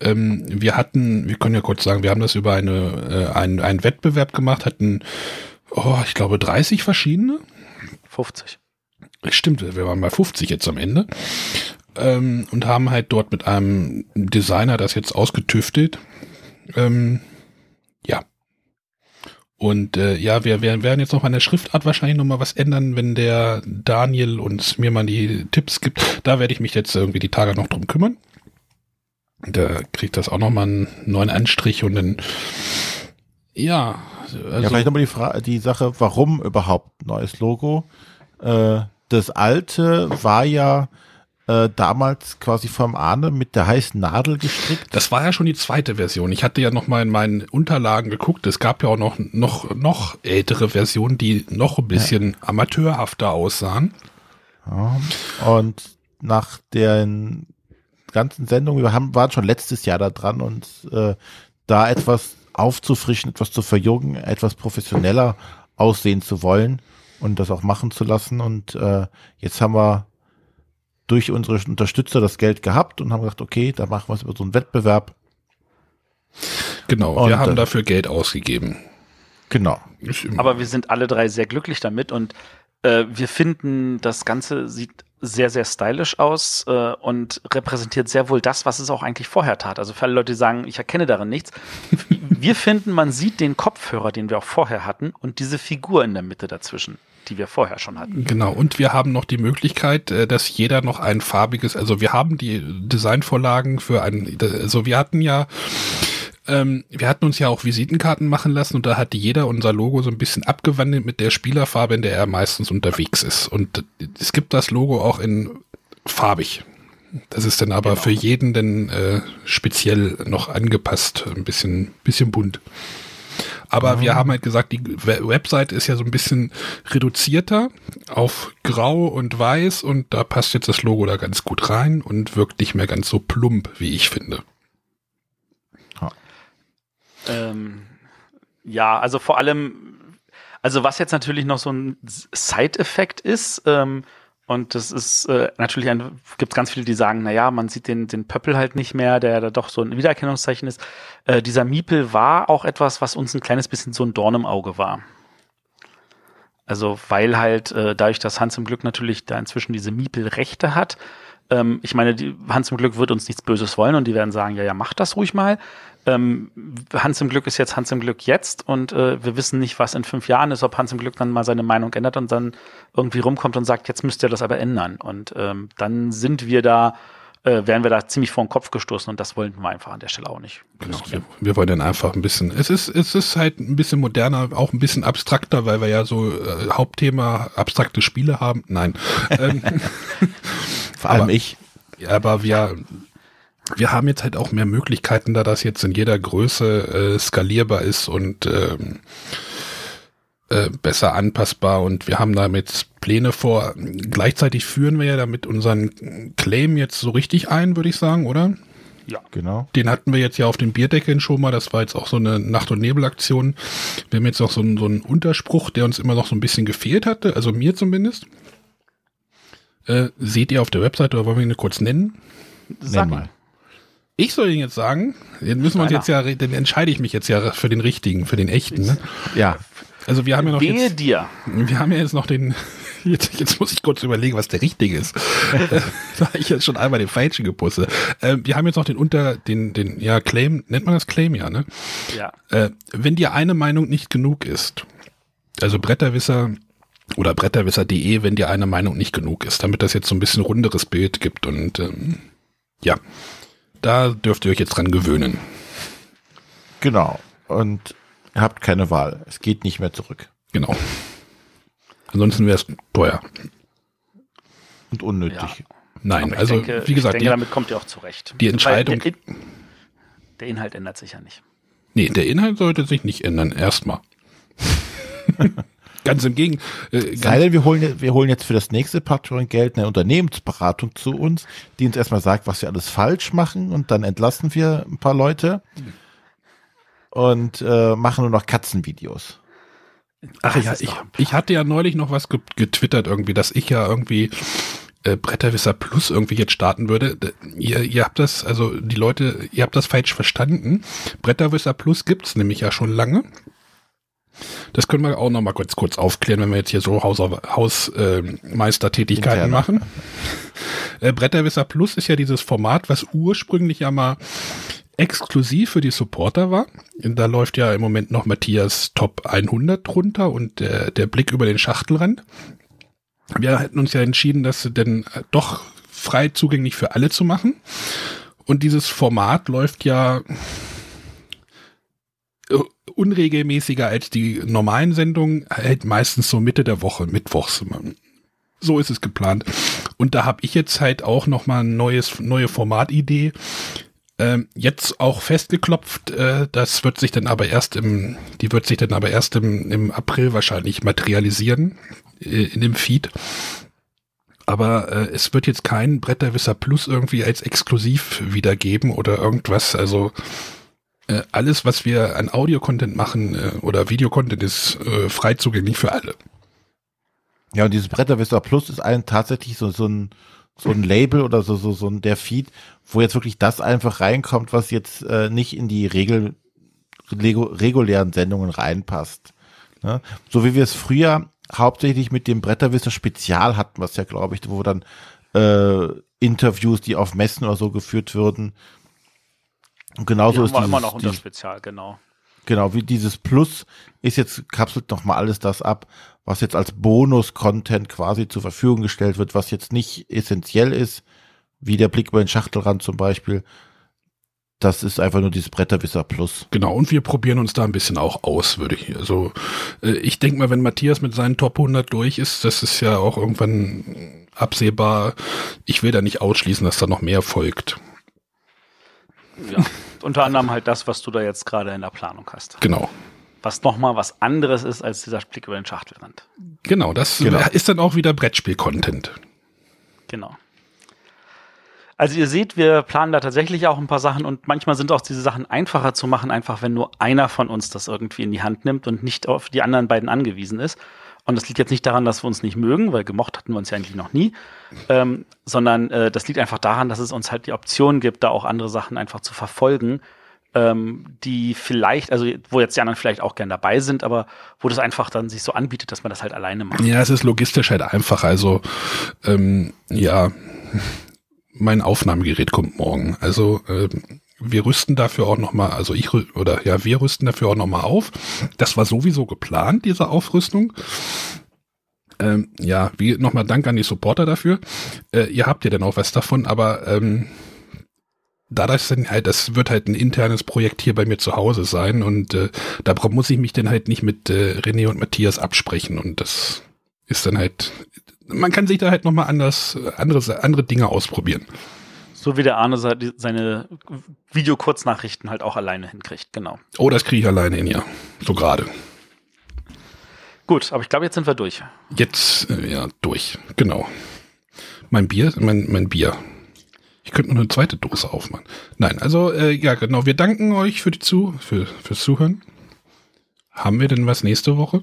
Ähm, wir hatten, wir können ja kurz sagen, wir haben das über eine, äh, einen, einen Wettbewerb gemacht, hatten, oh, ich glaube, 30 verschiedene. 50. Stimmt, wir waren bei 50 jetzt am Ende. Ähm, und haben halt dort mit einem Designer das jetzt ausgetüftelt. Ähm, ja. Und äh, ja, wir, wir werden jetzt noch an der Schriftart wahrscheinlich noch mal was ändern, wenn der Daniel uns mir mal die Tipps gibt. Da werde ich mich jetzt irgendwie die Tage noch drum kümmern. Da kriegt das auch noch mal einen neuen Anstrich und dann ja, also, ja, vielleicht nochmal die, Fra die Sache, warum überhaupt neues Logo? Äh, das alte war ja äh, damals quasi vom Ahne mit der heißen Nadel gestrickt. Das war ja schon die zweite Version. Ich hatte ja noch mal in meinen Unterlagen geguckt. Es gab ja auch noch, noch, noch ältere Versionen, die noch ein bisschen amateurhafter aussahen. Ja. Und nach den ganzen Sendungen, wir haben, waren schon letztes Jahr da dran und äh, da etwas aufzufrischen, etwas zu verjüngen, etwas professioneller aussehen zu wollen und das auch machen zu lassen. Und äh, jetzt haben wir durch unsere Unterstützer das Geld gehabt und haben gesagt, okay, da machen wir es über so einen Wettbewerb. Genau, Und, wir haben äh, dafür Geld ausgegeben. Genau. Aber wir sind alle drei sehr glücklich damit und äh, wir finden, das Ganze sieht sehr, sehr stylisch aus äh, und repräsentiert sehr wohl das, was es auch eigentlich vorher tat. Also für alle Leute, die sagen, ich erkenne darin nichts. Wir finden, man sieht den Kopfhörer, den wir auch vorher hatten und diese Figur in der Mitte dazwischen, die wir vorher schon hatten. Genau, und wir haben noch die Möglichkeit, äh, dass jeder noch ein farbiges, also wir haben die Designvorlagen für ein, also wir hatten ja, ähm, wir hatten uns ja auch Visitenkarten machen lassen und da hatte jeder unser Logo so ein bisschen abgewandelt mit der Spielerfarbe, in der er meistens unterwegs ist. Und es gibt das Logo auch in farbig. Das ist dann aber für jeden dann äh, speziell noch angepasst, ein bisschen, bisschen bunt. Aber wir haben halt gesagt, die We- Website ist ja so ein bisschen reduzierter auf grau und weiß und da passt jetzt das Logo da ganz gut rein und wirkt nicht mehr ganz so plump, wie ich finde. Ähm, ja, also vor allem, also was jetzt natürlich noch so ein Side-Effekt ist, ähm, und das ist äh, natürlich ein, gibt ganz viele, die sagen, naja, man sieht den, den Pöppel halt nicht mehr, der da doch so ein Wiedererkennungszeichen ist. Äh, dieser Miepel war auch etwas, was uns ein kleines bisschen so ein Dorn im Auge war. Also, weil halt äh, dadurch, dass Hans im Glück natürlich da inzwischen diese Miepel-Rechte hat, ähm, ich meine, die, Hans im Glück wird uns nichts Böses wollen und die werden sagen, ja, ja, mach das ruhig mal. Ähm, Hans im Glück ist jetzt Hans im Glück jetzt und äh, wir wissen nicht, was in fünf Jahren ist, ob Hans im Glück dann mal seine Meinung ändert und dann irgendwie rumkommt und sagt, jetzt müsst ihr das aber ändern. Und ähm, dann sind wir da, äh, werden wir da ziemlich vor den Kopf gestoßen und das wollten wir einfach an der Stelle auch nicht. Genau, wir, wir wollen dann einfach ein bisschen, es ist, es ist halt ein bisschen moderner, auch ein bisschen abstrakter, weil wir ja so äh, Hauptthema abstrakte Spiele haben. Nein. ähm, Vor allem Aber- ich. Aber wir, wir haben jetzt halt auch mehr Möglichkeiten, da das jetzt in jeder Größe äh, skalierbar ist und ähm, äh, besser anpassbar und wir haben damit Pläne vor. Gleichzeitig führen wir ja damit unseren Claim jetzt so richtig ein, würde ich sagen, oder? Ja. Genau. Den hatten wir jetzt ja auf den Bierdeckeln schon mal. Das war jetzt auch so eine Nacht- und Nebelaktion. Wir haben jetzt noch so einen, so einen Unterspruch, der uns immer noch so ein bisschen gefehlt hatte, also mir zumindest. Äh, seht ihr auf der Webseite oder wollen wir ihn kurz nennen? Sag Nenn mal. Ich soll ihn jetzt sagen. Den müssen wir uns jetzt ja, dann entscheide ich mich jetzt ja für den richtigen, für den echten. Ne? Ja, Also wir haben ja noch Wehe jetzt, dir. wir haben ja jetzt noch den, jetzt, jetzt muss ich kurz überlegen, was der richtige ist. Äh, da habe ich jetzt schon einmal den falschen gepustet. Äh, wir haben jetzt noch den unter, den, den, ja, Claim, nennt man das Claim ja, ne? Ja. Äh, wenn dir eine Meinung nicht genug ist, also Bretterwisser oder bretterwisser.de, wenn dir eine Meinung nicht genug ist, damit das jetzt so ein bisschen runderes Bild gibt und ähm, ja, da dürft ihr euch jetzt dran gewöhnen. genau. Und ihr habt keine Wahl. Es geht nicht mehr zurück. Genau. Ansonsten wäre es teuer. Und unnötig. Ja. Nein, also denke, wie gesagt, ich denke, die, damit kommt ihr auch zurecht. die Entscheidung- Der, In- der Inhalt ändert sich ja nicht. nee, der Inhalt sollte sich nicht ändern, erstmal. ganz im Gegen. Äh, Sei ganz, denn, wir holen, wir holen jetzt für das nächste Patreon Geld eine Unternehmensberatung zu uns, die uns erstmal sagt, was wir alles falsch machen und dann entlassen wir ein paar Leute und äh, machen nur noch Katzenvideos. ach Das ja, ich, ich hatte ja neulich noch was ge getwittert irgendwie, dass ich ja irgendwie äh, Bretterwisser Plus irgendwie jetzt starten würde. Ihr, ihr habt das, also die Leute, ihr habt das falsch verstanden. Bretterwisser Plus gibt's nämlich ja schon lange. Das können wir auch noch mal kurz, kurz aufklären, wenn wir jetzt hier so Hausmeistertätigkeiten Haus, äh, machen. Äh, Bretterwisser Plus ist ja dieses Format, was ursprünglich ja mal exklusiv für die Supporter war. Da läuft ja im Moment noch Matthias Top 100 drunter und der, der Blick über den Schachtelrand. Wir hätten uns ja entschieden, das denn äh, doch frei zugänglich für alle zu machen. Und dieses Format läuft ja äh, unregelmäßiger als die normalen Sendungen, halt meistens so Mitte der Woche, mittwochs. So ist es geplant. Und da habe ich jetzt halt auch noch mal ein neues, neue Formatidee. Ähm, jetzt auch festgeklopft, äh, das wird sich dann aber erst im, die wird sich dann aber erst im, im April wahrscheinlich materialisieren äh, in dem Feed. Aber äh, es wird jetzt kein Bretterwisser Plus irgendwie als exklusiv wiedergeben oder irgendwas. Also äh, alles, was wir an Audio-Content machen äh, oder Videocontent, ist äh, frei zugänglich für alle. Ja, und dieses Bretterwisser Plus ist ein tatsächlich so, so ein so ein Label oder so, so, so ein der Feed, wo jetzt wirklich das einfach reinkommt, was jetzt äh, nicht in die Regel, Lego, regulären Sendungen reinpasst. Ne? So wie wir es früher hauptsächlich mit dem Bretterwisser Spezial hatten, was ja, glaube ich, wo dann äh, Interviews, die auf Messen oder so geführt würden. Und genauso Die ist haben wir dieses, immer noch unter Spezial, genau. Genau, wie dieses Plus ist jetzt, kapselt noch mal alles das ab, was jetzt als Bonus-Content quasi zur Verfügung gestellt wird, was jetzt nicht essentiell ist, wie der Blick über den Schachtelrand zum Beispiel. Das ist einfach nur dieses Bretterwisser Plus. Genau, und wir probieren uns da ein bisschen auch aus, würde ich. Also äh, ich denke mal, wenn Matthias mit seinen Top 100 durch ist, das ist ja auch irgendwann absehbar. Ich will da nicht ausschließen, dass da noch mehr folgt. Ja. Unter anderem halt das, was du da jetzt gerade in der Planung hast. Genau. Was nochmal was anderes ist als dieser Blick über den Schachtelrand. Genau, das Genau. ist dann auch wieder Brettspiel-Content. Genau. Also ihr seht, wir planen da tatsächlich auch ein paar Sachen und manchmal sind auch diese Sachen einfacher zu machen, einfach wenn nur einer von uns das irgendwie in die Hand nimmt und nicht auf die anderen beiden angewiesen ist. Und das liegt jetzt nicht daran, dass wir uns nicht mögen, weil gemocht hatten wir uns ja eigentlich noch nie, ähm, sondern äh, das liegt einfach daran, dass es uns halt die Option gibt, da auch andere Sachen einfach zu verfolgen, ähm, die vielleicht, also wo jetzt die anderen vielleicht auch gern dabei sind, aber wo das einfach dann sich so anbietet, dass man das halt alleine macht. Ja, es ist logistisch halt einfach. Also, ähm, ja, mein Aufnahmegerät kommt morgen. Also, ähm, wir rüsten dafür auch nochmal, also ich oder ja, wir rüsten dafür auch nochmal auf. Das war sowieso geplant, diese Aufrüstung. Ähm, ja, wie nochmal Dank an die Supporter dafür. Äh, ihr habt ja dann auch was davon, aber ähm, da das dann halt, das wird halt ein internes Projekt hier bei mir zu Hause sein und äh, da muss ich mich dann halt nicht mit äh, René und Matthias absprechen und das ist dann halt, man kann sich da halt nochmal anders, äh, andere, andere Dinge ausprobieren. So wie der Arne seine Videokurznachrichten halt auch alleine hinkriegt, genau. Oh, das kriege ich alleine hin, ja. So gerade. Gut, aber ich glaube, jetzt sind wir durch. Jetzt, äh, ja, durch. Genau. Mein Bier, mein, mein Bier. Ich könnte noch eine zweite Dose aufmachen. Nein, also äh, ja genau, wir danken euch für die zu für fürs Zuhören. Haben wir denn was nächste Woche?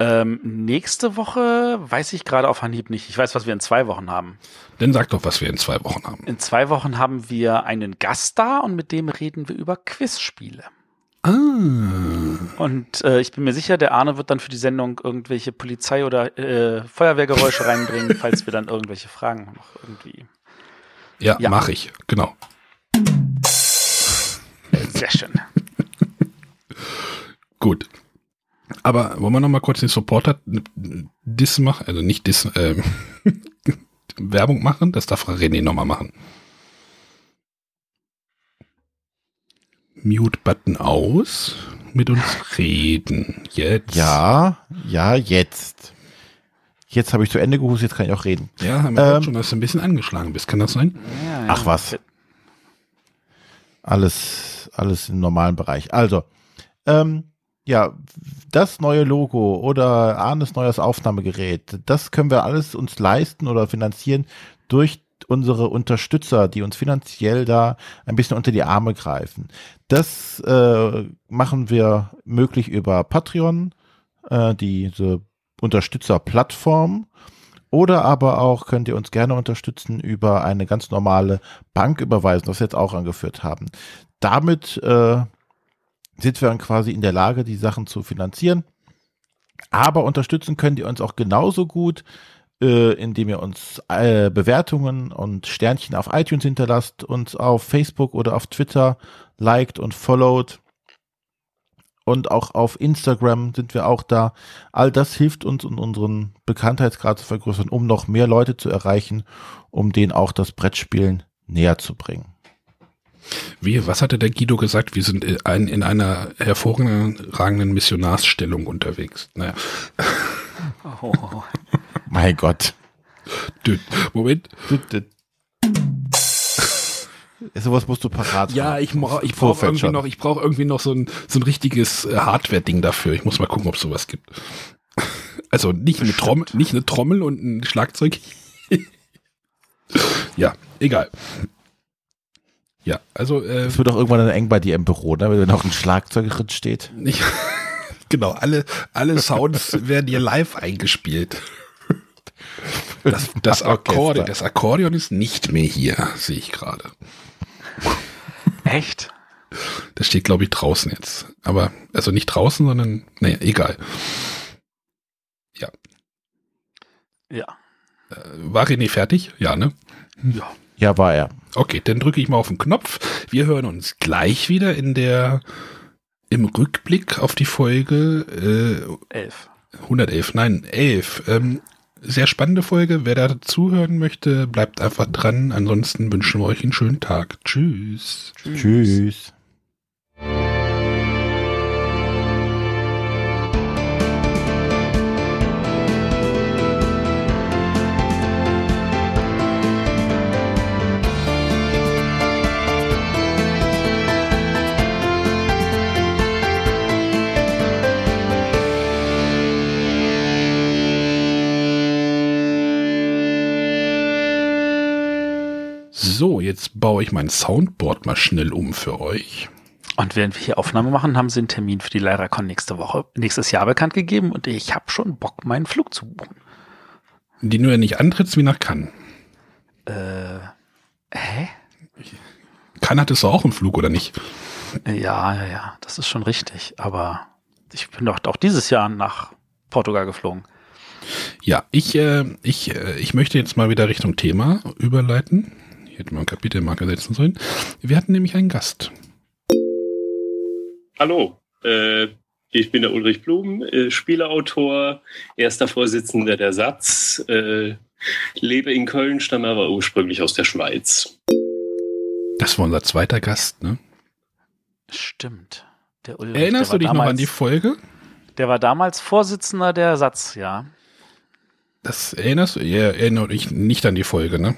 Ähm, nächste Woche weiß ich gerade auf Anhieb nicht. Ich weiß, was wir in zwei Wochen haben. Dann sag doch, was wir in zwei Wochen haben. In zwei Wochen haben wir einen Gast da und mit dem reden wir über Quizspiele. Ah. Und äh, ich bin mir sicher, der Arne wird dann für die Sendung irgendwelche Polizei- oder äh, Feuerwehrgeräusche reinbringen, falls wir dann irgendwelche Fragen noch irgendwie. Ja, Ja. mache ich. Genau. Sehr schön. Gut. Aber wollen wir noch mal kurz den Supporter Diss machen? Also nicht Diss, ähm, Werbung machen? Das darf René noch mal machen. Mute-Button aus. Mit uns reden. Jetzt. Ja, ja, jetzt. Jetzt habe ich zu Ende gehustet, jetzt kann ich auch reden. Ja, haben wir Ähm, schon, dass du ein bisschen angeschlagen bist. Kann das sein? Ja, Ach was. Alles, alles im normalen Bereich. Also, ähm, ja, das neue Logo oder Arnes neues Aufnahmegerät, das können wir alles uns leisten oder finanzieren durch unsere Unterstützer, die uns finanziell da ein bisschen unter die Arme greifen. Das äh, machen wir möglich über Patreon, äh, diese Unterstützerplattform. Oder aber auch könnt ihr uns gerne unterstützen über eine ganz normale Banküberweisung, das wir jetzt auch angeführt haben. Damit äh, sind wir dann quasi in der Lage, die Sachen zu finanzieren. Aber unterstützen könnt ihr uns auch genauso gut, äh, indem ihr uns äh, Bewertungen und Sternchen auf iTunes hinterlasst, uns auf Facebook oder auf Twitter liked und followed. Und auch auf Instagram sind wir auch da. All das hilft uns, um unseren Bekanntheitsgrad zu vergrößern, um noch mehr Leute zu erreichen, um denen auch das Brettspielen näher zu bringen. Wie, was hatte der Guido gesagt? Wir sind in ein- in einer hervorragenden Missionarsstellung unterwegs. Naja, Oh, Mein Gott. Moment. Sowas musst du parat Ja, haben. ich, ich brauche irgendwie noch, ich brauche irgendwie noch so ein, so ein richtiges äh, Hardware-Ding dafür. Ich muss mal gucken, ob es sowas gibt. Also nicht eine Trommel, nicht eine Trommel und ein Schlagzeug. ja, egal. Ja, also äh, Es wird auch irgendwann dann eng bei dir im Büro, ne? wenn noch ein Schlagzeug drin steht. nicht, genau, alle, alle Sounds werden hier live eingespielt. Das, das. Akkordeon, das Akkordeon ist nicht mehr hier, sehe ich gerade. echt? Das steht, glaube ich, draußen jetzt. Aber, also nicht draußen, sondern, naja, egal. Ja. Ja. Äh, War René fertig? Ja, ne? Ja. Ja, war er. Okay, dann drücke ich mal auf den Knopf. Wir hören uns gleich wieder in der, im Rückblick auf die Folge Elf. äh, 111, nein, 11. Ähm, sehr spannende Folge. Wer da zuhören möchte, bleibt einfach dran. Ansonsten wünschen wir euch einen schönen Tag. Tschüss. Tschüss. So, jetzt baue ich mein Soundboard mal schnell um für euch. Und während wir hier Aufnahme machen, haben sie einen Termin für die LyraCon nächste Woche, nächstes Jahr bekannt gegeben und ich habe schon Bock, meinen Flug zu buchen. Die nur nicht antrittst wie nach Cannes. Äh, hä? Cannes hattest du auch einen Flug, oder nicht? Ja, ja, ja, das ist schon richtig. Aber ich bin doch auch dieses Jahr nach Portugal geflogen. Ja, ich, äh, ich, äh, ich möchte jetzt mal wieder Richtung Thema überleiten. Hier hätte man einen Kapitelmarker setzen sollen. Wir hatten nämlich einen Gast. Hallo, äh, ich bin der Ulrich Blum, äh, Spieleautor, erster Vorsitzender der Satz, äh, lebe in Köln, stamme aber ursprünglich aus der Schweiz. Das war unser zweiter Gast, ne? Stimmt. Der Ulrich, Erinnerst der du dich war noch an damals- die Folge? Der war damals Vorsitzender der Satz, ja. Das erinnerst du? Ja, erinnere dich nicht an die Folge, ne?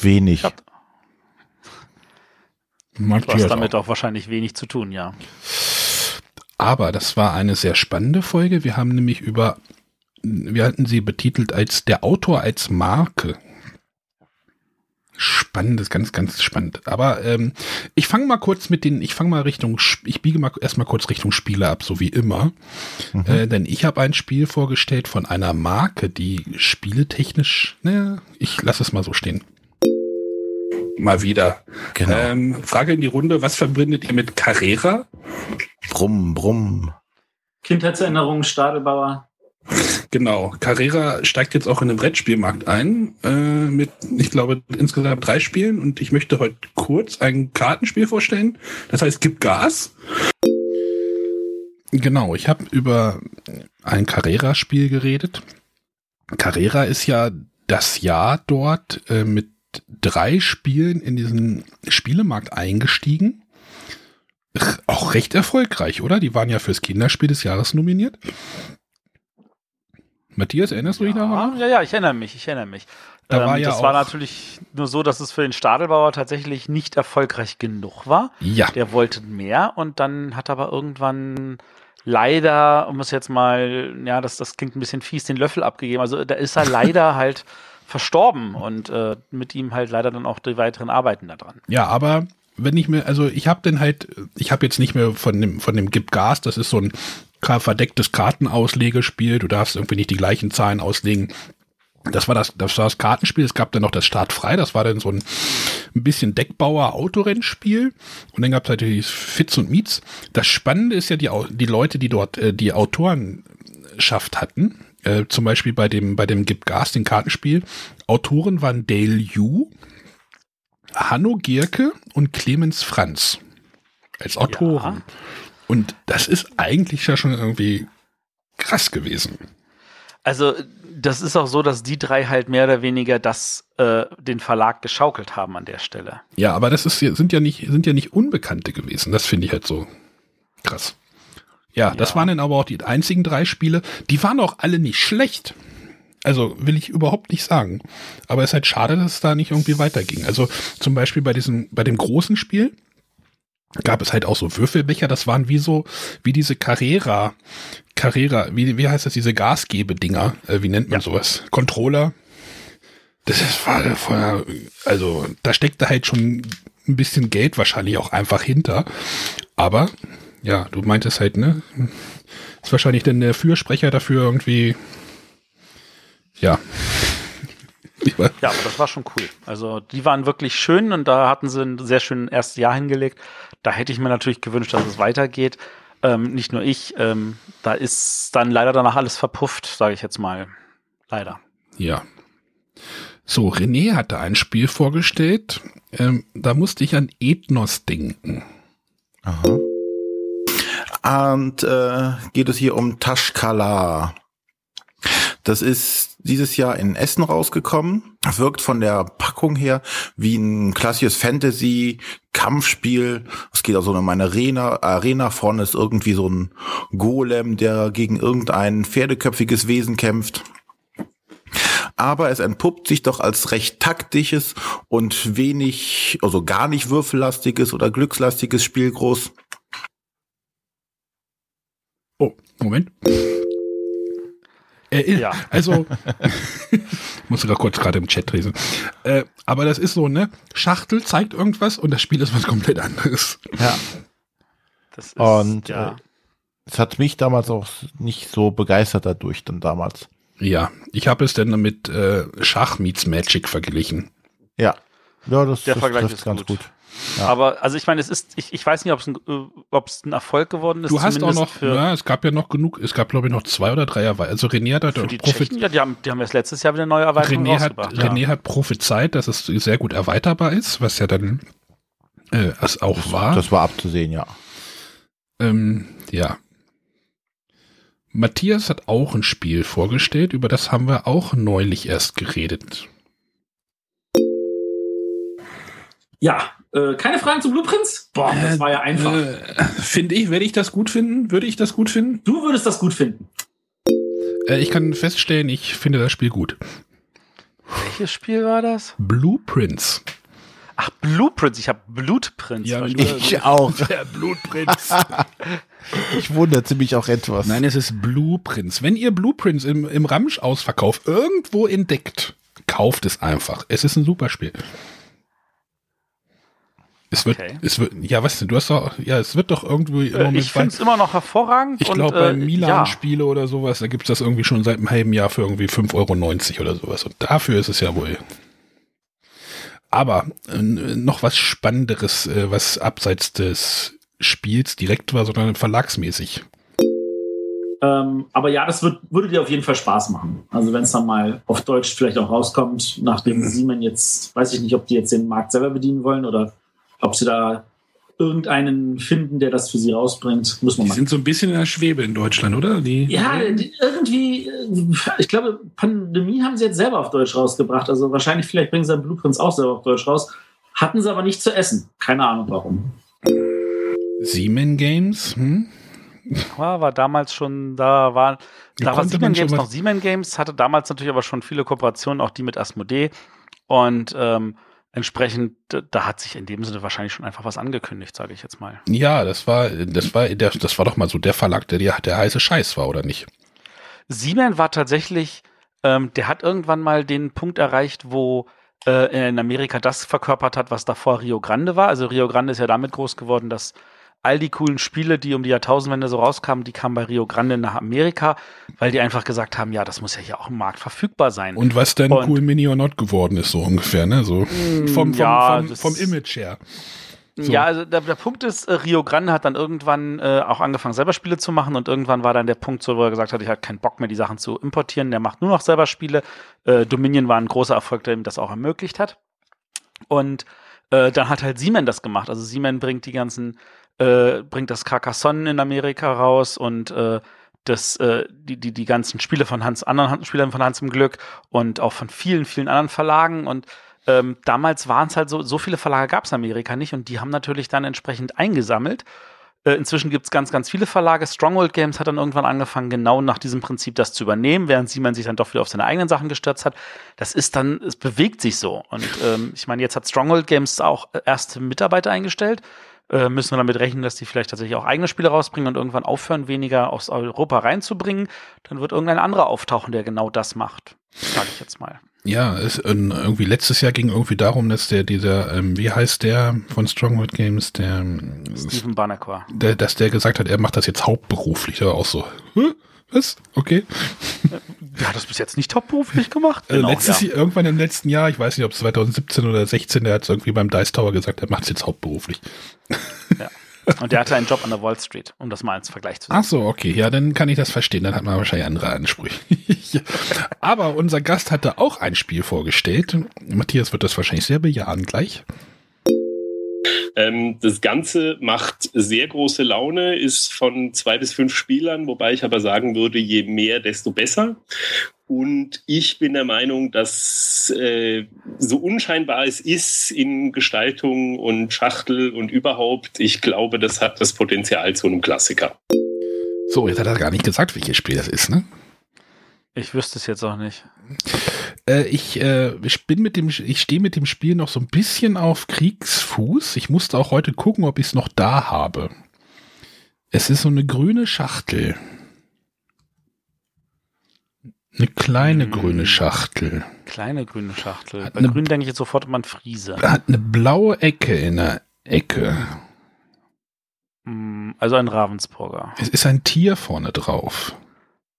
Wenig. Hab, du hast damit auch. auch wahrscheinlich wenig zu tun, ja. Aber das war eine sehr spannende Folge. Wir haben nämlich über wir hatten sie betitelt als der Autor als Marke. Spannendes, ganz, ganz spannend. Aber ähm, ich fange mal kurz mit den, ich fange mal Richtung, ich biege mal erstmal kurz Richtung Spiele ab, so wie immer. Mhm. Äh, denn ich habe ein Spiel vorgestellt von einer Marke, die spieletechnisch, naja, ich lasse es mal so stehen. Mal wieder. Genau. Ähm, Frage in die Runde, was verbindet ihr mit Carrera? Brumm, brumm. Kindheitserinnerungen, Stadelbauer. Genau. Carrera steigt jetzt auch in den Brettspielmarkt ein, äh, mit, ich glaube, insgesamt drei Spielen und ich möchte heute kurz ein Kartenspiel vorstellen. Das heißt, Gib Gas. Genau, ich habe über ein Carrera-Spiel geredet. Carrera ist ja das Jahr dort äh, mit drei Spielen in diesen Spielemarkt eingestiegen. Auch recht erfolgreich, oder? Die waren ja fürs Kinderspiel des Jahres nominiert. Matthias, erinnerst du dich noch? Ja, ja, ich erinnere mich, ich erinnere mich. Da ähm, war ja das war natürlich nur so, dass es für den Stadelbauer tatsächlich nicht erfolgreich genug war. Ja. Der wollte mehr und dann hat aber irgendwann leider, um es jetzt mal, ja, das, das klingt ein bisschen fies, den Löffel abgegeben. Also da ist er leider halt verstorben und äh, mit ihm halt leider dann auch die weiteren Arbeiten daran. Ja, aber wenn ich mir, also ich habe den halt, ich habe jetzt nicht mehr von dem, von dem Gib Gas, das ist so ein verdecktes Kartenauslegespiel. Du darfst irgendwie nicht die gleichen Zahlen auslegen. Das war das, das war das Kartenspiel. Es gab dann noch das Start frei. Das war dann so ein, ein bisschen Deckbauer-Autorennspiel. Und dann gab es natürlich Fitz und Miets. Das Spannende ist ja die, die Leute, die dort äh, die Autorenschaft hatten. Äh, zum Beispiel bei dem, bei dem Gib Gas, den Kartenspiel. Autoren waren Dale Yu, Hanno Gierke und Clemens Franz als Autoren. Ja. Und das ist eigentlich ja schon irgendwie krass gewesen. Also, das ist auch so, dass die drei halt mehr oder weniger das, äh, den Verlag geschaukelt haben an der Stelle. Ja, aber das ist, sind ja nicht, sind ja nicht Unbekannte gewesen. Das finde ich halt so krass. Ja, ja, das waren dann aber auch die einzigen drei Spiele. Die waren auch alle nicht schlecht. Also will ich überhaupt nicht sagen. Aber es ist halt schade, dass es da nicht irgendwie weiterging. Also zum Beispiel bei diesem, bei dem großen Spiel, gab es halt auch so Würfelbecher, das waren wie so, wie diese Carrera, Carrera, wie, wie heißt das, diese Gasgebedinger, äh, wie nennt man ja. sowas? Controller. Das ist, war vorher, also da steckte halt schon ein bisschen Geld wahrscheinlich auch einfach hinter. Aber, ja, du meintest halt, ne? Ist wahrscheinlich dann der Fürsprecher dafür irgendwie, ja. Ja, aber das war schon cool. Also die waren wirklich schön und da hatten sie ein sehr schönes erstes Jahr hingelegt. Da hätte ich mir natürlich gewünscht, dass es weitergeht. Ähm, nicht nur ich. Ähm, da ist dann leider danach alles verpufft, sage ich jetzt mal. Leider. Ja. So, René hatte ein Spiel vorgestellt. Ähm, da musste ich an Ethnos denken. Aha. Und äh, geht es hier um Tashkala. Das ist dieses Jahr in Essen rausgekommen. Wirkt von der Packung her wie ein klassisches Fantasy-Kampfspiel. Es geht also um eine Arena. Arena vorne ist irgendwie so ein Golem, der gegen irgendein pferdeköpfiges Wesen kämpft. Aber es entpuppt sich doch als recht taktisches und wenig, also gar nicht würfellastiges oder glückslastiges Spiel groß. Oh, Moment. Äh, ja. Also, muss sogar kurz gerade im Chat lesen. Äh, aber das ist so, ne? Schachtel zeigt irgendwas und das Spiel ist was komplett anderes. Ja. Das ist, und ja. Äh, es hat mich damals auch nicht so begeistert dadurch dann damals. Ja, ich habe es dann mit äh, Schach meets Magic verglichen. Ja. Ja, das, Der das Vergleich ist ganz gut. gut. Ja. Aber also ich meine, es ist, ich, ich weiß nicht, ob es ein, äh, ein Erfolg geworden ist. Du hast auch noch, ja, es gab ja noch genug, es gab glaube ich noch zwei oder drei Erweiterungen. Also René hat, hat die Profit ja, die haben, die haben erst letztes Jahr wieder neue Erweiterungen René hat, ja. René hat prophezeit, dass es sehr gut erweiterbar ist, was ja dann äh, es auch das, war. Das war abzusehen, ja. Ähm, ja. Matthias hat auch ein Spiel vorgestellt, über das haben wir auch neulich erst geredet. Ja, äh, keine Fragen zu Blueprints? Boah, das war ja einfach. Äh, Finde ich, werde ich das gut finden? Würde ich das gut finden? Du würdest das gut finden. Äh, ich kann feststellen, ich finde das Spiel gut. Welches Spiel war das? Blueprints. Ach, Blueprints. Ich habe Blutprints. Ja, Ich auch. Der Blutprinz. Ich wunderte mich auch etwas. Nein, es ist Blueprints. Wenn ihr Blueprints im, im Ramsch-Ausverkauf irgendwo entdeckt, kauft es einfach. Es ist ein super Spiel. Es wird, Okay. es wird, ja, was denn? Du hast doch, ja, es wird doch irgendwie im Äh, ich finde es immer noch hervorragend. Ich glaube, bei äh, Milan-Spiele oder sowas, da gibt's das irgendwie schon seit einem halben Jahr für irgendwie 5,90 Euro oder sowas. Und dafür ist es ja wohl. Aber äh, noch was Spannenderes, äh, was abseits des Spiels direkt war, sondern verlagsmäßig. Ähm, aber ja, das wird, würde dir auf jeden Fall Spaß machen. Also wenn es dann mal auf Deutsch vielleicht auch rauskommt, Mhm. nachdem Siemens jetzt, weiß ich nicht, ob die jetzt den Markt selber bedienen wollen oder ob sie da irgendeinen finden, der das für sie rausbringt, muss man Die mal. sind so ein bisschen in der Schwebe in Deutschland, oder? Die, Ja, die- irgendwie, äh, ich glaube, Pandemie haben sie jetzt selber auf Deutsch rausgebracht. Also wahrscheinlich, vielleicht bringen sie dann Blueprints auch selber auf Deutsch raus. Hatten sie aber nicht zu essen. Keine Ahnung warum. Siemen Games, hm? Ja, war damals schon, da war, Da da war schon Games noch Siemens Games, hatte damals natürlich aber schon viele Kooperationen, auch die mit Asmodee. Und ähm, entsprechend, da hat sich in dem Sinne wahrscheinlich schon einfach was angekündigt, sage ich jetzt mal. Ja, das war, das war, der, das war doch mal so der Verlag, der der, der heiße Scheiß war, oder nicht? Siemens war tatsächlich, ähm, der hat irgendwann mal den Punkt erreicht, wo äh, in Amerika das verkörpert hat, was davor Rio Grande war. Also Rio Grande ist ja damit groß geworden, dass all die coolen Spiele, die um die Jahrtausendwende so rauskamen, die kamen bei Rio Grande nach Amerika, weil die einfach gesagt haben, ja, das muss ja hier auch im Markt verfügbar sein. Und was dann Und- cool Mini or Not geworden ist, so ungefähr, ne? So vom, vom, ja, vom, vom Image her. So. Ja, also der, der Punkt ist, äh, Rio Grande hat dann irgendwann äh, auch angefangen, selber Spiele zu machen und irgendwann war dann der Punkt so, wo er gesagt hat, ich habe keinen Bock mehr, die Sachen zu importieren, der macht nur noch selber Spiele. Äh, Dominion war ein großer Erfolg, der ihm das auch ermöglicht hat. Und äh, dann hat halt Siemens das gemacht. Also Siemens bringt die ganzen, äh, bringt das Carcassonne in Amerika raus und äh, das, äh, die, die, die ganzen Spiele von Hans, anderen Spielern von Hans im Glück und auch von vielen, vielen anderen Verlagen und ähm, damals waren es halt so, so viele Verlage gab es in Amerika nicht und die haben natürlich dann entsprechend eingesammelt. Äh, inzwischen gibt es ganz, ganz viele Verlage. Stronghold Games hat dann irgendwann angefangen, genau nach diesem Prinzip das zu übernehmen, während Siemens sich dann doch wieder auf seine eigenen Sachen gestürzt hat. Das ist dann, es bewegt sich so. Und ähm, ich meine, jetzt hat Stronghold Games auch erste Mitarbeiter eingestellt. Äh, müssen wir damit rechnen, dass die vielleicht tatsächlich auch eigene Spiele rausbringen und irgendwann aufhören, weniger aus Europa reinzubringen. Dann wird irgendein anderer auftauchen, der genau das macht. Sage ich jetzt mal. Ja, es, äh, irgendwie letztes Jahr ging irgendwie darum, dass der, dieser, ähm, wie heißt der von Stronghold Games, der, ähm, Stephen Banneker. der, dass der gesagt hat, er macht das jetzt hauptberuflich, war auch so, Hä? Was? Okay. Der hat das bis jetzt nicht hauptberuflich gemacht. Äh, letztes Jahr, irgendwann im letzten Jahr, ich weiß nicht, ob es 2017 oder 16, der hat es irgendwie beim Dice Tower gesagt, er macht es jetzt hauptberuflich. Und der hatte einen Job an der Wall Street, um das mal als Vergleich zu sehen. Ach so, okay, ja, dann kann ich das verstehen, dann hat man wahrscheinlich andere Ansprüche. Aber unser Gast hatte auch ein Spiel vorgestellt. Matthias wird das wahrscheinlich sehr bejahen gleich. Ähm, das Ganze macht sehr große Laune, ist von zwei bis fünf Spielern, wobei ich aber sagen würde, je mehr, desto besser. Und ich bin der Meinung, dass äh, so unscheinbar es ist in Gestaltung und Schachtel und überhaupt, ich glaube, das hat das Potenzial zu einem Klassiker. So, jetzt hat er gar nicht gesagt, welches Spiel das ist, ne? Ich wüsste es jetzt auch nicht. Äh, ich, äh, ich bin mit dem, ich stehe mit dem Spiel noch so ein bisschen auf Kriegsfuß. Ich musste auch heute gucken, ob ich es noch da habe. Es ist so eine grüne Schachtel. Eine kleine Hm. grüne Schachtel. Kleine grüne Schachtel. Hat Bei eine- grün denke ich jetzt sofort an Friese. Hat eine blaue Ecke in der Ecke. Mm, Also ein Ravensburger. Es ist ein Tier vorne drauf.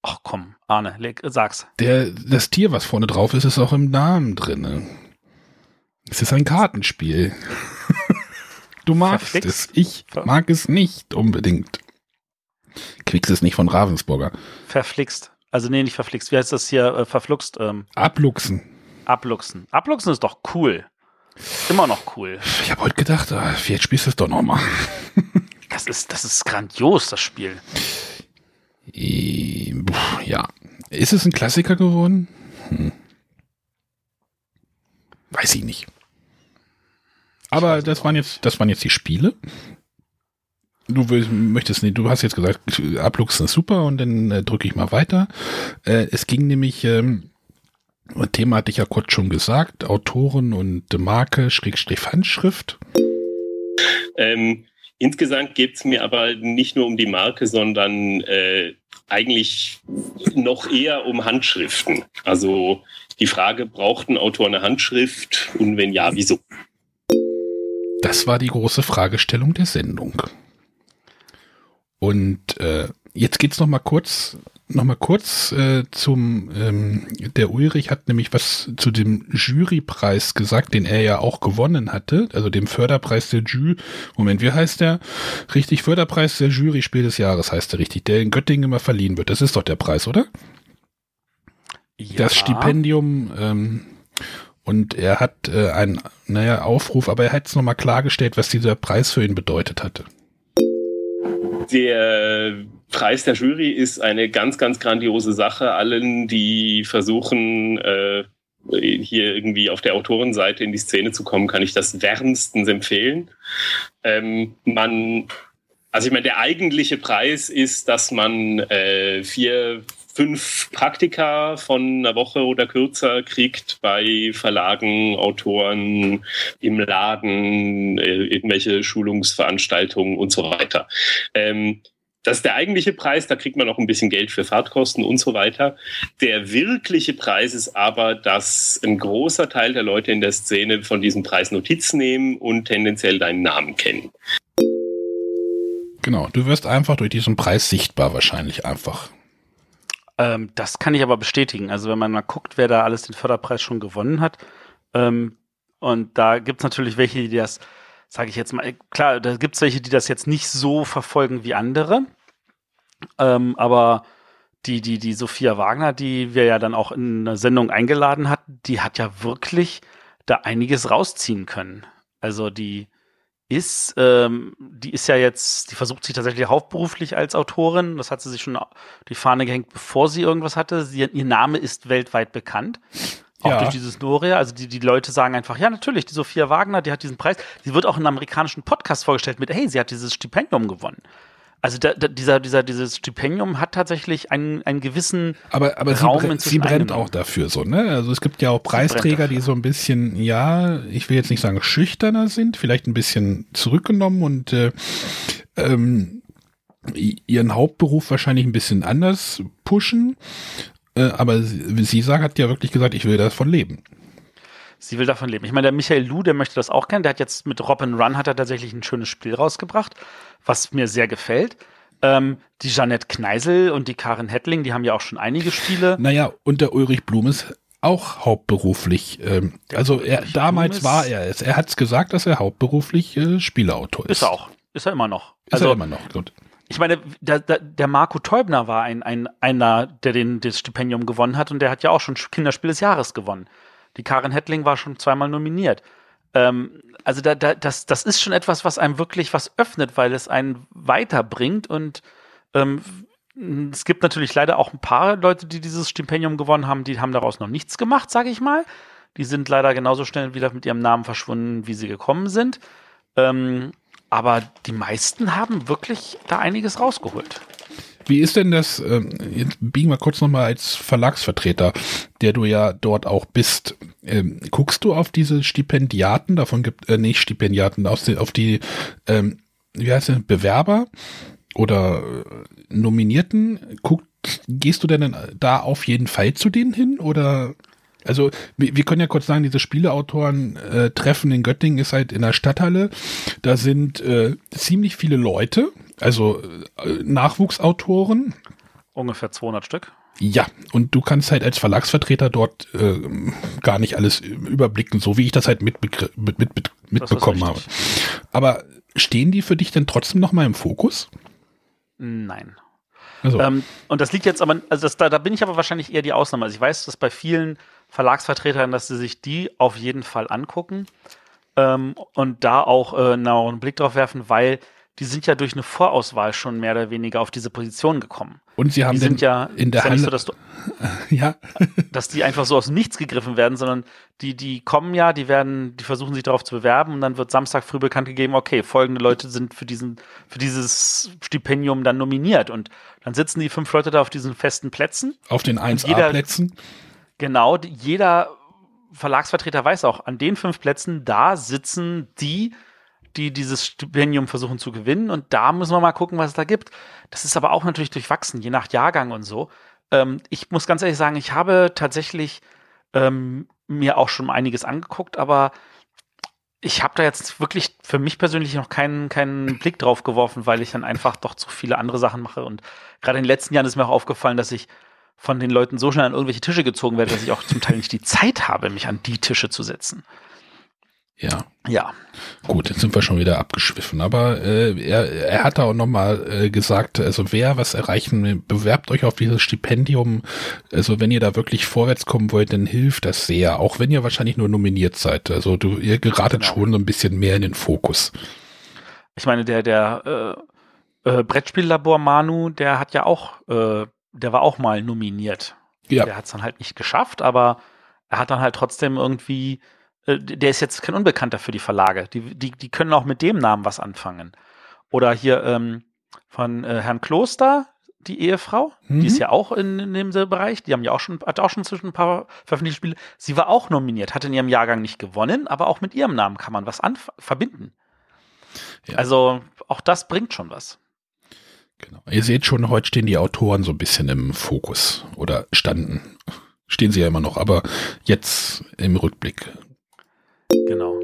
Ach komm, Arne, leg, sag's. Der, das Tier, was vorne drauf ist, ist auch im Namen drinne. Es ist ein Kartenspiel. Du magst Verflixt. es. Ich mag es nicht unbedingt. Quicks ist nicht von Ravensburger. Verflixt. Also nee, nicht verflixt. Wie heißt das hier? Äh, verfluxt. Ähm, Abluchsen. abluchsen. Abluchsen ist doch cool. Immer noch cool. Ich habe heute gedacht, ah, vielleicht spielst du es doch nochmal. Das ist, das ist grandios, das Spiel. Ja. Ist es ein Klassiker geworden? Hm. Weiß ich nicht. Aber das waren jetzt, das waren jetzt die Spiele. Du willst, möchtest nicht, du hast jetzt gesagt, Abluchsen ist super und dann äh, drücke ich mal weiter. Äh, es ging nämlich ähm, Thema hatte ich ja kurz schon gesagt, Autoren und Marke, Schrägstrich Handschrift. Ähm, insgesamt geht es mir aber nicht nur um die Marke, sondern äh, eigentlich noch eher um Handschriften. Also die Frage, braucht ein Autor eine Handschrift und wenn ja, wieso? Das war die große Fragestellung der Sendung. Und äh, jetzt geht's noch mal kurz, noch mal kurz äh, zum. Ähm, der Ulrich hat nämlich was zu dem Jurypreis gesagt, den er ja auch gewonnen hatte, also dem Förderpreis der Jury. Moment, wie heißt der? Richtig, Förderpreis der Jury Spiel des Jahres heißt der richtig, der in Göttingen immer verliehen wird. Das ist doch der Preis, oder? Ja. Das Stipendium. Ähm, und er hat äh, einen, naja, Aufruf, aber er hat es nochmal klargestellt, was dieser Preis für ihn bedeutet hatte. Der Preis der Jury ist eine ganz, ganz grandiose Sache. Allen, die versuchen, äh, hier irgendwie auf der Autorenseite in die Szene zu kommen, kann ich das wärmstens empfehlen. Ähm, man, also ich meine, der eigentliche Preis ist, dass man äh, vier, fünf Praktika von einer Woche oder kürzer kriegt bei Verlagen, Autoren, im Laden, äh, irgendwelche Schulungsveranstaltungen und so weiter. Ähm, das ist der eigentliche Preis, da kriegt man noch ein bisschen Geld für Fahrtkosten und so weiter. Der wirkliche Preis ist aber, dass ein großer Teil der Leute in der Szene von diesem Preis Notiz nehmen und tendenziell deinen Namen kennen. Genau, du wirst einfach durch diesen Preis sichtbar wahrscheinlich einfach. Ähm, das kann ich aber bestätigen. Also wenn man mal guckt, wer da alles den Förderpreis schon gewonnen hat. Ähm, und da gibt es natürlich welche, die das, sage ich jetzt mal, klar, da gibt es welche, die das jetzt nicht so verfolgen wie andere. Ähm, aber die, die, die Sophia Wagner, die wir ja dann auch in einer Sendung eingeladen hatten, die hat ja wirklich da einiges rausziehen können. Also die ist, ähm, die ist ja jetzt, die versucht sich tatsächlich hauptberuflich als Autorin. Das hat sie sich schon die Fahne gehängt, bevor sie irgendwas hatte. Sie, ihr Name ist weltweit bekannt. Auch Ja. durch dieses Noria. Also die, die Leute sagen einfach, ja, natürlich, die Sophia Wagner, die hat diesen Preis. Sie wird auch in einem amerikanischen Podcast vorgestellt mit, hey, sie hat dieses Stipendium gewonnen. Also da, da, dieser, dieser, dieses Stipendium hat tatsächlich einen, einen gewissen Aber, aber sie, Raum inzwischen sie brennt auch dafür so, ne? Also es gibt ja auch Preisträger, die so ein bisschen, ja, ich will jetzt nicht sagen schüchterner sind, vielleicht ein bisschen zurückgenommen und äh, ähm, ihren Hauptberuf wahrscheinlich ein bisschen anders pushen. Äh, aber sie, sie sagt, hat ja wirklich gesagt, ich will davon leben. Sie will davon leben. Ich meine, der Michael Lu, der möchte das auch kennen. Der hat jetzt mit Robin Run hat er tatsächlich ein schönes Spiel rausgebracht, was mir sehr gefällt. Ähm, die Jeanette Kneisel und die Karin Hettling, die haben ja auch schon einige Spiele. Naja, und der Ulrich Blum ist auch hauptberuflich. Ähm, also er, damals Blum ist- war er es. Er hat es gesagt, dass er hauptberuflich äh, Spieleautor ist. Ist er auch. Ist er immer noch. Ist also, er immer noch. Gut. Ich meine, der, der, Marco Teubner war ein, ein, einer, der den, das Stipendium gewonnen hat und der hat ja auch schon Kinderspiel des Jahres gewonnen. Die Karin Hettling war schon zweimal nominiert. Ähm, also da, da, das, das ist schon etwas, was einem wirklich was öffnet, weil es einen weiterbringt und ähm, es gibt natürlich leider auch ein paar Leute, die dieses Stipendium gewonnen haben, die haben daraus noch nichts gemacht, sage ich mal. Die sind leider genauso schnell wieder mit ihrem Namen verschwunden, wie sie gekommen sind. Ähm, aber die meisten haben wirklich da einiges rausgeholt. Wie ist denn das, ähm, jetzt biegen wir kurz nochmal als Verlagsvertreter, der du ja dort auch bist. Ähm, guckst du auf diese Stipendiaten, davon gibt, äh, nicht Stipendiaten, aus den, auf die, ähm, wie heißt es, Bewerber oder äh, Nominierten? Guck, gehst du denn da auf jeden Fall zu denen hin oder also wir, können ja kurz sagen, diese Spieleautoren äh, Treffen in Göttingen ist halt in der Stadthalle. Da sind äh, ziemlich viele Leute, also äh, Nachwuchsautoren. Ungefähr 200 Stück. Ja, und du kannst halt als Verlagsvertreter dort äh, gar nicht alles überblicken, so wie ich das halt mit, mit, mit, mitbekommen habe. Aber stehen die für dich denn trotzdem noch mal im Fokus? Nein. Also, Ähm, und das liegt jetzt aber, also das, da, da bin ich aber wahrscheinlich eher die Ausnahme. Also ich weiß, dass bei vielen Verlagsvertretern, dass sie sich die auf jeden Fall angucken ähm, und da auch äh, einen Blick drauf werfen, weil die sind ja durch eine Vorauswahl schon mehr oder weniger auf diese Position gekommen. und sie haben Die sind ja in der ja Halle, so, dass, du, ja, dass die einfach so aus Nichts gegriffen werden, sondern die, die kommen ja, die werden, die versuchen sich darauf zu bewerben und dann wird Samstag früh bekannt gegeben, okay, folgende Leute sind für diesen, für dieses Stipendium dann nominiert und dann sitzen die fünf Leute da auf diesen festen Plätzen auf den jeder- 1A-Plätzen. Genau, jeder Verlagsvertreter weiß auch, an den fünf Plätzen, da sitzen die, die dieses Stipendium versuchen zu gewinnen. Und da müssen wir mal gucken, was es da gibt. Das ist aber auch natürlich durchwachsen, je nach Jahrgang und so. Ähm, ich muss ganz ehrlich sagen, ich habe tatsächlich ähm, mir auch schon einiges angeguckt, aber ich habe da jetzt wirklich für mich persönlich noch keinen, keinen Blick drauf geworfen, weil ich dann einfach doch zu viele andere Sachen mache. Und gerade in den letzten Jahren ist mir auch aufgefallen, dass ich von den Leuten so schnell an irgendwelche Tische gezogen werde, dass ich auch zum Teil nicht die Zeit habe, mich an die Tische zu setzen. Ja, Ja, gut, jetzt sind wir schon wieder abgeschwiffen. Aber äh, er, er hat da auch nochmal äh, gesagt, also wer was erreichen will, bewerbt euch auf dieses Stipendium. Also wenn ihr da wirklich vorwärts kommen wollt, dann hilft das sehr. Auch wenn ihr wahrscheinlich nur nominiert seid. Also du, ihr geratet Genau. schon so ein bisschen mehr in den Fokus. ich meine, der, der äh, äh, Brettspiellabor Manu, der hat ja auch, äh, der war auch mal nominiert. Ja, Der hat es dann halt nicht geschafft, aber er hat dann halt trotzdem irgendwie, äh, der ist jetzt kein Unbekannter für die Verlage. Die, die, die können auch mit dem Namen was anfangen. Oder hier ähm, von äh, Herrn Kloster, die Ehefrau, Mhm. die ist ja auch in, in dem Bereich, die haben ja auch schon, hat auch schon zwischen ein paar veröffentlichte Spiele. Sie war auch nominiert, hat in ihrem Jahrgang nicht gewonnen, aber auch mit ihrem Namen kann man was verbinden. Ja. Also auch das bringt schon was. Genau. Ihr seht schon, heute stehen die Autoren so ein bisschen im Fokus. Oder standen. Stehen sie ja immer noch, aber jetzt im Rückblick. Genau.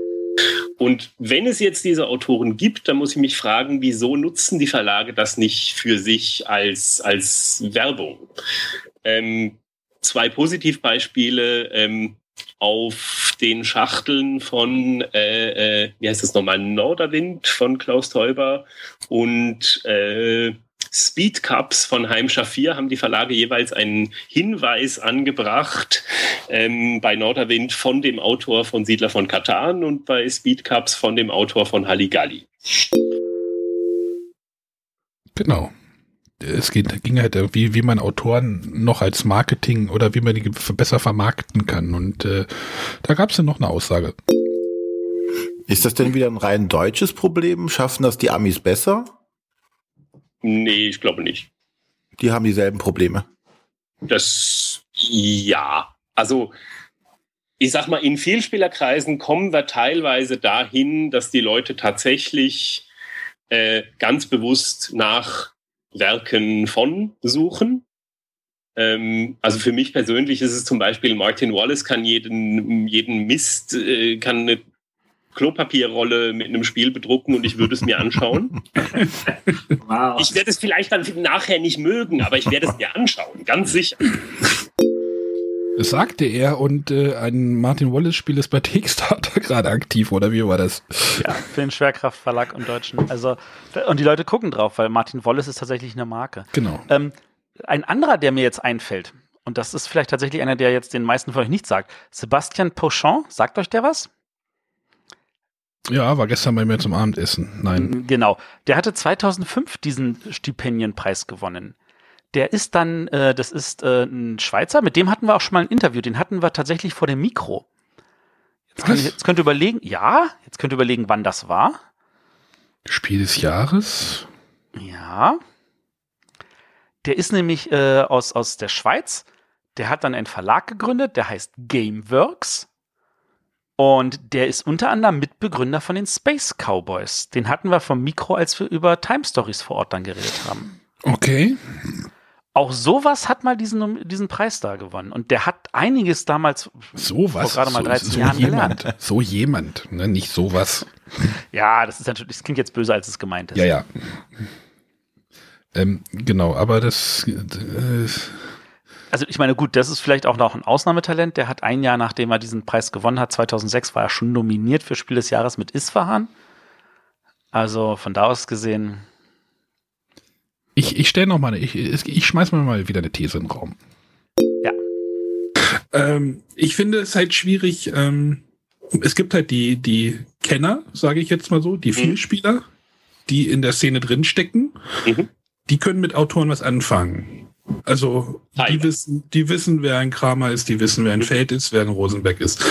Und wenn es jetzt diese Autoren gibt, dann muss ich mich fragen, wieso nutzen die Verlage das nicht für sich als, als Werbung? Ähm, zwei Positivbeispiele ähm, auf den Schachteln von, äh, äh, wie heißt das nochmal, Norderwind von Klaus Teuber und äh, Speed Cups von Heim Schafir haben die Verlage jeweils einen Hinweis angebracht, ähm, bei Norderwind von dem Autor von Siedler von Katan und bei Speed Cups von dem Autor von Halligalli. Genau. Es geht, ging halt irgendwie, wie man Autoren noch als Marketing oder wie man die besser vermarkten kann. Und äh, da gab es ja noch eine Aussage. Ist das denn wieder ein rein deutsches Problem? Schaffen das die Amis besser? Nee, ich glaube nicht. Die haben dieselben Probleme. Das, ja. Also, ich sag mal, in Vielspielerkreisen kommen wir teilweise dahin, dass die Leute tatsächlich äh, ganz bewusst nach Werken von suchen. Ähm, also für mich persönlich ist es zum Beispiel, Martin Wallace kann jeden, jeden Mist, äh, kann eine Klopapierrolle mit einem Spiel bedrucken und ich würde es mir anschauen. Wow. Ich werde es vielleicht dann nachher nicht mögen, aber ich werde es mir anschauen, ganz sicher. Das sagte er und äh, ein Martin Wallace-Spiel ist bei Kickstarter gerade aktiv, oder wie war das? Ja, für den Schwerkraftverlag und Deutschen. Also, und die Leute gucken drauf, weil Martin Wallace ist tatsächlich eine Marke. Genau. Ähm, ein anderer, der mir jetzt einfällt, und das ist vielleicht tatsächlich einer, der jetzt den meisten von euch nicht sagt, Sebastian Pochon, sagt euch der was? Ja, war gestern bei mir zum Abendessen. Nein. Genau. Der hatte 2005 diesen Stipendienpreis gewonnen. Der ist dann, äh, das ist äh, ein Schweizer, mit dem hatten wir auch schon mal ein Interview, den hatten wir tatsächlich vor dem Mikro. Jetzt könnt, jetzt könnt ihr überlegen, ja, jetzt könnt ihr überlegen, wann das war. Spiel des Jahres? Ja. Der ist nämlich äh, aus, aus der Schweiz. Der hat dann einen Verlag gegründet, der heißt Gameworks. Und der ist unter anderem Mitbegründer von den Space Cowboys. Den hatten wir vom Mikro, als wir über Time Stories vor Ort dann geredet haben. Okay. Auch sowas hat mal diesen, diesen Preis da gewonnen. Und der hat einiges damals, So was. Vor gerade mal so, 13 so Jahren jemand. So jemand, ne? nicht sowas. ja, das ist natürlich, das klingt jetzt böse, als es gemeint ist. Ja, ja. Ähm, genau, aber das äh, Also ich meine, gut, das ist vielleicht auch noch ein Ausnahmetalent. Der hat ein Jahr, nachdem er diesen Preis gewonnen hat, 2006, war er schon nominiert für Spiel des Jahres mit Isfahan. Also von da aus gesehen, ich, ich stelle noch mal, ich, ich schmeiß mal mal wieder eine These in den Raum. Ja. Ähm, ich finde es halt schwierig. Ähm, es gibt halt die, die Kenner, sage ich jetzt mal so, die Vielspieler, die in der Szene drinstecken. Mhm. Die können mit Autoren was anfangen. Also die wissen, die wissen, wer ein Kramer ist, die wissen, wer ein Feld ist, wer ein Rosenbeck ist.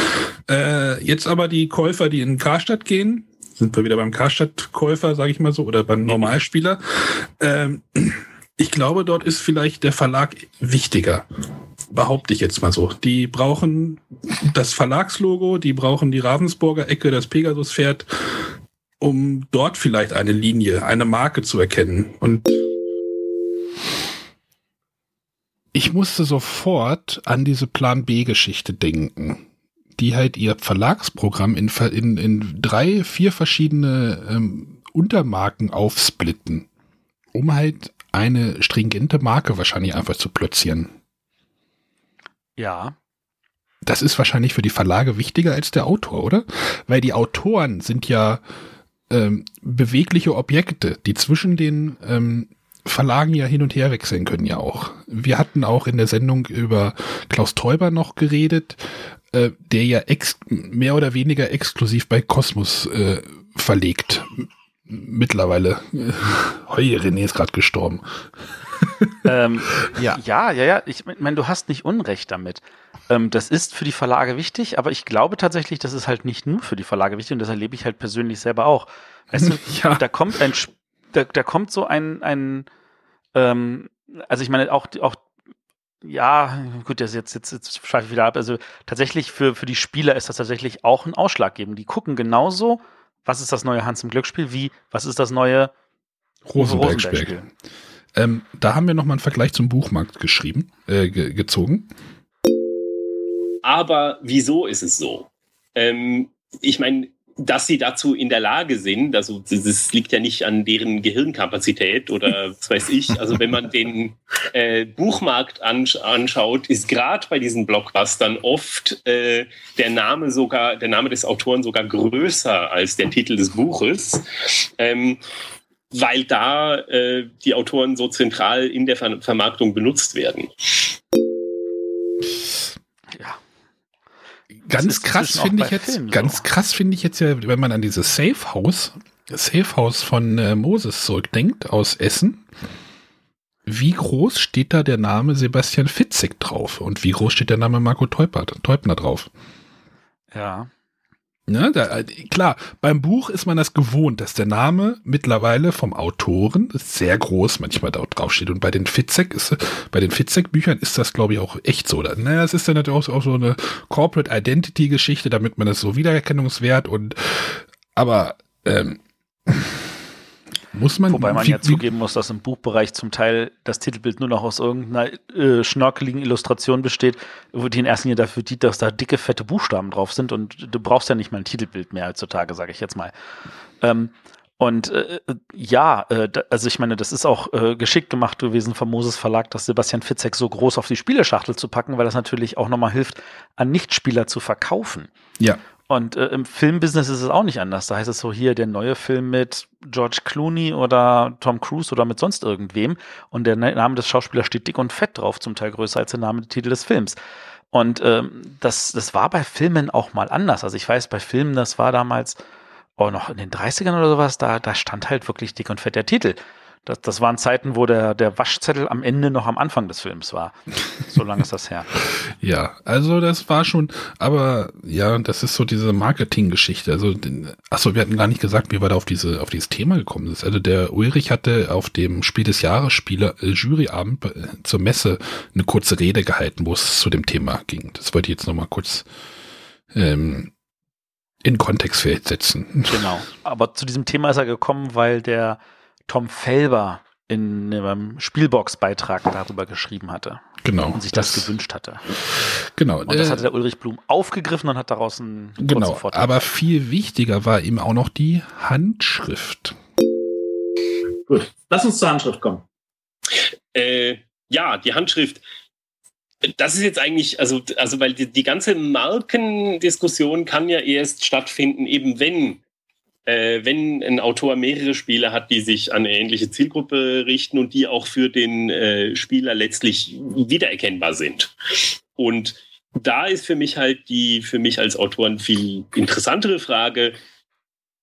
Äh, jetzt aber die Käufer, die in Karstadt gehen, sind wir wieder beim Karstadt-Käufer, sage ich mal so, oder beim Normalspieler. Ähm, ich glaube, dort ist vielleicht der Verlag wichtiger. behaupte ich jetzt mal so. Die brauchen das Verlagslogo, die brauchen die Ravensburger Ecke, das Pegasus-Pferd, um dort vielleicht eine Linie, eine Marke zu erkennen. Und ich musste sofort an diese Plan B-Geschichte denken, die halt ihr Verlagsprogramm in, in, in drei, vier verschiedene ähm, Untermarken aufsplitten, um halt eine stringente Marke wahrscheinlich einfach zu platzieren. Ja. Das ist wahrscheinlich für die Verlage wichtiger als der Autor, oder? Weil die Autoren sind ja ähm, bewegliche Objekte, die zwischen den ähm, Verlagen ja hin und her wechseln können ja auch. Wir hatten auch in der Sendung über Klaus Teuber noch geredet, äh, der ja ex mehr oder weniger exklusiv bei Kosmos äh, verlegt. Mittlerweile. Äh, Heu, René ist gerade gestorben. Ähm, Ja. ja, ja, ja. Ich meine, du hast nicht Unrecht damit. Ähm, das ist für die Verlage wichtig, aber ich glaube tatsächlich, das ist halt nicht nur für die Verlage wichtig und das erlebe ich halt persönlich selber auch. Weißt du, Ja. da kommt ein, Sp- da, da kommt so ein, ein ähm, also ich meine auch, auch ja, gut, das jetzt, jetzt, jetzt schweife ich wieder ab. Also tatsächlich für, für die Spieler ist das tatsächlich auch ein Ausschlaggebend. Die gucken genauso, was ist das neue Hans im Glücksspiel, wie, was ist das neue Rosenberg-Spiel. Ähm, da haben wir noch mal einen Vergleich zum Buchmarkt geschrieben, äh, ge gezogen. Aber wieso ist es so? Ähm, ich meine, dass sie dazu in der Lage sind, also das- liegt ja nicht an deren Gehirnkapazität oder was weiß ich. Also wenn man den äh, Buchmarkt ansch anschaut, ist gerade bei diesen Blockbustern oft äh, der Name sogar, der Name des Autoren sogar größer als der Titel des Buches. Ähm, weil da äh, die Autoren so zentral in der Ver Vermarktung benutzt werden. Ja. Ganz krass finde ich jetzt, Filmen so. ganz krass finde ich jetzt ja, wenn man an dieses Safe House, Safe House von äh, Moses zurückdenkt aus Essen. Wie groß steht da der Name Sebastian Fitzek drauf? Und wie groß steht der Name Marco Teupner, Teupner drauf? Ja. Ne, da, äh, klar, beim Buch ist man das gewohnt, dass der Name mittlerweile vom Autoren sehr groß manchmal da drauf steht. Und bei den Fitzek ist, bei den Fitzek-Büchern ist das, glaube ich, auch echt so. Da, naja, es ist dann natürlich auch, auch so eine Corporate Identity-Geschichte, damit man das so Wiedererkennungswert und aber ähm, muss man. Wobei man ja zugeben muss, dass im Buchbereich zum Teil das Titelbild nur noch aus irgendeiner äh, schnorkeligen Illustration besteht, wo die in erster Linie dafür dient, dass da dicke, fette Buchstaben drauf sind und du brauchst ja nicht mal ein Titelbild mehr heutzutage, sage ich jetzt mal. Ähm, und äh, ja, äh, also ich meine, das ist auch äh, geschickt gemacht gewesen vom Moses Verlag, das Sebastian Fitzek so groß auf die Spieleschachtel zu packen, weil das natürlich auch nochmal hilft, an Nichtspieler zu verkaufen. Ja, Und äh, im Filmbusiness ist es auch nicht anders. Da heißt es so hier der neue Film mit George Clooney oder Tom Cruise oder mit sonst irgendwem. Und der Name des Schauspielers steht dick und fett drauf, zum Teil größer als der Name der Titel des Films. Und ähm, das, das war bei Filmen auch mal anders. Also ich weiß, bei Filmen, das war damals oh, noch in den 30ern oder sowas, da, da stand halt wirklich dick und fett der Titel. Das, das waren Zeiten, wo der, der Waschzettel am Ende noch am Anfang des Films war. So lange ist das her. Ja, also das war schon, aber ja, das ist so diese Marketinggeschichte. Also, achso, wir hatten gar nicht gesagt, wie wir da auf diese, auf dieses Thema gekommen sind. Also der Ulrich hatte auf dem Spiel des Jahres Spieler äh, Juryabend äh, zur Messe eine kurze Rede gehalten, wo es zu dem Thema ging. Das wollte ich jetzt nochmal kurz ähm, in Kontext setzen. Genau. Aber zu diesem Thema ist er gekommen, weil der Tom Felber in einem Spielbox-Beitrag darüber geschrieben hatte Genau. und sich das, gewünscht hatte. Genau. Und das äh, hatte der Ulrich Blum aufgegriffen und hat daraus einen kurzen Genau, Vortrag aber viel wichtiger war eben auch noch die Handschrift. Gut, lass uns zur Handschrift kommen. Äh, ja, die Handschrift. Das ist jetzt eigentlich, also, also weil die, die ganze Markendiskussion kann ja erst stattfinden, eben wenn, äh, wenn ein Autor mehrere Spiele hat, die sich an eine ähnliche Zielgruppe richten und die auch für den äh, Spieler letztlich wiedererkennbar sind. Und da ist für mich halt die, für mich als Autor eine viel interessantere Frage,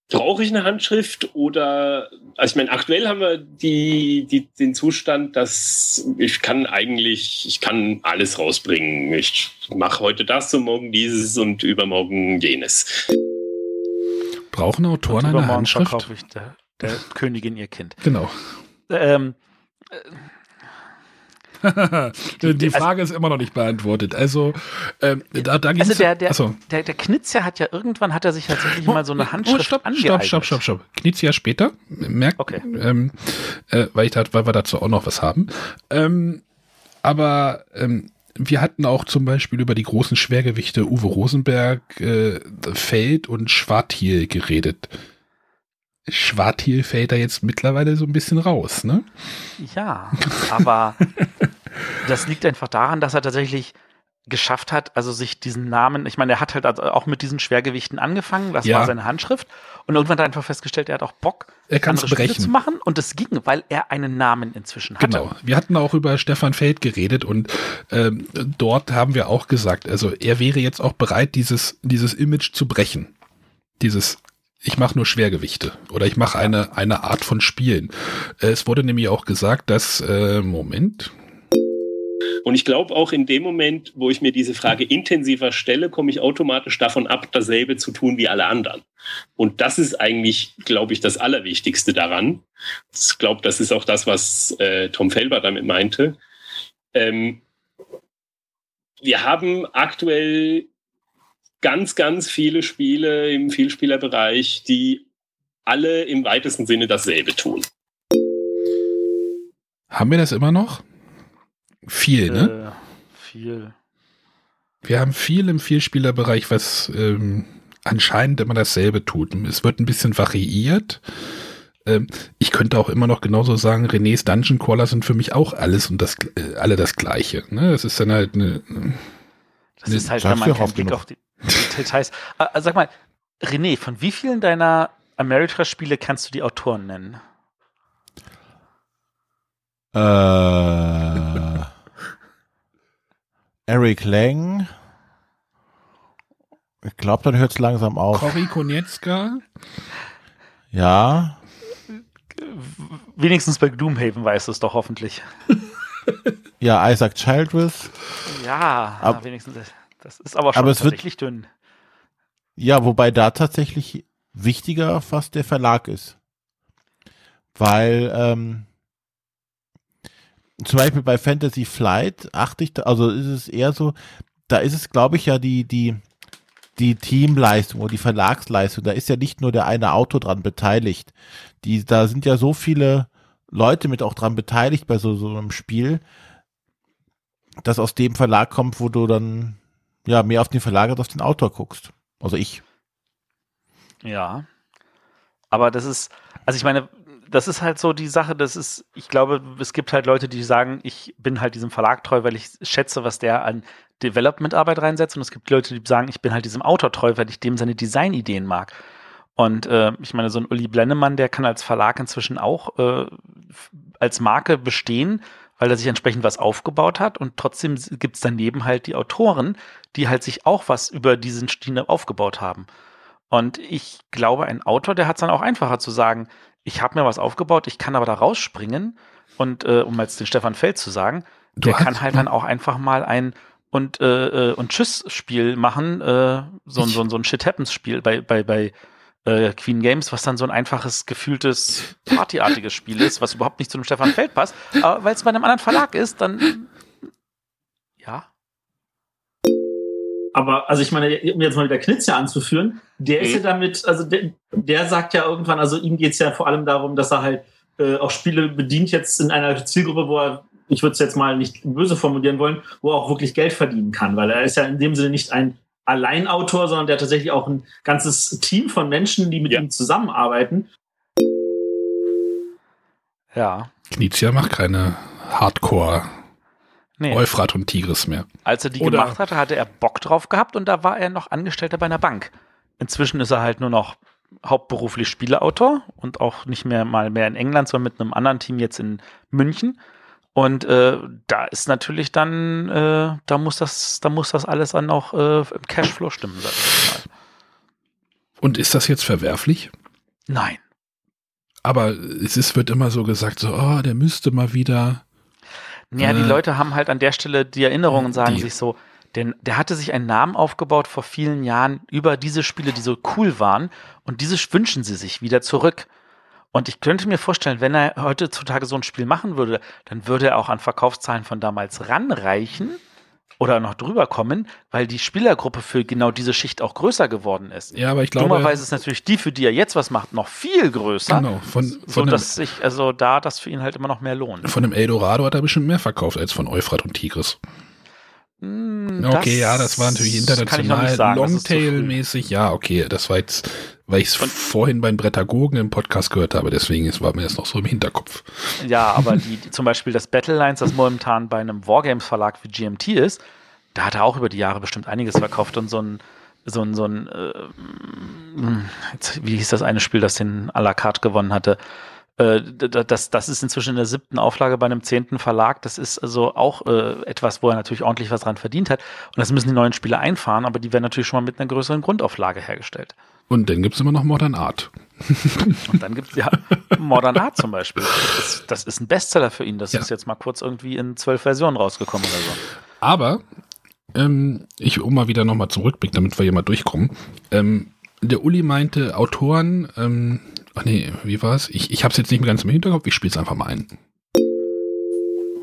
Brauche ich eine Handschrift oder, also ich meine, aktuell haben wir die, die, den Zustand, dass ich kann eigentlich, ich kann alles rausbringen. Ich mache heute das und morgen dieses und übermorgen jenes. Brauchen Autoren eine Handschrift? verkaufe ich der, der Königin ihr Kind. Genau. Ähm, äh, die Frage ist immer noch nicht beantwortet. Also, ähm, da, da Also der, der, Achso. der, der Knizia hat ja irgendwann, hat er sich tatsächlich mal so eine Oh, Handschrift stopp, stopp, angeeignet. stopp, stopp, stopp. Knizia später. Merkt, Okay. ähm, äh, weil, ich da, weil wir dazu auch noch was haben. Ähm, aber ähm, wir hatten auch zum Beispiel über die großen Schwergewichte Uwe Rosenberg, äh, Feld und Schwarthiel geredet. Schwarthiel fällt da jetzt mittlerweile so ein bisschen raus, ne? Ja, aber das liegt einfach daran, dass er tatsächlich geschafft hat, also sich diesen Namen, ich meine, er hat halt also auch mit diesen Schwergewichten angefangen, das Ja. war seine Handschrift und irgendwann hat er einfach festgestellt, er hat auch Bock, Er andere Spiele brechen. zu machen und es ging, weil er einen Namen inzwischen hatte. Genau. Wir hatten auch über Stefan Feld geredet und ähm, dort haben wir auch gesagt, also er wäre jetzt auch bereit, dieses, dieses Image zu brechen. Dieses, ich mache nur Schwergewichte oder ich mache eine, eine Art von Spielen. Es wurde nämlich auch gesagt, dass, äh, Moment, Und ich glaube auch in dem Moment, wo ich mir diese Frage intensiver stelle, komme ich automatisch davon ab, dasselbe zu tun wie alle anderen. Und das ist eigentlich, glaube ich, das Allerwichtigste daran. Ich glaube, das ist auch das, was äh, Tom Felber damit meinte. Ähm, wir haben aktuell ganz, ganz viele Spiele im Vielspielerbereich, die alle im weitesten Sinne dasselbe tun. haben wir das immer noch? Viel, ne? Äh, viel. Wir haben viel im Vielspielerbereich, was ähm, anscheinend immer dasselbe tut. Es wird ein bisschen variiert. Ähm, ich könnte auch immer noch genauso sagen, Renés Dungeon Crawler sind für mich auch alles und das äh, alle das Gleiche. Ne? Das ist dann halt eine. Das Nee, ist halt, wenn man keinen Blick auf die, die Details. Also sag mal, René, von wie vielen deiner Ameritrash-Spiele kannst du die Autoren nennen? Äh, Eric Lang. Ich glaube, dann hört es langsam auf. Cory Konietzka. Ja. Wenigstens bei Gloomhaven weißt du es doch hoffentlich. Ja, Isaac Childress. Ja, Ab- wenigstens. Das ist aber schon Aber es wird- tatsächlich dünn. Ja, wobei da tatsächlich wichtiger fast der Verlag ist. Weil ähm, zum Beispiel bei Fantasy Flight achte ich, da, also ist es eher so, da ist es, glaube ich, ja die, die, die Teamleistung oder die Verlagsleistung. Da ist ja nicht nur der eine Autor dran beteiligt. Die, da sind ja so viele Leute mit auch dran beteiligt bei so, so einem Spiel, das aus dem Verlag kommt, wo du dann ja mehr auf den Verlag als auf den Autor guckst. Also ich. Ja. Aber das ist, also ich meine, das ist halt so die Sache, das ist, ich glaube, es gibt halt Leute, die sagen, ich bin halt diesem Verlag treu, weil ich schätze, was der an Development-Arbeit reinsetzt. Und es gibt Leute, die sagen, ich bin halt diesem Autor treu, weil ich dem seine Designideen mag. Und äh, ich meine, so ein Uli Blennemann, der kann als Verlag inzwischen auch äh, als Marke bestehen, weil er sich entsprechend was aufgebaut hat. Und trotzdem gibt es daneben halt die Autoren, die halt sich auch was über diesen Stil aufgebaut haben. Und ich glaube, ein Autor, der hat es dann auch einfacher zu sagen, ich habe mir was aufgebaut, ich kann aber da rausspringen. Und äh, um jetzt den Stefan Feld zu sagen, Du der kann halt dann auch einfach mal ein und äh, äh, und Tschüss-Spiel machen, äh, so, ein- so, ein- so ein Shit-Happens-Spiel bei, bei, bei äh, Queen Games, was dann so ein einfaches, gefühltes, partyartiges Spiel ist, was überhaupt nicht zu dem Stefan Feld passt. Aber weil es bei einem anderen Verlag ist, dann Aber, also ich meine, um jetzt mal wieder Knizia anzuführen, der ist ja damit, also der, der sagt ja irgendwann, also ihm geht's ja vor allem darum, dass er halt äh, auch Spiele bedient jetzt in einer Zielgruppe, wo er, ich würde es jetzt mal nicht böse formulieren wollen, wo er auch wirklich Geld verdienen kann, weil er ist ja in dem Sinne nicht ein Alleinautor, sondern der hat tatsächlich auch ein ganzes Team von Menschen, die mit Ja. ihm zusammenarbeiten. Ja. Knizia macht keine Hardcore Nee. Euphrat und Tigris mehr. Als er die Oder- gemacht hatte, hatte er Bock drauf gehabt und da war er noch Angestellter bei einer Bank. Inzwischen ist er halt nur noch hauptberuflich Spieleautor und auch nicht mehr mal mehr in England, sondern mit einem anderen Team jetzt in München. Und äh, da ist natürlich dann, äh, da muss das, da muss das alles dann auch äh, im Cashflow stimmen, sag ich mal. Und ist das jetzt verwerflich? Nein. Aber es ist, wird immer so gesagt, so, oh, der müsste mal wieder. Ja, die Äh, Leute haben halt an der Stelle die Erinnerungen und sagen die- sich so, denn der hatte sich einen Namen aufgebaut vor vielen Jahren über diese Spiele, die so cool waren und diese wünschen sie sich wieder zurück. Und ich könnte mir vorstellen, wenn er heutzutage so ein Spiel machen würde, dann würde er auch an Verkaufszahlen von damals ranreichen oder noch drüber kommen, weil die Spielergruppe für genau diese Schicht auch größer geworden ist. Ja, aber ich glaube. Dummerweise ist natürlich die, für die er jetzt was macht, noch viel größer. Genau, von, so von, dass sich also da das für ihn halt immer noch mehr lohnt. von dem Eldorado hat er bestimmt mehr verkauft als von Euphrat und Tigris. Hm, Okay, ja, das war natürlich international, das. Longtail-mäßig. Ja, okay, das war jetzt, weil ich es vorhin beim Brettagogen im Podcast gehört habe, deswegen ist, war mir das noch so im Hinterkopf. Ja, aber die, zum Beispiel das Battle Lines, das momentan bei einem Wargames-Verlag wie GMT ist, da hat er auch über die Jahre bestimmt einiges verkauft und so ein, so ein, so ein, äh, jetzt, wie hieß das eine Spiel, das den à la carte gewonnen hatte? Äh, das, das ist inzwischen in der siebten Auflage bei einem zehnten Verlag. Das ist also auch äh, etwas, wo er natürlich ordentlich was dran verdient hat. Und das müssen die neuen Spiele einfahren, aber die werden natürlich schon mal mit einer größeren Grundauflage hergestellt. Und dann gibt's immer noch Modern Art. Und dann gibt es ja Modern Art zum Beispiel. Das, das ist ein Bestseller für ihn. Das Ja. ist jetzt mal kurz irgendwie in zwölf Versionen rausgekommen oder so. Aber, ähm, ich, um mal wieder nochmal zum Rückblick, damit wir hier mal durchkommen. Ähm, der Uli meinte, Autoren, ähm, ach nee, wie war's? Ich, ich hab's jetzt nicht mehr ganz im Hinterkopf, ich spiel's einfach mal ein.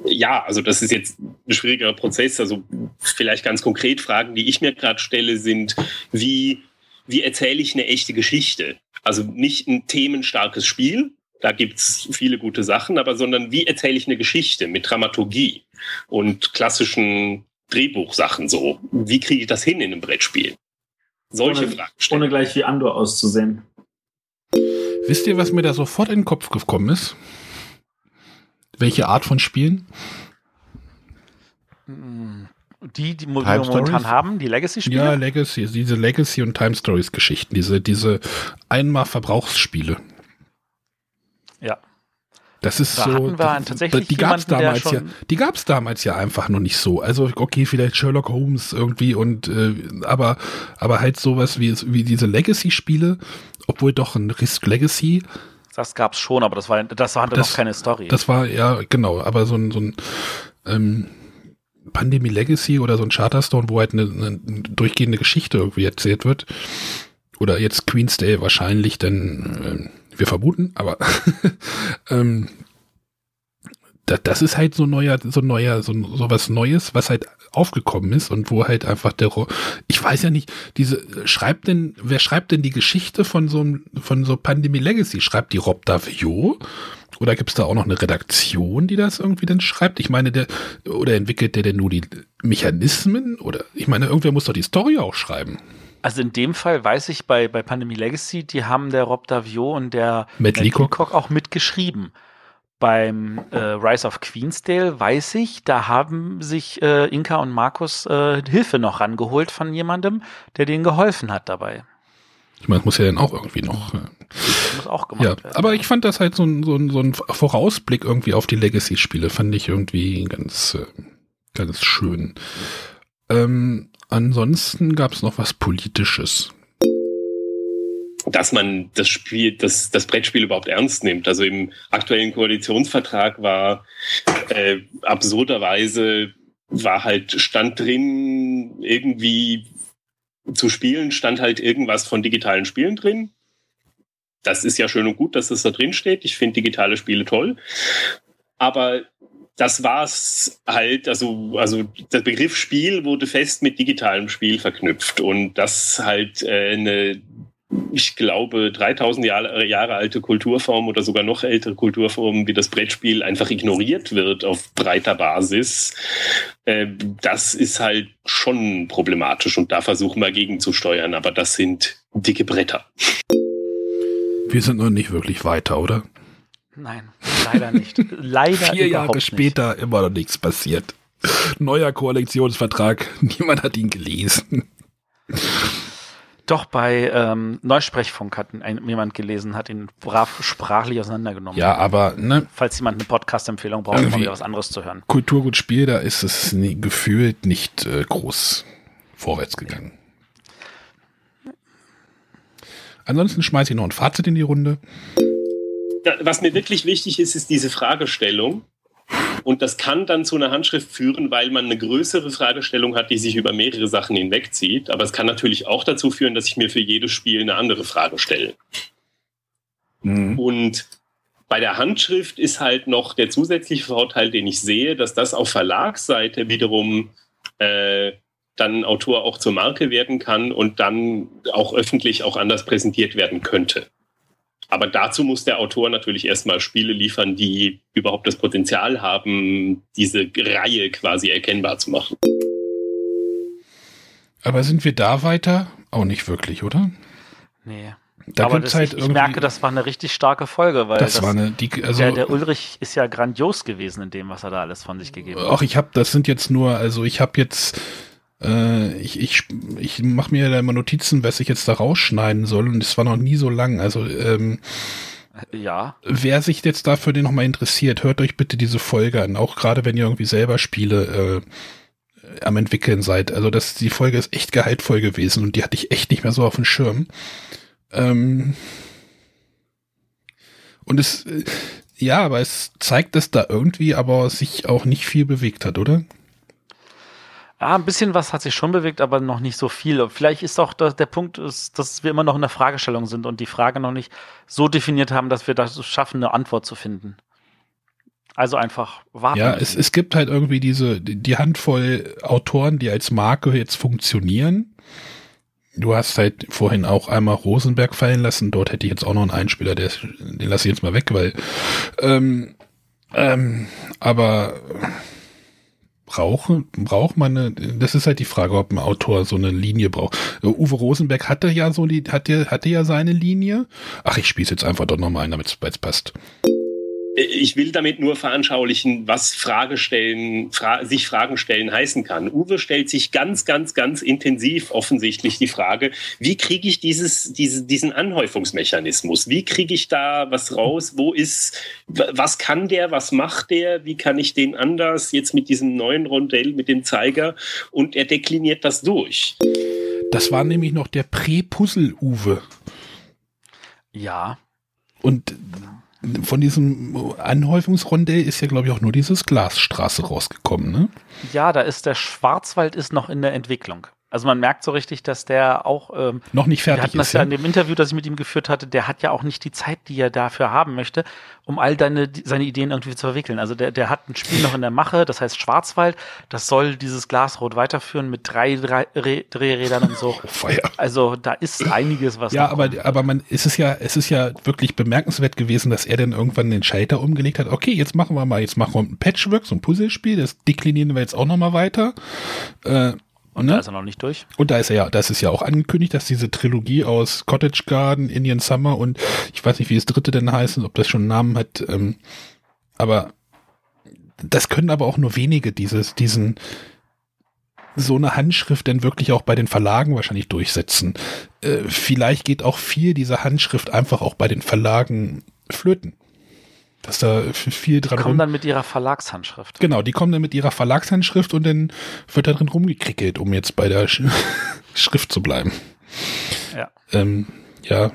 Ja, also das ist jetzt ein schwieriger Prozess. Also vielleicht ganz konkret Fragen, die ich mir gerade stelle, sind, wie, wie erzähle ich eine echte Geschichte? Also nicht ein themenstarkes Spiel, da gibt's viele gute Sachen, aber sondern wie erzähle ich eine Geschichte mit Dramaturgie und klassischen Drehbuchsachen so? Wie kriege ich das hin in einem Brettspiel? Solche Ohne- Fragen stellen. Ohne gleich wie Andor auszusehen. Wisst ihr, was mir da sofort in den Kopf gekommen ist? Welche Art von Spielen? Die, die wir Time momentan Stories? haben, die Legacy-Spiele. Ja, Legacy, diese Legacy und Time Stories Geschichten, diese, diese einmal Verbrauchsspiele. Ja. Das ist Da so. hatten wir tatsächlich die jemanden, der damals ja. Die gab's damals ja einfach noch nicht so. Also okay, vielleicht Sherlock Holmes irgendwie und äh, aber aber halt sowas wie wie diese Legacy-Spiele, obwohl doch ein Risk Legacy. Das gab's schon, aber das war das hatte Das- noch keine Story. Das war ja genau, aber so ein so ein ähm, Pandemie Legacy oder so ein Charterstone, wo halt eine, eine durchgehende Geschichte irgendwie erzählt wird. Oder jetzt Queen's Day wahrscheinlich, denn äh, wir vermuten, aber ähm, da, das ist halt so neuer, so neuer, so, so was Neues, was halt aufgekommen ist und wo halt einfach der, ich weiß ja nicht, diese, schreibt denn, wer schreibt denn die Geschichte von so von so Pandemie Legacy? Schreibt die Rob Davio? Oder gibt es da auch noch eine Redaktion, die das irgendwie dann schreibt? Ich meine, der, oder entwickelt der denn nur die Mechanismen? Oder, ich meine, irgendwer muss doch die Story auch schreiben. also in dem Fall weiß ich bei, bei Pandemie Legacy, die haben der Rob Davio und der Matt Leacock. auch mitgeschrieben. Beim äh, Rise of Queensdale weiß ich, da haben sich äh, Inka und Markus äh, Hilfe noch rangeholt von jemandem, der denen geholfen hat dabei. Ich meine, das muss ja dann auch irgendwie noch. Äh, Das muss auch gemacht Ja, werden. aber ich fand das halt so ein, so ein, so ein Vorausblick irgendwie auf die Legacy-Spiele, fand ich irgendwie ganz, äh, ganz schön. Ähm, ansonsten gab es noch was Politisches. dass man das Spiel, das, das Brettspiel überhaupt ernst nimmt. Also im aktuellen Koalitionsvertrag war äh, absurderweise war halt stand drin irgendwie zu spielen, stand halt irgendwas von digitalen Spielen drin. Das ist ja schön und gut, dass das da drin steht. Ich finde digitale Spiele toll. Aber das war's halt, also, also der Begriff Spiel wurde fest mit digitalem Spiel verknüpft und das halt äh, eine ich glaube, 3000 Jahre, Jahre alte Kulturform oder sogar noch ältere Kulturformen wie das Brettspiel einfach ignoriert wird auf breiter Basis, äh, das ist halt schon problematisch und da versuchen wir gegenzusteuern, aber das sind dicke Bretter. Wir sind noch nicht wirklich weiter, oder? Nein, leider nicht. Leider Vier Jahre nicht. später immer noch nichts passiert. Neuer Koalitionsvertrag, niemand hat ihn gelesen. Doch bei ähm, Neusprechfunk hat ein, jemand gelesen, hat ihn brav sprachlich auseinandergenommen. Ja, aber ne, Falls jemand eine Podcast-Empfehlung braucht, um mal wieder was anderes zu hören. Kulturgut Spiel, da ist es nie, gefühlt nicht äh, groß vorwärts gegangen. Ansonsten schmeiße ich noch ein Fazit in die Runde. Da- Was mir wirklich wichtig ist, ist diese Fragestellung. Und das kann dann zu einer Handschrift führen, weil man eine größere Fragestellung hat, die sich über mehrere Sachen hinwegzieht. Aber es kann natürlich auch dazu führen, dass ich mir für jedes Spiel eine andere Frage stelle. Und Bei der Handschrift ist halt noch der zusätzliche Vorteil, den ich sehe, dass das auf Verlagsseite wiederum äh, dann ein Autor auch zur Marke werden kann und dann auch öffentlich auch anders präsentiert werden könnte. Aber dazu muss der Autor natürlich erstmal Spiele liefern, die überhaupt das Potenzial haben, diese Reihe quasi erkennbar zu machen. Aber sind wir da weiter? Auch nicht wirklich, oder? Nee. Da Aber das, halt ich, ich merke, das war eine richtig starke Folge, weil Das, das, war eine, die, also, der, der Ulrich ist ja grandios gewesen in dem, was er da alles von sich gegeben hat. Ach, ich habe, das sind jetzt nur, also ich habe jetzt, äh, ich, ich, ich mache mir da immer Notizen, was ich jetzt da rausschneiden soll und es war noch nie so lang. Also ähm, Ja, wer sich jetzt dafür den nochmal interessiert, hört euch bitte diese Folge an, auch gerade wenn ihr irgendwie selber Spiele äh, am entwickeln seid. Also das, die Folge ist echt gehaltvoll gewesen und die hatte ich echt nicht mehr so auf dem Schirm. Ähm, und es, äh, ja, aber es zeigt, dass da irgendwie aber sich auch nicht viel bewegt hat, oder? Ja, ein bisschen was hat sich schon bewegt, aber noch nicht so viel. Vielleicht ist auch der Punkt, ist, dass wir immer noch in der Fragestellung sind und die Frage noch nicht so definiert haben, dass wir das schaffen, eine Antwort zu finden. Also einfach warten. Ja, es, es gibt halt irgendwie diese, die Handvoll Autoren, die als Marke jetzt funktionieren. Du hast halt vorhin auch einmal Rosenberg fallen lassen. Dort hätte ich jetzt auch noch einen Einspieler, der, den lasse ich jetzt mal weg, weil, ähm, ähm, aber brauche, braucht man eine, das ist halt die Frage, ob ein Autor so eine Linie braucht. Uwe Rosenberg hatte ja so die, hatte, hatte ja seine Linie. Ach, ich spiele jetzt einfach doch nochmal ein, damit es passt. Ich will damit nur veranschaulichen, was Frage stellen, fra sich Fragen stellen heißen kann. Uwe stellt sich ganz, ganz, ganz intensiv offensichtlich die Frage, wie kriege ich dieses, diese, diesen Anhäufungsmechanismus? Wie kriege ich da was raus? Wo ist, was kann der? Was macht der? Wie kann ich den anders jetzt mit diesem neuen Rondell, mit dem Zeiger? Und er dekliniert das durch. Das war nämlich noch der Prä-Puzzle-Uwe. ja, Und von diesem Anhäufungsrondell ist ja, glaube ich, auch nur dieses Glasstraße rausgekommen, ne? ja, da ist der Schwarzwald ist noch in der Entwicklung. Also man merkt so richtig, dass der auch ähm, Noch nicht Wir fertig hatten das ist. ja Ja? in dem Interview, das ich mit ihm geführt hatte, der hat ja auch nicht die Zeit, die er dafür haben möchte, um all deine, seine Ideen irgendwie zu verwickeln. Also der, der hat ein Spiel noch in der Mache, das heißt Schwarzwald, das soll dieses Glasrot weiterführen mit drei, drei Re- Drehrädern und so. Oh, Feier. Also da ist einiges, was Ja, aber, kommt. aber man, es ist ja, es ist ja wirklich bemerkenswert gewesen, dass er dann irgendwann den Schalter umgelegt hat. Okay, jetzt machen wir mal, jetzt machen wir ein Patchwork, so ein Puzzlespiel, das deklinieren wir jetzt auch nochmal weiter. Äh, und ne? da ist er noch nicht durch. Und da ist er ja, das ist ja auch angekündigt, dass diese Trilogie aus Cottage Garden, Indian Summer und ich weiß nicht, wie das dritte denn heißt, ob das schon einen Namen hat, ähm, aber das können aber auch nur wenige dieses, diesen, so eine Handschrift denn wirklich auch bei den Verlagen wahrscheinlich durchsetzen. Äh, vielleicht geht auch viel dieser Handschrift einfach auch bei den Verlagen flöten. Dass da viel dran Kommen rum dann mit ihrer Verlagshandschrift. Genau, die kommen dann mit ihrer Verlagshandschrift und dann wird da drin rumgekrickelt, um jetzt bei der Sch Schrift zu bleiben. Ja. Ähm, ja.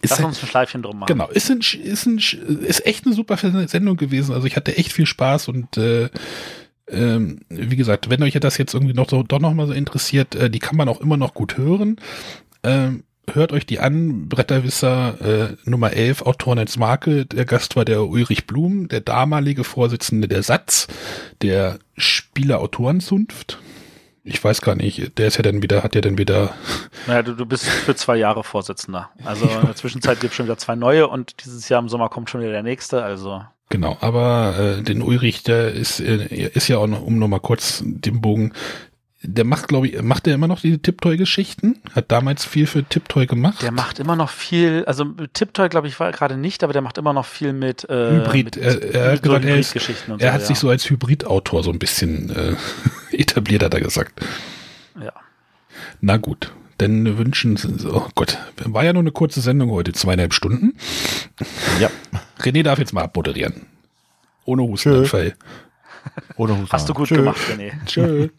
Ist Lass uns ein Schleifchen drum machen. Genau, ist, ein, ist, ein, ist echt eine super Sendung gewesen. Also ich hatte echt viel Spaß und äh, ähm, wie gesagt, wenn euch das jetzt irgendwie noch so doch noch mal so interessiert, äh, die kann man auch immer noch gut hören. Ähm, hört euch die an, Bretterwisser äh, Nummer 11, Autoren als Marke. Der Gast war der Ulrich Blum, der damalige Vorsitzende der Satz, der Spieler-Autorenzunft. Ich weiß gar nicht, der ist ja dann wieder, hat ja dann wieder Naja, du, du bist für zwei Jahre Vorsitzender. Also in der Zwischenzeit gibt es schon wieder zwei neue und dieses Jahr im Sommer kommt schon wieder der nächste. Also Genau, aber äh, den Ulrich, der ist, äh, ist ja auch noch, um nochmal kurz den Bogen, der macht, glaube ich, macht der immer noch diese Tiptoy-Geschichten? Hat damals viel für Tiptoy gemacht? Der macht immer noch viel, also Tiptoy glaube ich war gerade nicht, aber der macht immer noch viel mit äh, Hybrid. Mit, Er, er hat so gesagt, er, ist, Hybridgeschichten und er so, hat ja. sich so als Hybrid-Autor so ein bisschen äh, etabliert, hat er gesagt. Ja. Na gut, dann wünschen, Sie- oh Gott, war ja nur eine kurze Sendung heute, zweieinhalb Stunden. Ja. René darf jetzt mal abmoderieren. Ohne Hustenanfall. Ohne Husten. Hast du gut Tschö. gemacht, René. Tschö.